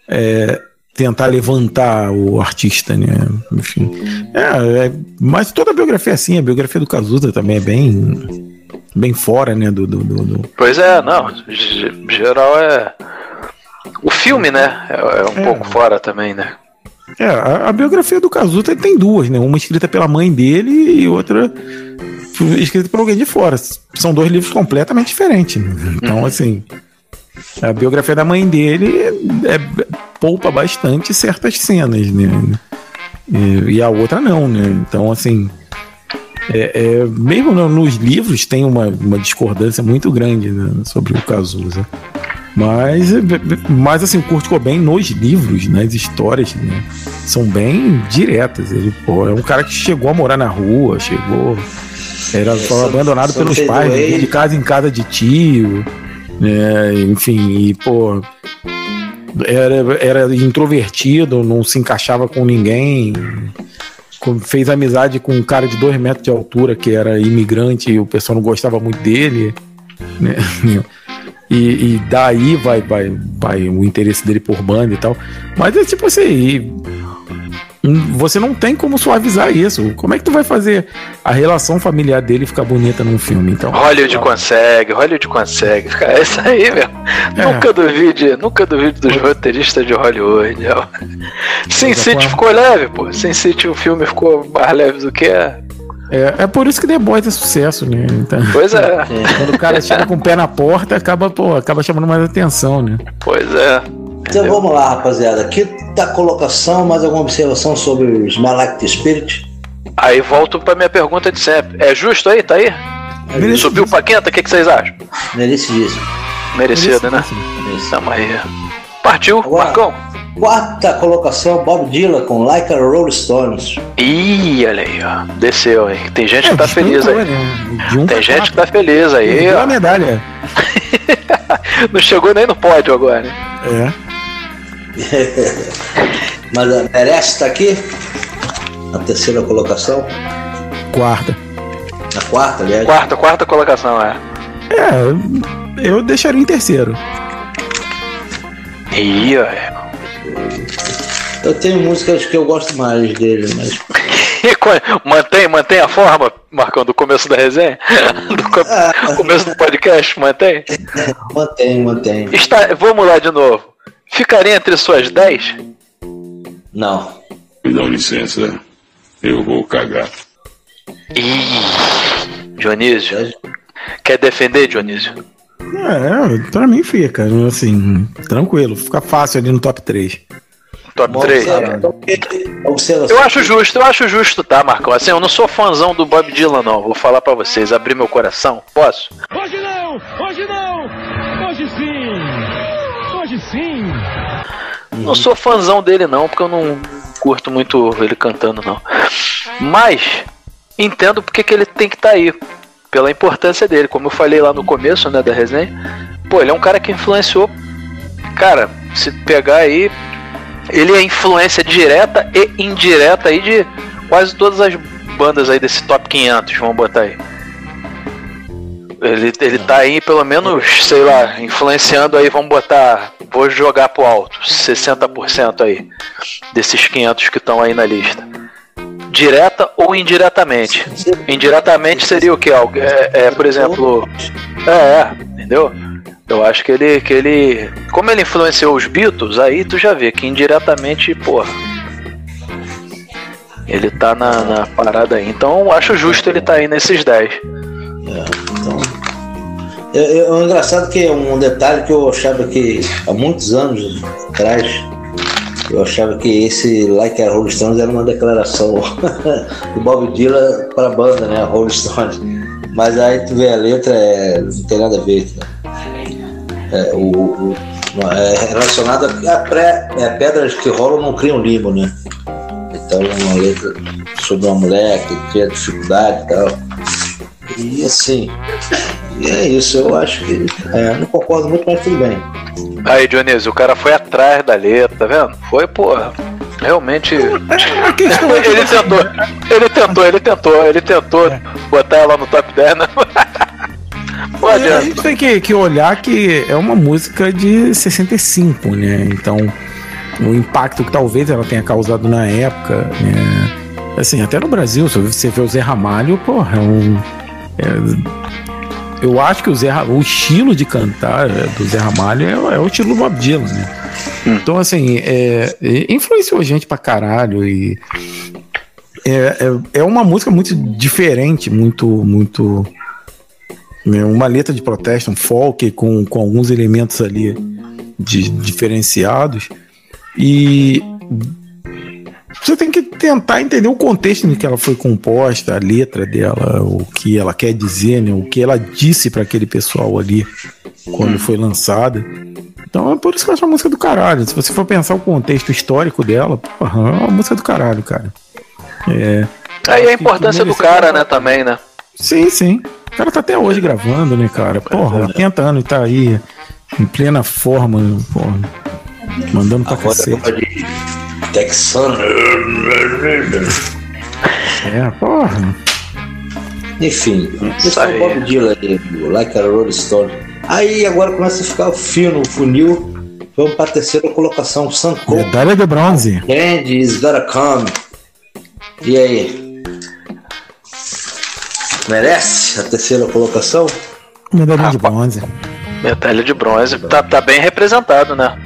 é, tentar levantar o artista, né? Enfim. É, é, mas toda a biografia é assim, a biografia do Cazuza também é bem. Bem fora, né? Do, do, do-
Pois é, não. ge- Geral é. O filme, né? É, é um
É.
pouco fora também, né?
É, a, a biografia do Cazuza tem duas, né? Uma escrita pela mãe dele e outra escrita por alguém de fora. São dois livros completamente diferentes. né? Então, assim, a biografia da mãe dele é, é- poupa bastante certas cenas, né? E, e a outra não, né? Então, assim, é, é, mesmo no- nos livros tem uma, uma discordância muito grande né, sobre o Cazuza. Mas, é, mas assim, o Kurt Cobain nos livros, nas histórias, né, são bem diretas. Ele pô, é um cara que chegou a morar na rua, chegou. Era foi
só-
abandonado pelos pais, vivia de casa em casa de tio. Né, enfim, e pô. Era, era introvertido, não se encaixava com ninguém. Fez amizade com um cara de dois metros de altura que era imigrante e o pessoal não gostava muito dele. Né? E, e daí vai, vai, vai o interesse dele por banda e tal. Mas é tipo assim, você não tem como suavizar isso. Como é que tu vai fazer a relação familiar dele ficar bonita num filme? Então,
Hollywood consegue, Hollywood consegue. Cara, é isso aí, meu.
É.
Nunca duvide, nunca duvide dos roteiristas de Hollywood. Sin
Mas a
City ficou leve, pô. Sin City o filme ficou mais leve do que é.
é, é por isso que The Boys é sucesso, né? Então,
Pois é.
quando o cara chega com o pé na porta, acaba, pô, acaba chamando mais atenção, né?
Pois é.
Então vamos lá, rapaziada. Aqui tá a colocação, mais alguma observação sobre o Smell Like the Spirit?
Aí volto pra minha pergunta de sempre. É justo aí? Tá aí? Subiu pra quinta? O que, que vocês acham?
Merecidíssimo.
Merecido, né? Tamo aí. Partiu, Marcão?
Quarta colocação, Bob Dylan com Like a Rolling Stones.
Ih, olha aí, ó. Desceu, hein? Tem gente que tá feliz aí.
Um
Tem gente que
quatro.
tá feliz aí,
Deu a medalha.
Não chegou nem no pódio agora, né?
É.
Mas merece estar aqui? Na terceira colocação?
Quarta.
Na quarta, aliás.
Quarta, quarta colocação, é.
É, eu deixaria em terceiro.
Ih, ó.
Eu tenho músicas que eu gosto mais dele, mas.
mantém, mantém a forma, Marcão, do começo da resenha? Do co- começo do podcast, mantém?
Mantém, mantém.
Está, vamos lá de novo. Ficaria entre suas 10?
Não.
Me dá licença, eu vou cagar.
Ih, Dionísio. Quer defender, Dionísio?
É, pra mim fica, assim, tranquilo, fica fácil ali no top 3.
Top
Bom,
3?
Observação.
Eu acho justo, eu acho justo, tá, Marcão? Assim, eu não sou fãzão do Bob Dylan, não. Vou falar pra vocês, abrir meu coração. Posso?
Hoje não! Não
sou fãzão dele, não, porque eu não curto muito ele cantando, não. Mas entendo porque que ele tem que estar aí. Pela importância dele, como eu falei lá no começo, né, da resenha. Pô, ele é um cara que influenciou. Cara, se pegar aí, ele é influência direta e indireta aí de quase todas as bandas aí desse top 500, vamos botar aí. Ele, ele tá aí, pelo menos, sei lá, influenciando aí, vamos botar, vou jogar pro alto, 60% aí, desses 500 que estão aí na lista. Direta ou indiretamente. Indiretamente seria o que? É, é, por exemplo. É, é, entendeu? Eu acho que ele, que ele. Como ele influenciou os Beatles, aí tu já vê que indiretamente, porra. Ele tá na, na parada aí. Então acho justo ele tá aí nesses 10.
É, É, é um engraçado que é um detalhe que eu achava que há muitos anos atrás eu achava que esse Like a Rolling Stones era uma declaração do Bob Dylan para a banda, né? A Rolling Stones. Mas aí tu vê a letra, é, não tem nada a ver. Né? É, o, o, é relacionado a, pré, é, pedras que rolam não criam limbo, né? Então uma letra sobre uma mulher que tinha dificuldade e tal. E assim, e é isso, eu acho que. É, não concordo muito, mas tudo bem.
Aí, Dionísio, o cara foi atrás da letra, tá vendo? Foi, porra. Realmente. ele tentou, ele tentou, ele tentou, ele tentou botar ela no top 10, né?
Pode, a gente tem que, que olhar que é uma música de 65, né? Então, o impacto que talvez ela tenha causado na época, né? Assim, até no Brasil, se você vê o Zé Ramalho, porra, é um. É, eu acho que o, Zé, o estilo de cantar é, do Zé Ramalho é, é o estilo do Bob Dylan, né? Hum. Então, assim, é, influenciou a gente pra caralho e é, é, é uma música muito diferente, muito, muito. Né, uma letra de protesto, um folk com, com alguns elementos ali de, diferenciados. E você tem que tentar entender o contexto em que ela foi composta, a letra dela, o que ela quer dizer, né? o que ela disse para aquele pessoal ali quando foi lançada. Então é por isso que eu acho uma música do caralho. Se você for pensar o contexto histórico dela, porra, é uma música do caralho, cara.
É. Aí a importância do cara, né, também, né?
Sim, sim. O cara tá até hoje gravando, né, cara? Porra, 80 anos e tá aí em plena forma, porra. Mandando pra Agora cacete.
Texano.
É, porra.
Enfim, esse é o Bob Dylan aí, Like a Rolling Stone. Aí agora começa a ficar fino o funil. Vamos para a terceira colocação, Sanko.
Medalha de bronze.
Candy is gotta come. E aí? Merece a terceira colocação?
Medalha ah, de bronze.
Medalha de bronze. Tá, tá bem representado, né?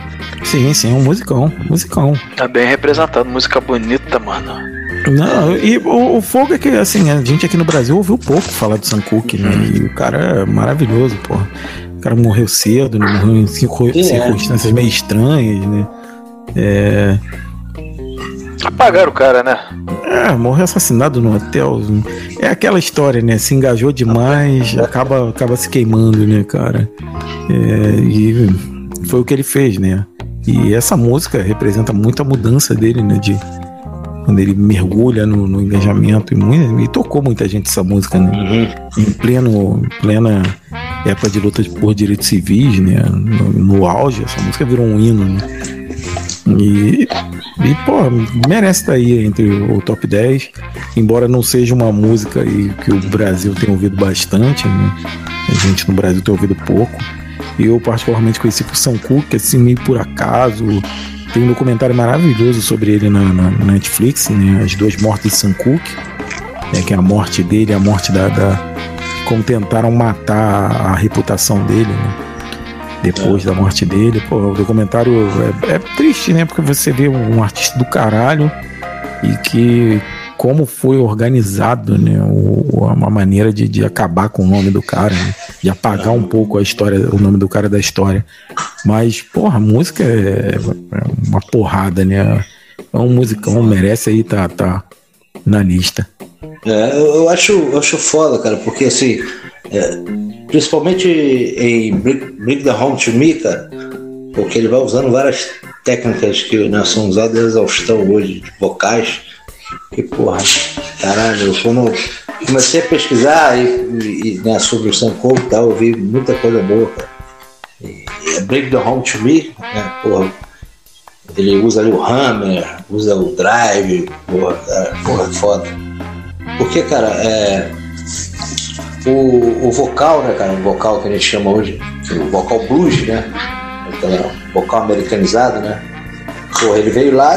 Sim, sim, um musicão, musicão.
Tá bem representado, música bonita, mano.
Não, e o, o fogo é que, assim, a gente aqui no Brasil ouviu pouco falar do Sam Cooke, né? E o cara é maravilhoso, pô. O cara morreu cedo, né? morreu em cinco, é. circunstâncias meio estranhas, né? É.
Apagaram o cara, né?
É, morreu assassinado no hotel. É aquela história, né? Se engajou demais, acaba, acaba se queimando, né, cara? É, e foi o que ele fez, né? E essa música representa muito a mudança dele, né? De quando ele mergulha no, no engajamento e, muito, e, tocou muita gente essa música, né? Uhum. Em pleno, plena época de luta por direitos civis, né? No, no auge, essa música virou um hino, né? E, e, pô, merece estar aí entre o top 10, embora não seja uma música aí que o Brasil tem ouvido bastante, né? A gente no Brasil tem ouvido pouco. Eu particularmente conheci por São Cook, assim, meio por acaso. Tem um documentário maravilhoso sobre ele na, na, na Netflix, né? As duas mortes de Sam Cook, né? que é a morte dele, a morte da, da como tentaram matar a reputação dele, né? Depois é. da morte dele. Pô, o documentário é, é, triste, né? Porque você vê um artista do caralho e que como foi organizado, né? O, uma maneira de, de acabar com o nome do cara, né? De apagar um pouco a história, o nome do cara da história. Mas, porra, a música é, é uma porrada, né? É um musicão, merece aí tá, tá na lista.
É, eu acho, eu acho foda, cara, porque assim, é, principalmente em Bring the Home to Me, cara, porque ele vai usando várias técnicas que né, são usadas em exaustão hoje, de vocais, que porra, caralho, quando comecei a pesquisar e, e né, sobre o e tal, eu vi muita coisa boa, cara. E, e Break the Home to Me, né, porra, ele usa ali o Hammer, usa o Drive, porra, cara, porra, foda. Porque, cara, é. O, o vocal, né, cara, o vocal que a gente chama hoje, o vocal blues, né? Aquela vocal americanizado, né? Porra, ele veio lá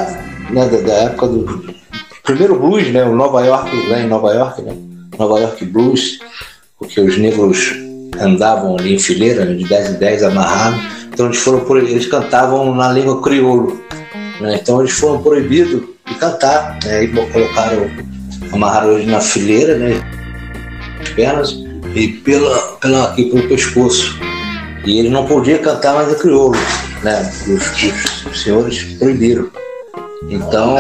né, da, da época do, primeiro blues, né? O Nova York, lá em Nova York, né? Nova York Blues, porque os negros andavam ali em fileira, né, de 10 em 10 amarrados, então eles foram eles cantavam na língua crioulo, né? então eles foram proibidos de cantar, né? e colocaram, amarraram eles na fileira, né? as pernas, e pela, pela, aqui pelo pescoço. E ele não podia cantar mais a crioulo, né? Os, os senhores proibiram. Então,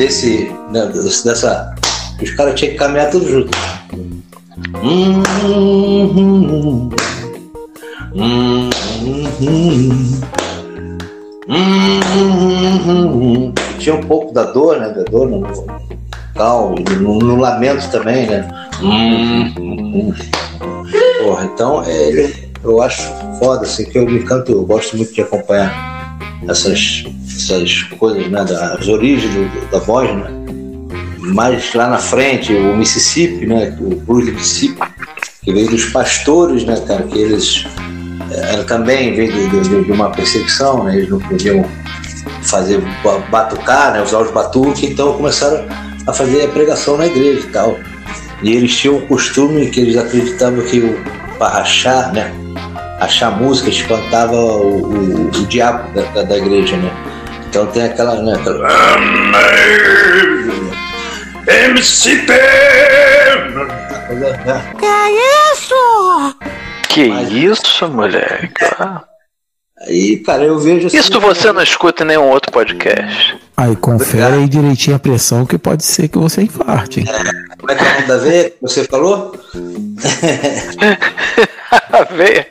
desse, né, dessa. Os caras tinham que caminhar tudo junto. Hum, hum, hum. Tinha um pouco da dor, né? Da dor no e no, no lamento também, né? Porra, então é, eu acho foda, assim, que eu me canto, eu gosto muito de acompanhar essas, essas coisas, né? Das origens do- da voz, né? mais lá na frente, o Mississippi, né? O blues do Mississippi, que veio dos pastores, né, cara? Que eles eh, era também veio de, de- de uma perseguição, né? Eles não podiam fazer ba- batucar, né? Usar os batuques, então começaram a fazer a pregação na igreja e tal. E eles tinham o costume que eles acreditavam que o para achar, né? Achar música espantava o, o, o diabo da, da igreja, né? Então tem aquela, né? Aquela...
MCP!
Que
é isso?
Que isso, moleque?
Aí, cara, eu vejo assim.
Isso você não escuta em nenhum outro podcast.
Aí confere aí direitinho a pressão que pode ser que você infarte. hein?
Como é que é o nome da veia que você falou?
A veia.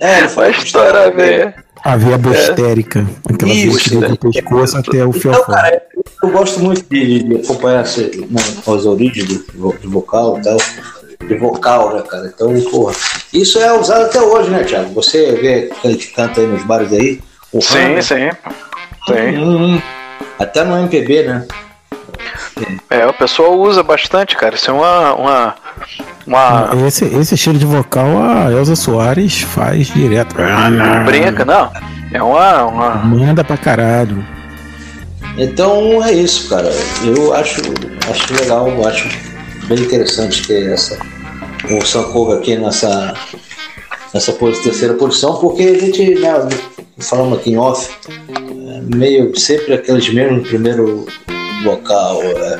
É, ele
Vai estourar a veia.
A veia bostérica. Aquela veia que liga
né?
o pescoço até o
Então,
fiofó.
cara, eu gosto muito de, de acompanhar né, as origens do, do vocal e tal. De vocal, né, cara? Então, porra. Isso é usado até hoje, né, Thiago? Você vê que canta aí nos bares aí. O
Sim,
Hammer.
sim. Sim.
Hum, hum. Até no MPB, né?
É, o pessoal usa bastante, cara. Isso é uma. uma, uma
Esse, esse estilo de vocal a Elza Soares faz direto.
brinca, não. É uma. uma...
Manda pra caralho.
Então é isso, cara. Eu acho, acho legal, eu acho bem interessante ter essa, o Sankova aqui nessa, nessa terceira posição, porque a gente, né, falando aqui em off, é meio sempre aqueles mesmos primeiro vocal, é,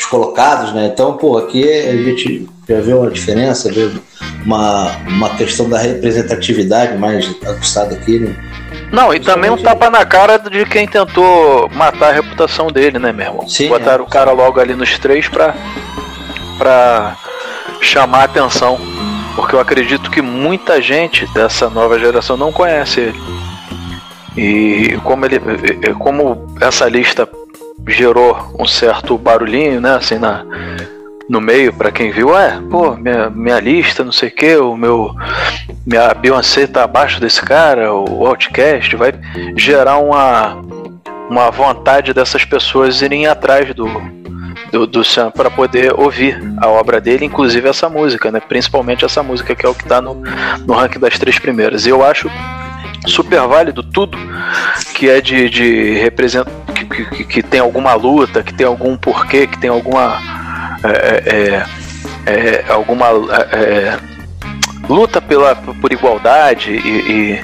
os colocados, né? Então, pô, aqui a gente já vê uma diferença, vê uma, uma questão da representatividade mais aguçada aqui, né?
Não, e também um tapa na cara de quem tentou matar a reputação dele, né, meu irmão?
Sim,
Botaram
é.
o cara logo ali nos três pra, pra chamar a atenção. Porque eu acredito que muita gente dessa nova geração não conhece ele. E como ele. Como essa lista gerou um certo barulhinho, né, assim, na, no meio, pra quem viu, é, pô, minha, minha lista, não sei o que, o meu. Minha Beyoncé tá abaixo desse cara, o Outcast, vai gerar uma, uma vontade dessas pessoas irem atrás do, do, do Sam para poder ouvir a obra dele, inclusive essa música, né? Principalmente essa música que é o que tá no, no ranking das três primeiras. E eu acho super válido tudo que é de, de representa que, que, que tem alguma luta, que tem algum porquê, que tem alguma é, é, é, alguma é, luta pela por igualdade e,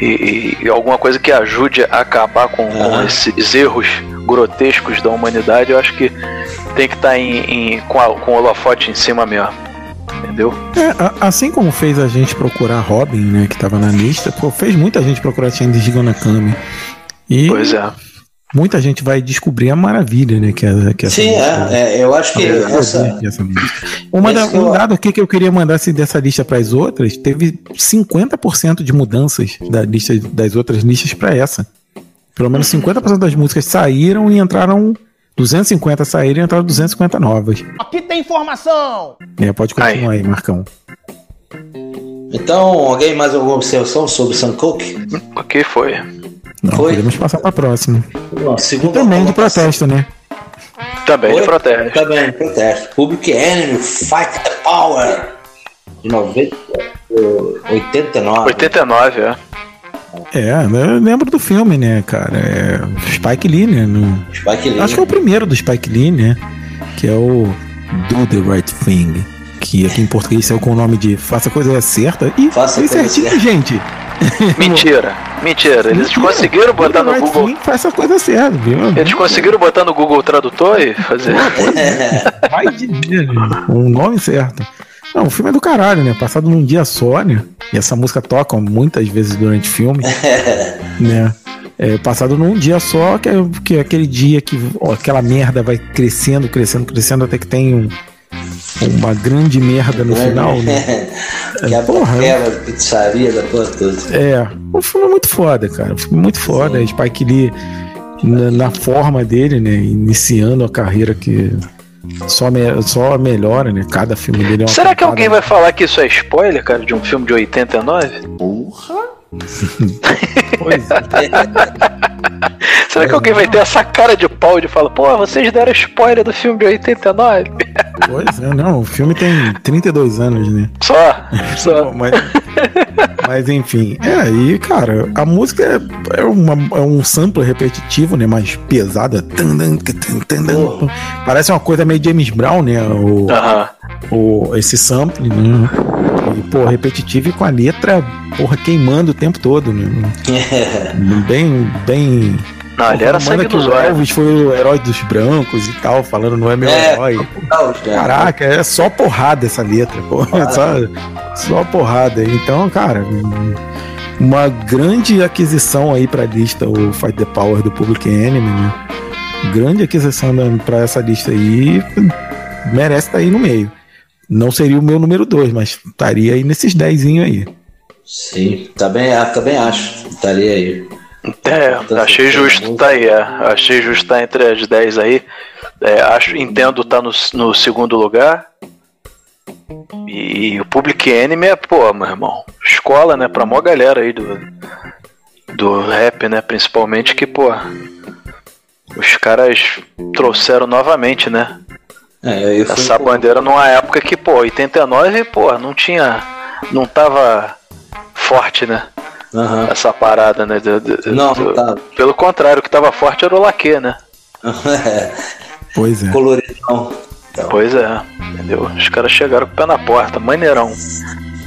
e, e, e alguma coisa que ajude a acabar com, com esses erros grotescos da humanidade, eu acho que tem que estar tá em, em, com, a, com o holofote em cima mesmo. Entendeu?
É, a- assim como fez a gente procurar Robin, né, que tava na lista, pô, fez muita gente procurar Change Gigonakami. E
Pois é.
Muita gente vai descobrir a maravilha, né, que é, que essa
Sim,
música-
é, é, eu acho que essa.
essa música. Uma da- um
eu-
dado aqui que eu queria mandar assim, dessa lista para as outras, teve 50% de mudanças da lista das outras listas para essa. Pelo menos 50% das músicas saíram e entraram 250 saíram e entraram 250 novas.
Aqui tem informação!
É, pode continuar aí, Marcão.
Então, alguém mais alguma observação sobre Sam Cooke?
O que foi?
Não,
Foi?
podemos passar para a próxima.
Não,
E
segunda
também de protesto, né?
Também
Oi?
de protesto.
Também, protesto. Public Enemy, Fight the Power. De 90, eh, 89.
89, é.
É, eu lembro do filme, né, cara? É Spike Lee, né? No-
Spike Lee.
Acho que é o primeiro do Spike Lee, né? Que é o Do the Right Thing. Que aqui em português saiu com o nome de Faça a Coisa Certa. E
Faça a
foi certinho,
Certa.
gente.
Mentira, mentira. Eles
Mentira.
conseguiram botar no Google.
Thing, Faça a Coisa Certa, viu?
Eles conseguiram botar no Google Tradutor e fazer.
Vai dizer, né? o nome certo. Não, o filme é do caralho, né? Passado num dia só, né? E essa música toca muitas vezes durante o filme, né? É, passado num dia só, que é, que é aquele dia que ó, aquela merda vai crescendo, crescendo, crescendo, até que tem um, uma grande merda no final, né?
que é a porra, pizzaria da porra toda.
É, o filme é muito foda, cara. O filme é muito foda. Sim. Spike Lee, na, na, forma dele, né? Iniciando a carreira que só, me, só melhora, né? Cada filme dele é uma
Será que alguém vai falar que isso é spoiler, cara, de um filme de 89?
Porra!
pois é.
Será que alguém vai ter essa cara de pau de falar, pô, vocês deram spoiler do filme de 89?
Pois é, não, o filme tem 32 anos, né?
Só, só.
mas, mas enfim, é aí, cara, a música é, é, uma, é um sampler repetitivo, né? Mais pesada. Parece uma coisa meio James Brown, né? O, uh -huh. o, esse sample, né? E, pô, repetitivo e com a letra, porra, queimando o tempo todo, né? bem, bem
não, ele era sangue
dos olhos. Elvis foi o herói dos brancos e tal, falando não é meu é, herói. Caraca, é só porrada essa letra, pô. Só, só porrada. Então, cara, uma grande aquisição aí pra lista, o Fight the Power do Public Enemy, né? Grande aquisição pra essa lista aí. Merece estar tá aí no meio. Não seria o meu número 2, mas estaria aí nesses 10 aí.
Sim, também, também acho. Estaria aí.
É, achei justo tá aí, é. Achei justo tá entre as 10 aí. É, acho, entendo tá no, no segundo lugar. E o Public Enemy é, pô, meu irmão, escola, né, pra maior galera aí do, do rap, né, principalmente que, pô, os caras trouxeram novamente, né, é, essa bandeira numa época que, pô, 89, pô, não tinha, não tava forte, né, Uhum. Essa parada, né? Do, do,
não, do, tá.
Pelo contrário, o que tava forte era o laque, né?
Pois é.
Coloridão.
Então. Pois é, entendeu? Os caras chegaram com o pé na porta, maneirão.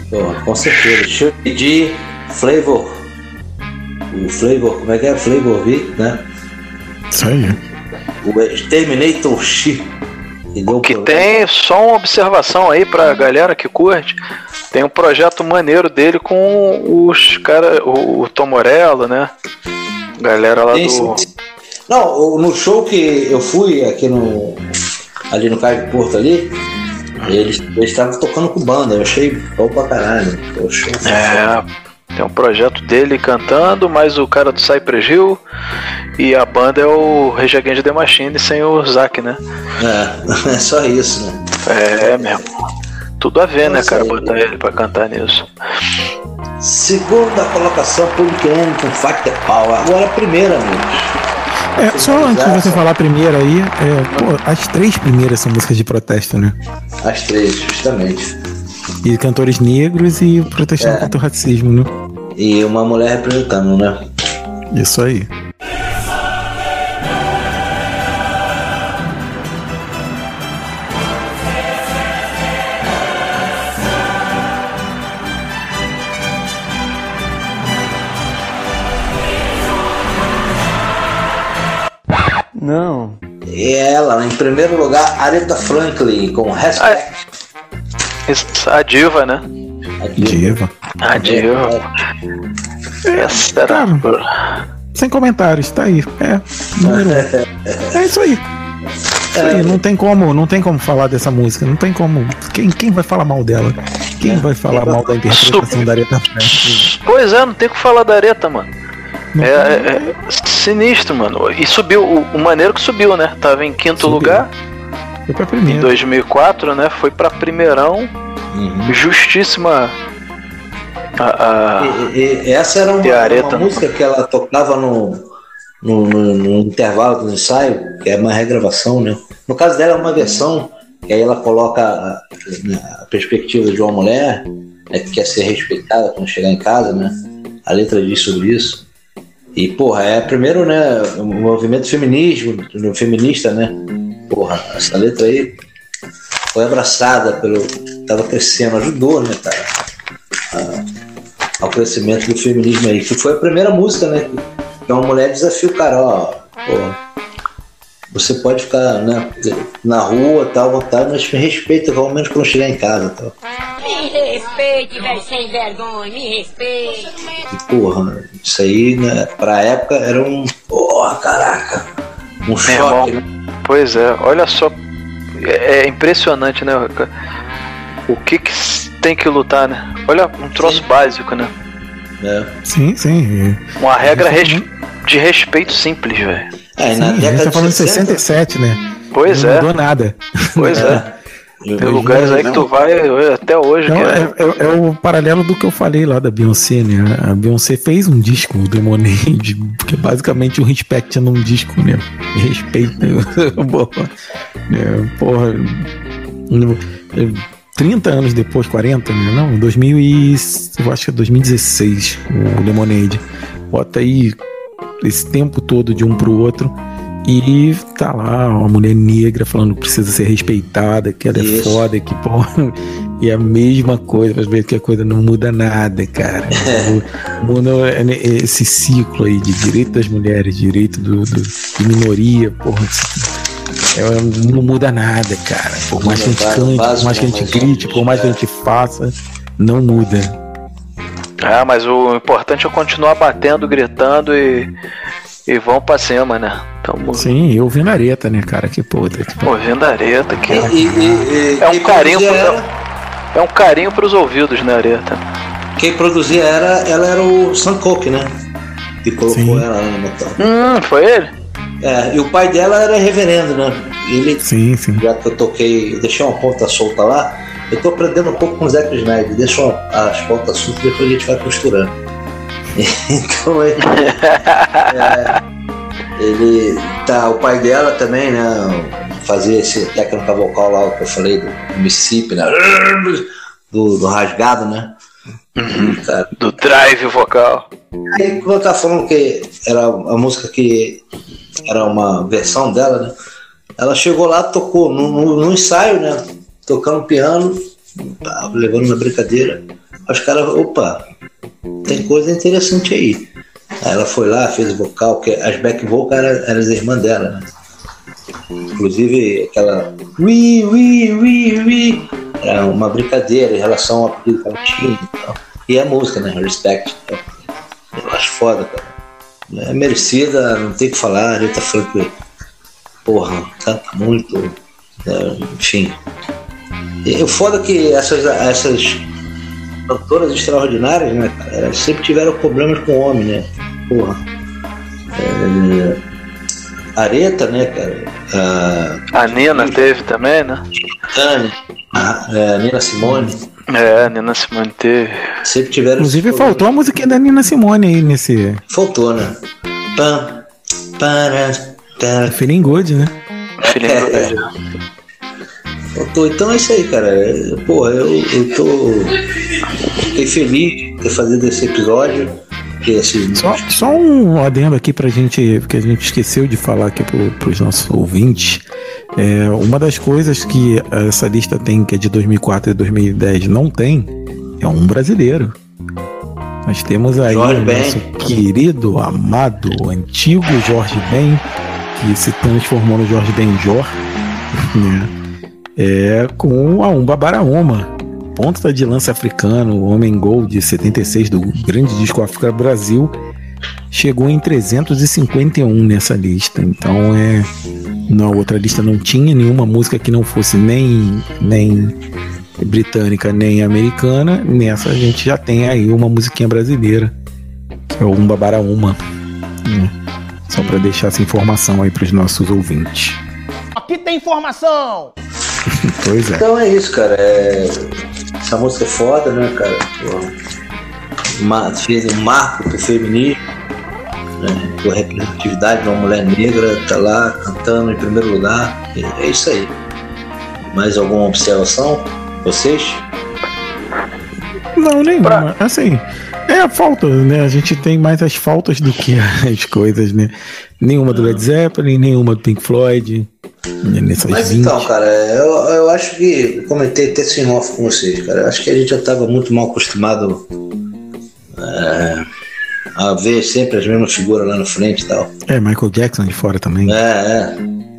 Pô, com certeza. Deixa eu pedir Flavor. O Flavor, como é que é? Flavor V, né?
Isso aí.
O Exterminator X.
O que tem, só uma observação aí pra galera que curte. Tem um projeto maneiro dele com os caras, o, o Tom Morello, né? Galera lá do.
Não, no show que eu fui aqui no. ali no Cais de Porto ali, eles estavam tocando com banda, eu achei bom pra caralho. Show,
é, tem um projeto dele cantando, mais o cara do Cypress Hill e a banda é o Rage Against the Machine sem o Zack, né?
É, é só isso, né?
É, é mesmo. Tudo a ver, né, cara, botar ele pra cantar nisso.
Segunda colocação, Public Enemy com the Power. Agora a primeira, amigos.
É, só antes de você falar a primeira aí, é, pô, as três primeiras são músicas de protesto, né?
As três, justamente.
E cantores negros e protestando é. contra o racismo, né?
E uma mulher representando, né?
Isso aí.
Não. E ela, em primeiro lugar, Aretha Franklin, com Respect.
A diva, né?
A diva.
A diva.
É, Essa era... sem comentários, tá aí. É, número é isso aí. Isso aí, não tem como, não tem como falar dessa música, não tem como. Quem, quem vai falar mal dela? Quem vai falar mal da interpretação da Aretha Franklin?
Pois é, não tem que falar da Aretha, mano. É, é, é, sinistro, mano. E subiu, o, o maneiro que subiu, né? Tava em quinto subiu. lugar.
Foi pra primeira.
Em 2004, né? Foi pra primeirão. Uhum. Justíssima. A,
a... E, e, essa era uma, uma, música que ela tocava no, no, no, no, intervalo do ensaio, que é uma regravação, né? No caso dela é uma versão, que aí ela coloca a, a perspectiva de uma mulher né, que quer ser respeitada quando chegar em casa, né? A letra diz sobre isso. E, porra, é primeiro, né, o movimento feminismo, feminista, né? Porra, essa letra aí foi abraçada pelo. tava crescendo, ajudou, né, cara? A, ao crescimento do feminismo aí. Que foi a primeira música, né? Que uma mulher desafia o cara, ó, porra. Você pode ficar né, na rua, tal, à vontade, mas me respeita, pelo menos quando chegar em casa. Tal.
Me respeite, velho, sem vergonha, me respeite.
E, porra, isso aí, né, pra época era um. Porra, caraca. Um choque, né?
Pois é, olha só. É, é impressionante, né? O que, que tem que lutar, né? Olha, um troço sim. básico, né?
É.
Sim, sim.
Uma regra res... de respeito simples, velho.
É, na
sim, a gente tá falando de 67, né?
Pois
não
é.
Não mudou nada.
Pois é. Tem lugares aí que tu vai até hoje.
Não,
que
é, é, é o paralelo do que eu falei lá da Beyoncé, né? A Beyoncé fez um disco, o Lemonade, que é basicamente um respect num disco, né? Respeito. é, porra. 30 anos depois, 40, né? Não, 2000 e, eu acho que é 2016, o Lemonade. Bota aí esse tempo todo de um pro outro. E tá lá uma mulher negra falando que precisa ser respeitada, que ela
Isso.
é foda, que porra. E a mesma coisa, às vezes que a coisa não muda nada, cara. O é esse ciclo aí de direito das mulheres, direito do, do de minoria, porra. É, não muda nada, cara. Por mais que a gente cante, por mais que a gente grite, por mais que a gente faça, não muda.
Ah, mas o importante é continuar batendo, gritando e, e vão pra cima, né? Tamo...
Sim, e ouvindo areta, né, cara? Que puta. Que...
Ouvindo areta, que
E, e, e,
é um carinho,
era-
é um carinho pros ouvidos, né, areta?
Quem produzia era, ela era o Sam Cooke, né? Que colocou
Sim.
ela lá no metal.
Hum, foi ele?
É, e o pai dela era reverendo, né? Ele,
Sim, sim.
já que eu toquei, eu deixei uma ponta solta lá, eu tô aprendendo um pouco com o Zac Snyder. Deixa as pontas soltas e depois a gente vai costurando. então ele, é, ele tá, o pai dela também, né? Fazia esse técnica vocal lá que eu falei do, do Mississippi, né? Do, do rasgado, né? Cara,
Do drive vocal.
Aí quando eu tava falando que era a música que era uma versão dela, né? Ela chegou lá, tocou no, no, no ensaio, né? Tocando piano, pá, levando na brincadeira. Os caras, opa, tem coisa interessante aí. Aí ela foi lá, fez vocal, porque as back vocal eram, eram as irmãs dela, né? Inclusive aquela ui, ui, ui, ui, era uma brincadeira em relação ao apelido que ela tinha e tal. E a música, né? Respect. Então, eu acho foda, cara. É merecida, não tem o que falar. A gente tá falando que, porra, canta muito. né, enfim. E o foda é que essas, essas cantoras extraordinárias, né, cara, elas sempre tiveram problemas com o homem, né? Porra. É, Areta, né, cara? A
A Nina teve também, né?
Tânia, a, é, a Nina Simone,
É, a Nina Simone teve.
sempre tiveram.
Inclusive faltou a musiquinha da Nina Simone aí nesse
Faltou, né? Pam, para, para.
Feeling Good, né?
Filhinho
É.
do-
Faltou. Então é isso aí, cara. É, Porra, eu, eu tô. Fiquei feliz de ter fazido esse episódio. Esse,
Só, só um adendo aqui pra gente, que a gente esqueceu de falar aqui pro, pros nossos ouvintes. É, uma das coisas que essa lista tem, que é de 2004 e 2010, não tem, é um brasileiro. Nós temos aí
Jorge
o
Ben.
nosso querido, amado, antigo Jorge Ben, que se transformou no Jorge Benjor, né? É, com a Umba Baraúma, ponta de lança africano, Homem Gol de 76 do grande disco África Brasil, chegou em 351 nessa lista. Então é. Na outra lista não tinha nenhuma música que não fosse nem, nem britânica nem americana. Nessa a gente já tem aí uma musiquinha brasileira, é o Umba Baraúma. né? Só para deixar essa informação aí para os nossos ouvintes.
Aqui tem informação!
Pois é.
Então é isso, cara. É... Essa música é foda, né, cara? Fez um marco pro feminismo, né? com a representatividade de uma mulher negra, tá lá cantando em primeiro lugar. É isso aí. Mais alguma observação? Vocês?
Não, nenhuma. Assim, é a falta, né? A gente tem mais as faltas do que as coisas, né? Nenhuma do Led Zeppelin, nenhuma do Pink Floyd. né, Nessas
Mas
20.
então, cara, eu, eu acho que. Comentei até sem off com vocês, cara. eu Acho que a gente já estava muito mal acostumado é, a ver sempre as mesmas figuras lá na frente e tal.
É, Michael Jackson de fora também.
É, é.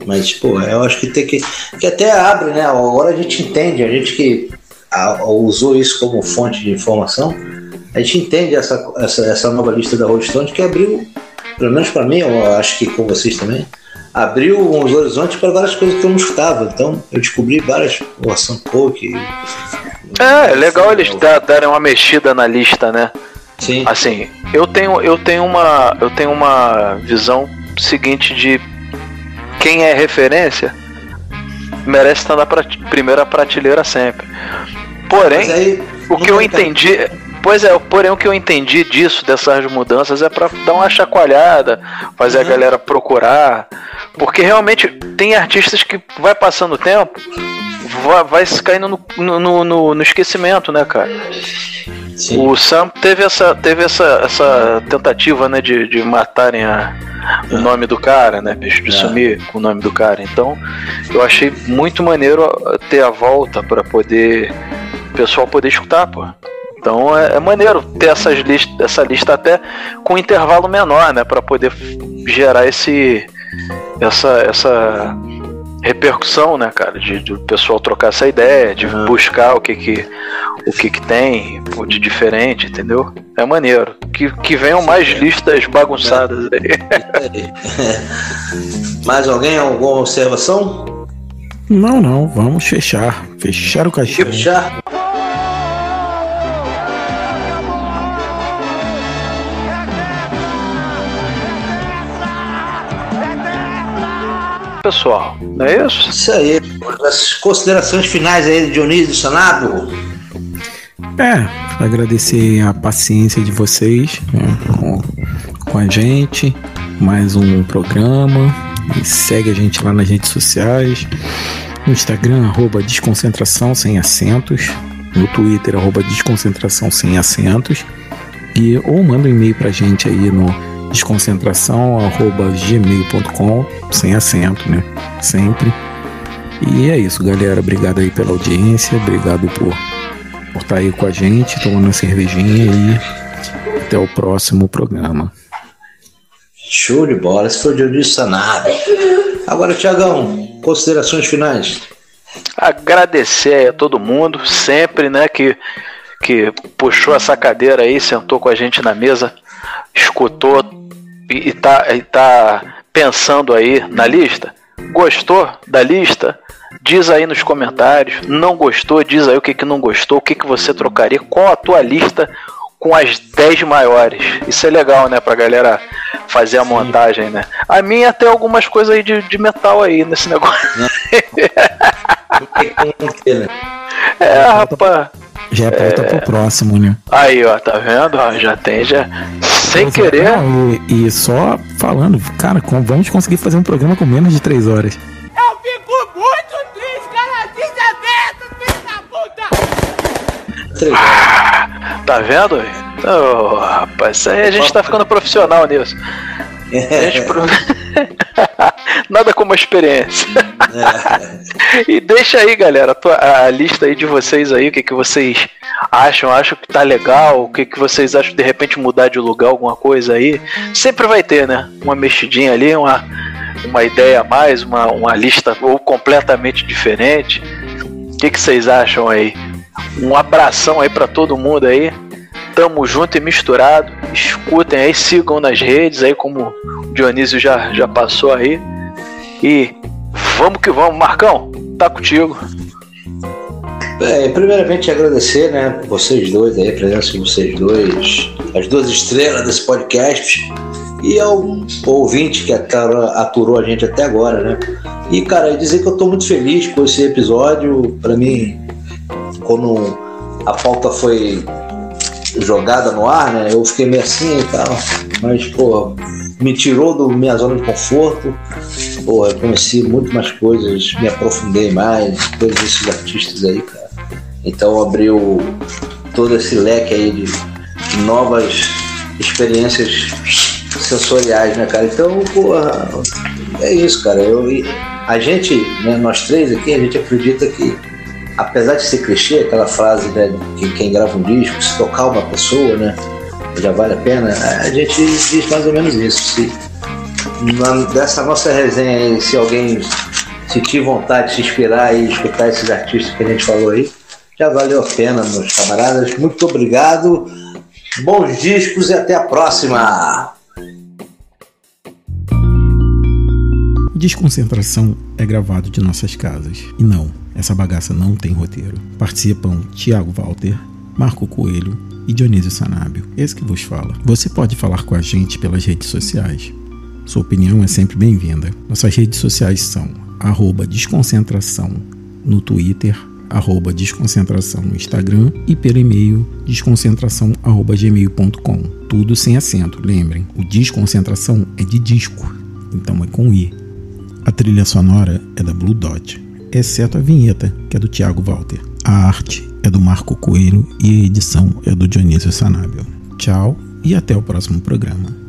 Mas, pô, eu acho que tem que. Que até abre, né? Agora a gente entende, a gente que a, usou isso como fonte de informação, a gente entende essa, essa, essa nova lista da Rolling Stone que abriu, pelo menos para mim, eu acho que com vocês também, abriu uns horizontes para várias coisas que eu não escutava. Então eu descobri várias, o Sam Cooke.
É, é legal eles darem uma mexida na lista, né?
Sim.
Assim, eu tenho, eu tenho uma, eu tenho uma visão seguinte de quem é referência merece estar na prat primeira prateleira sempre. Porém, aí, o que eu entendi, pois é, porém o que eu entendi disso dessas mudanças é para dar uma chacoalhada, fazer uhum. a galera procurar, porque realmente tem artistas que vai passando o tempo, vai, vai se caindo no, no, no, no esquecimento, né, cara? Sim. O Sam teve essa, teve essa, essa tentativa, né, de, de matarem a, o é. nome do cara, né, bicho, de é. sumir com o nome do cara. Então, eu achei muito maneiro ter a volta para poder o pessoal poder escutar, pô. Então é, é, maneiro ter essas list, essa lista até com intervalo menor, né, para poder gerar esse essa essa repercussão, né, cara, de, de o pessoal trocar essa ideia, de uhum. buscar o que que o que que tem de diferente, entendeu? É maneiro. Que, que venham mais listas bagunçadas aí.
mais alguém? Alguma observação?
Não, não. Vamos fechar. Fechar o caixão.
Fechar.
Pessoal. Não é isso?
Isso aí. As considerações finais aí de Dionísio Sanabro.
É, agradecer a paciência de vocês né, com, com a gente. Mais um programa. E segue a gente lá nas redes sociais. No Instagram, arroba desconcentração sem acentos. No Twitter, arroba desconcentração sem acentos. E, ou manda um e-mail pra gente aí no desconcentração@gmail.com sem acento, né? Sempre. E é isso, galera. Obrigado aí pela audiência, obrigado por por estar tá aí com a gente, tomando uma cervejinha e até o próximo programa.
Show de bola, esse foi o Dionísio Sanado. Agora, Tiagão, considerações finais.
Agradecer a todo mundo, sempre, né, que, que puxou essa cadeira aí, sentou com a gente na mesa, escutou e tá, e tá pensando aí na lista, gostou da lista, diz aí nos comentários. Não gostou, diz aí o que, que não gostou, o que, que você trocaria, qual a tua lista com as 10 maiores. Isso é legal, né, pra galera fazer a montagem, né? A minha tem algumas coisas aí de, de metal aí nesse negócio. é, rapaz.
Já é pauta é... pro próximo, né?
Aí, ó, tá vendo? já tem, já. Sem Mas, querer.
Não, e, e, só falando, cara, com, vamos conseguir fazer um programa com menos de 3 horas.
Eu fico muito triste, cara, desaberto, filho da puta!
Ah, tá vendo? Oh, rapaz, isso aí a gente tá ficando profissional nisso. Gente, pro... Nada como a experiência. É. e deixa aí, galera, a, a, lista aí de vocês aí, o que, que vocês acham, acham que tá legal, o que, que vocês acham de repente mudar de lugar, alguma coisa aí. Sempre vai ter, né? Uma mexidinha ali, uma, uma ideia a mais, uma, uma lista ou completamente diferente. O que, que vocês acham aí? Um abração aí para todo mundo aí. Tamo junto e misturado. Escutem aí, sigam nas redes aí, como o Dionísio já, já passou aí. E vamos que vamos, Marcão, tá contigo.
É, primeiramente agradecer, né, vocês dois aí, a presença de vocês dois, as duas estrelas desse podcast e ao ouvinte que aturou a gente até agora, né? E cara, dizer que eu tô muito feliz com esse episódio. Para mim, quando a pauta foi jogada no ar, né? Eu fiquei meio assim e tal, mas pô, me tirou da minha zona de conforto. Pô, eu conheci muito mais coisas, me aprofundei mais, todos esses artistas aí, cara. Então abriu todo esse leque aí de novas experiências sensoriais, né, cara? Então, porra, é isso, cara. Eu, a gente, né, nós três aqui, a gente acredita que apesar de ser clichê, aquela frase né, que quem grava um disco, se tocar uma pessoa, né? já vale a pena, a gente diz mais ou menos isso. Se, na, dessa nossa resenha aí, se alguém sentir vontade de se inspirar e escutar esses artistas que a gente falou aí, já valeu a pena, meus camaradas. Muito obrigado, bons discos e até a próxima!
Desconcentração é gravado de nossas casas. E não, essa bagaça não tem roteiro. Participam Tiago Walter, Marco Coelho e Dionísio Sanábio, esse que vos fala. Você pode falar com a gente pelas redes sociais. Sua opinião é sempre bem-vinda. Nossas redes sociais são arroba desconcentração no Twitter, arroba desconcentração no Instagram e pelo e-mail desconcentração.gmail.com. Tudo sem acento, lembrem, o desconcentração é de disco, então é com I. A trilha sonora é da Blue Dot, exceto a vinheta, que é do Thiago Walter. A arte é do Marco Coelho e a edição é do Dionísio Sanábio. Tchau e até o próximo programa.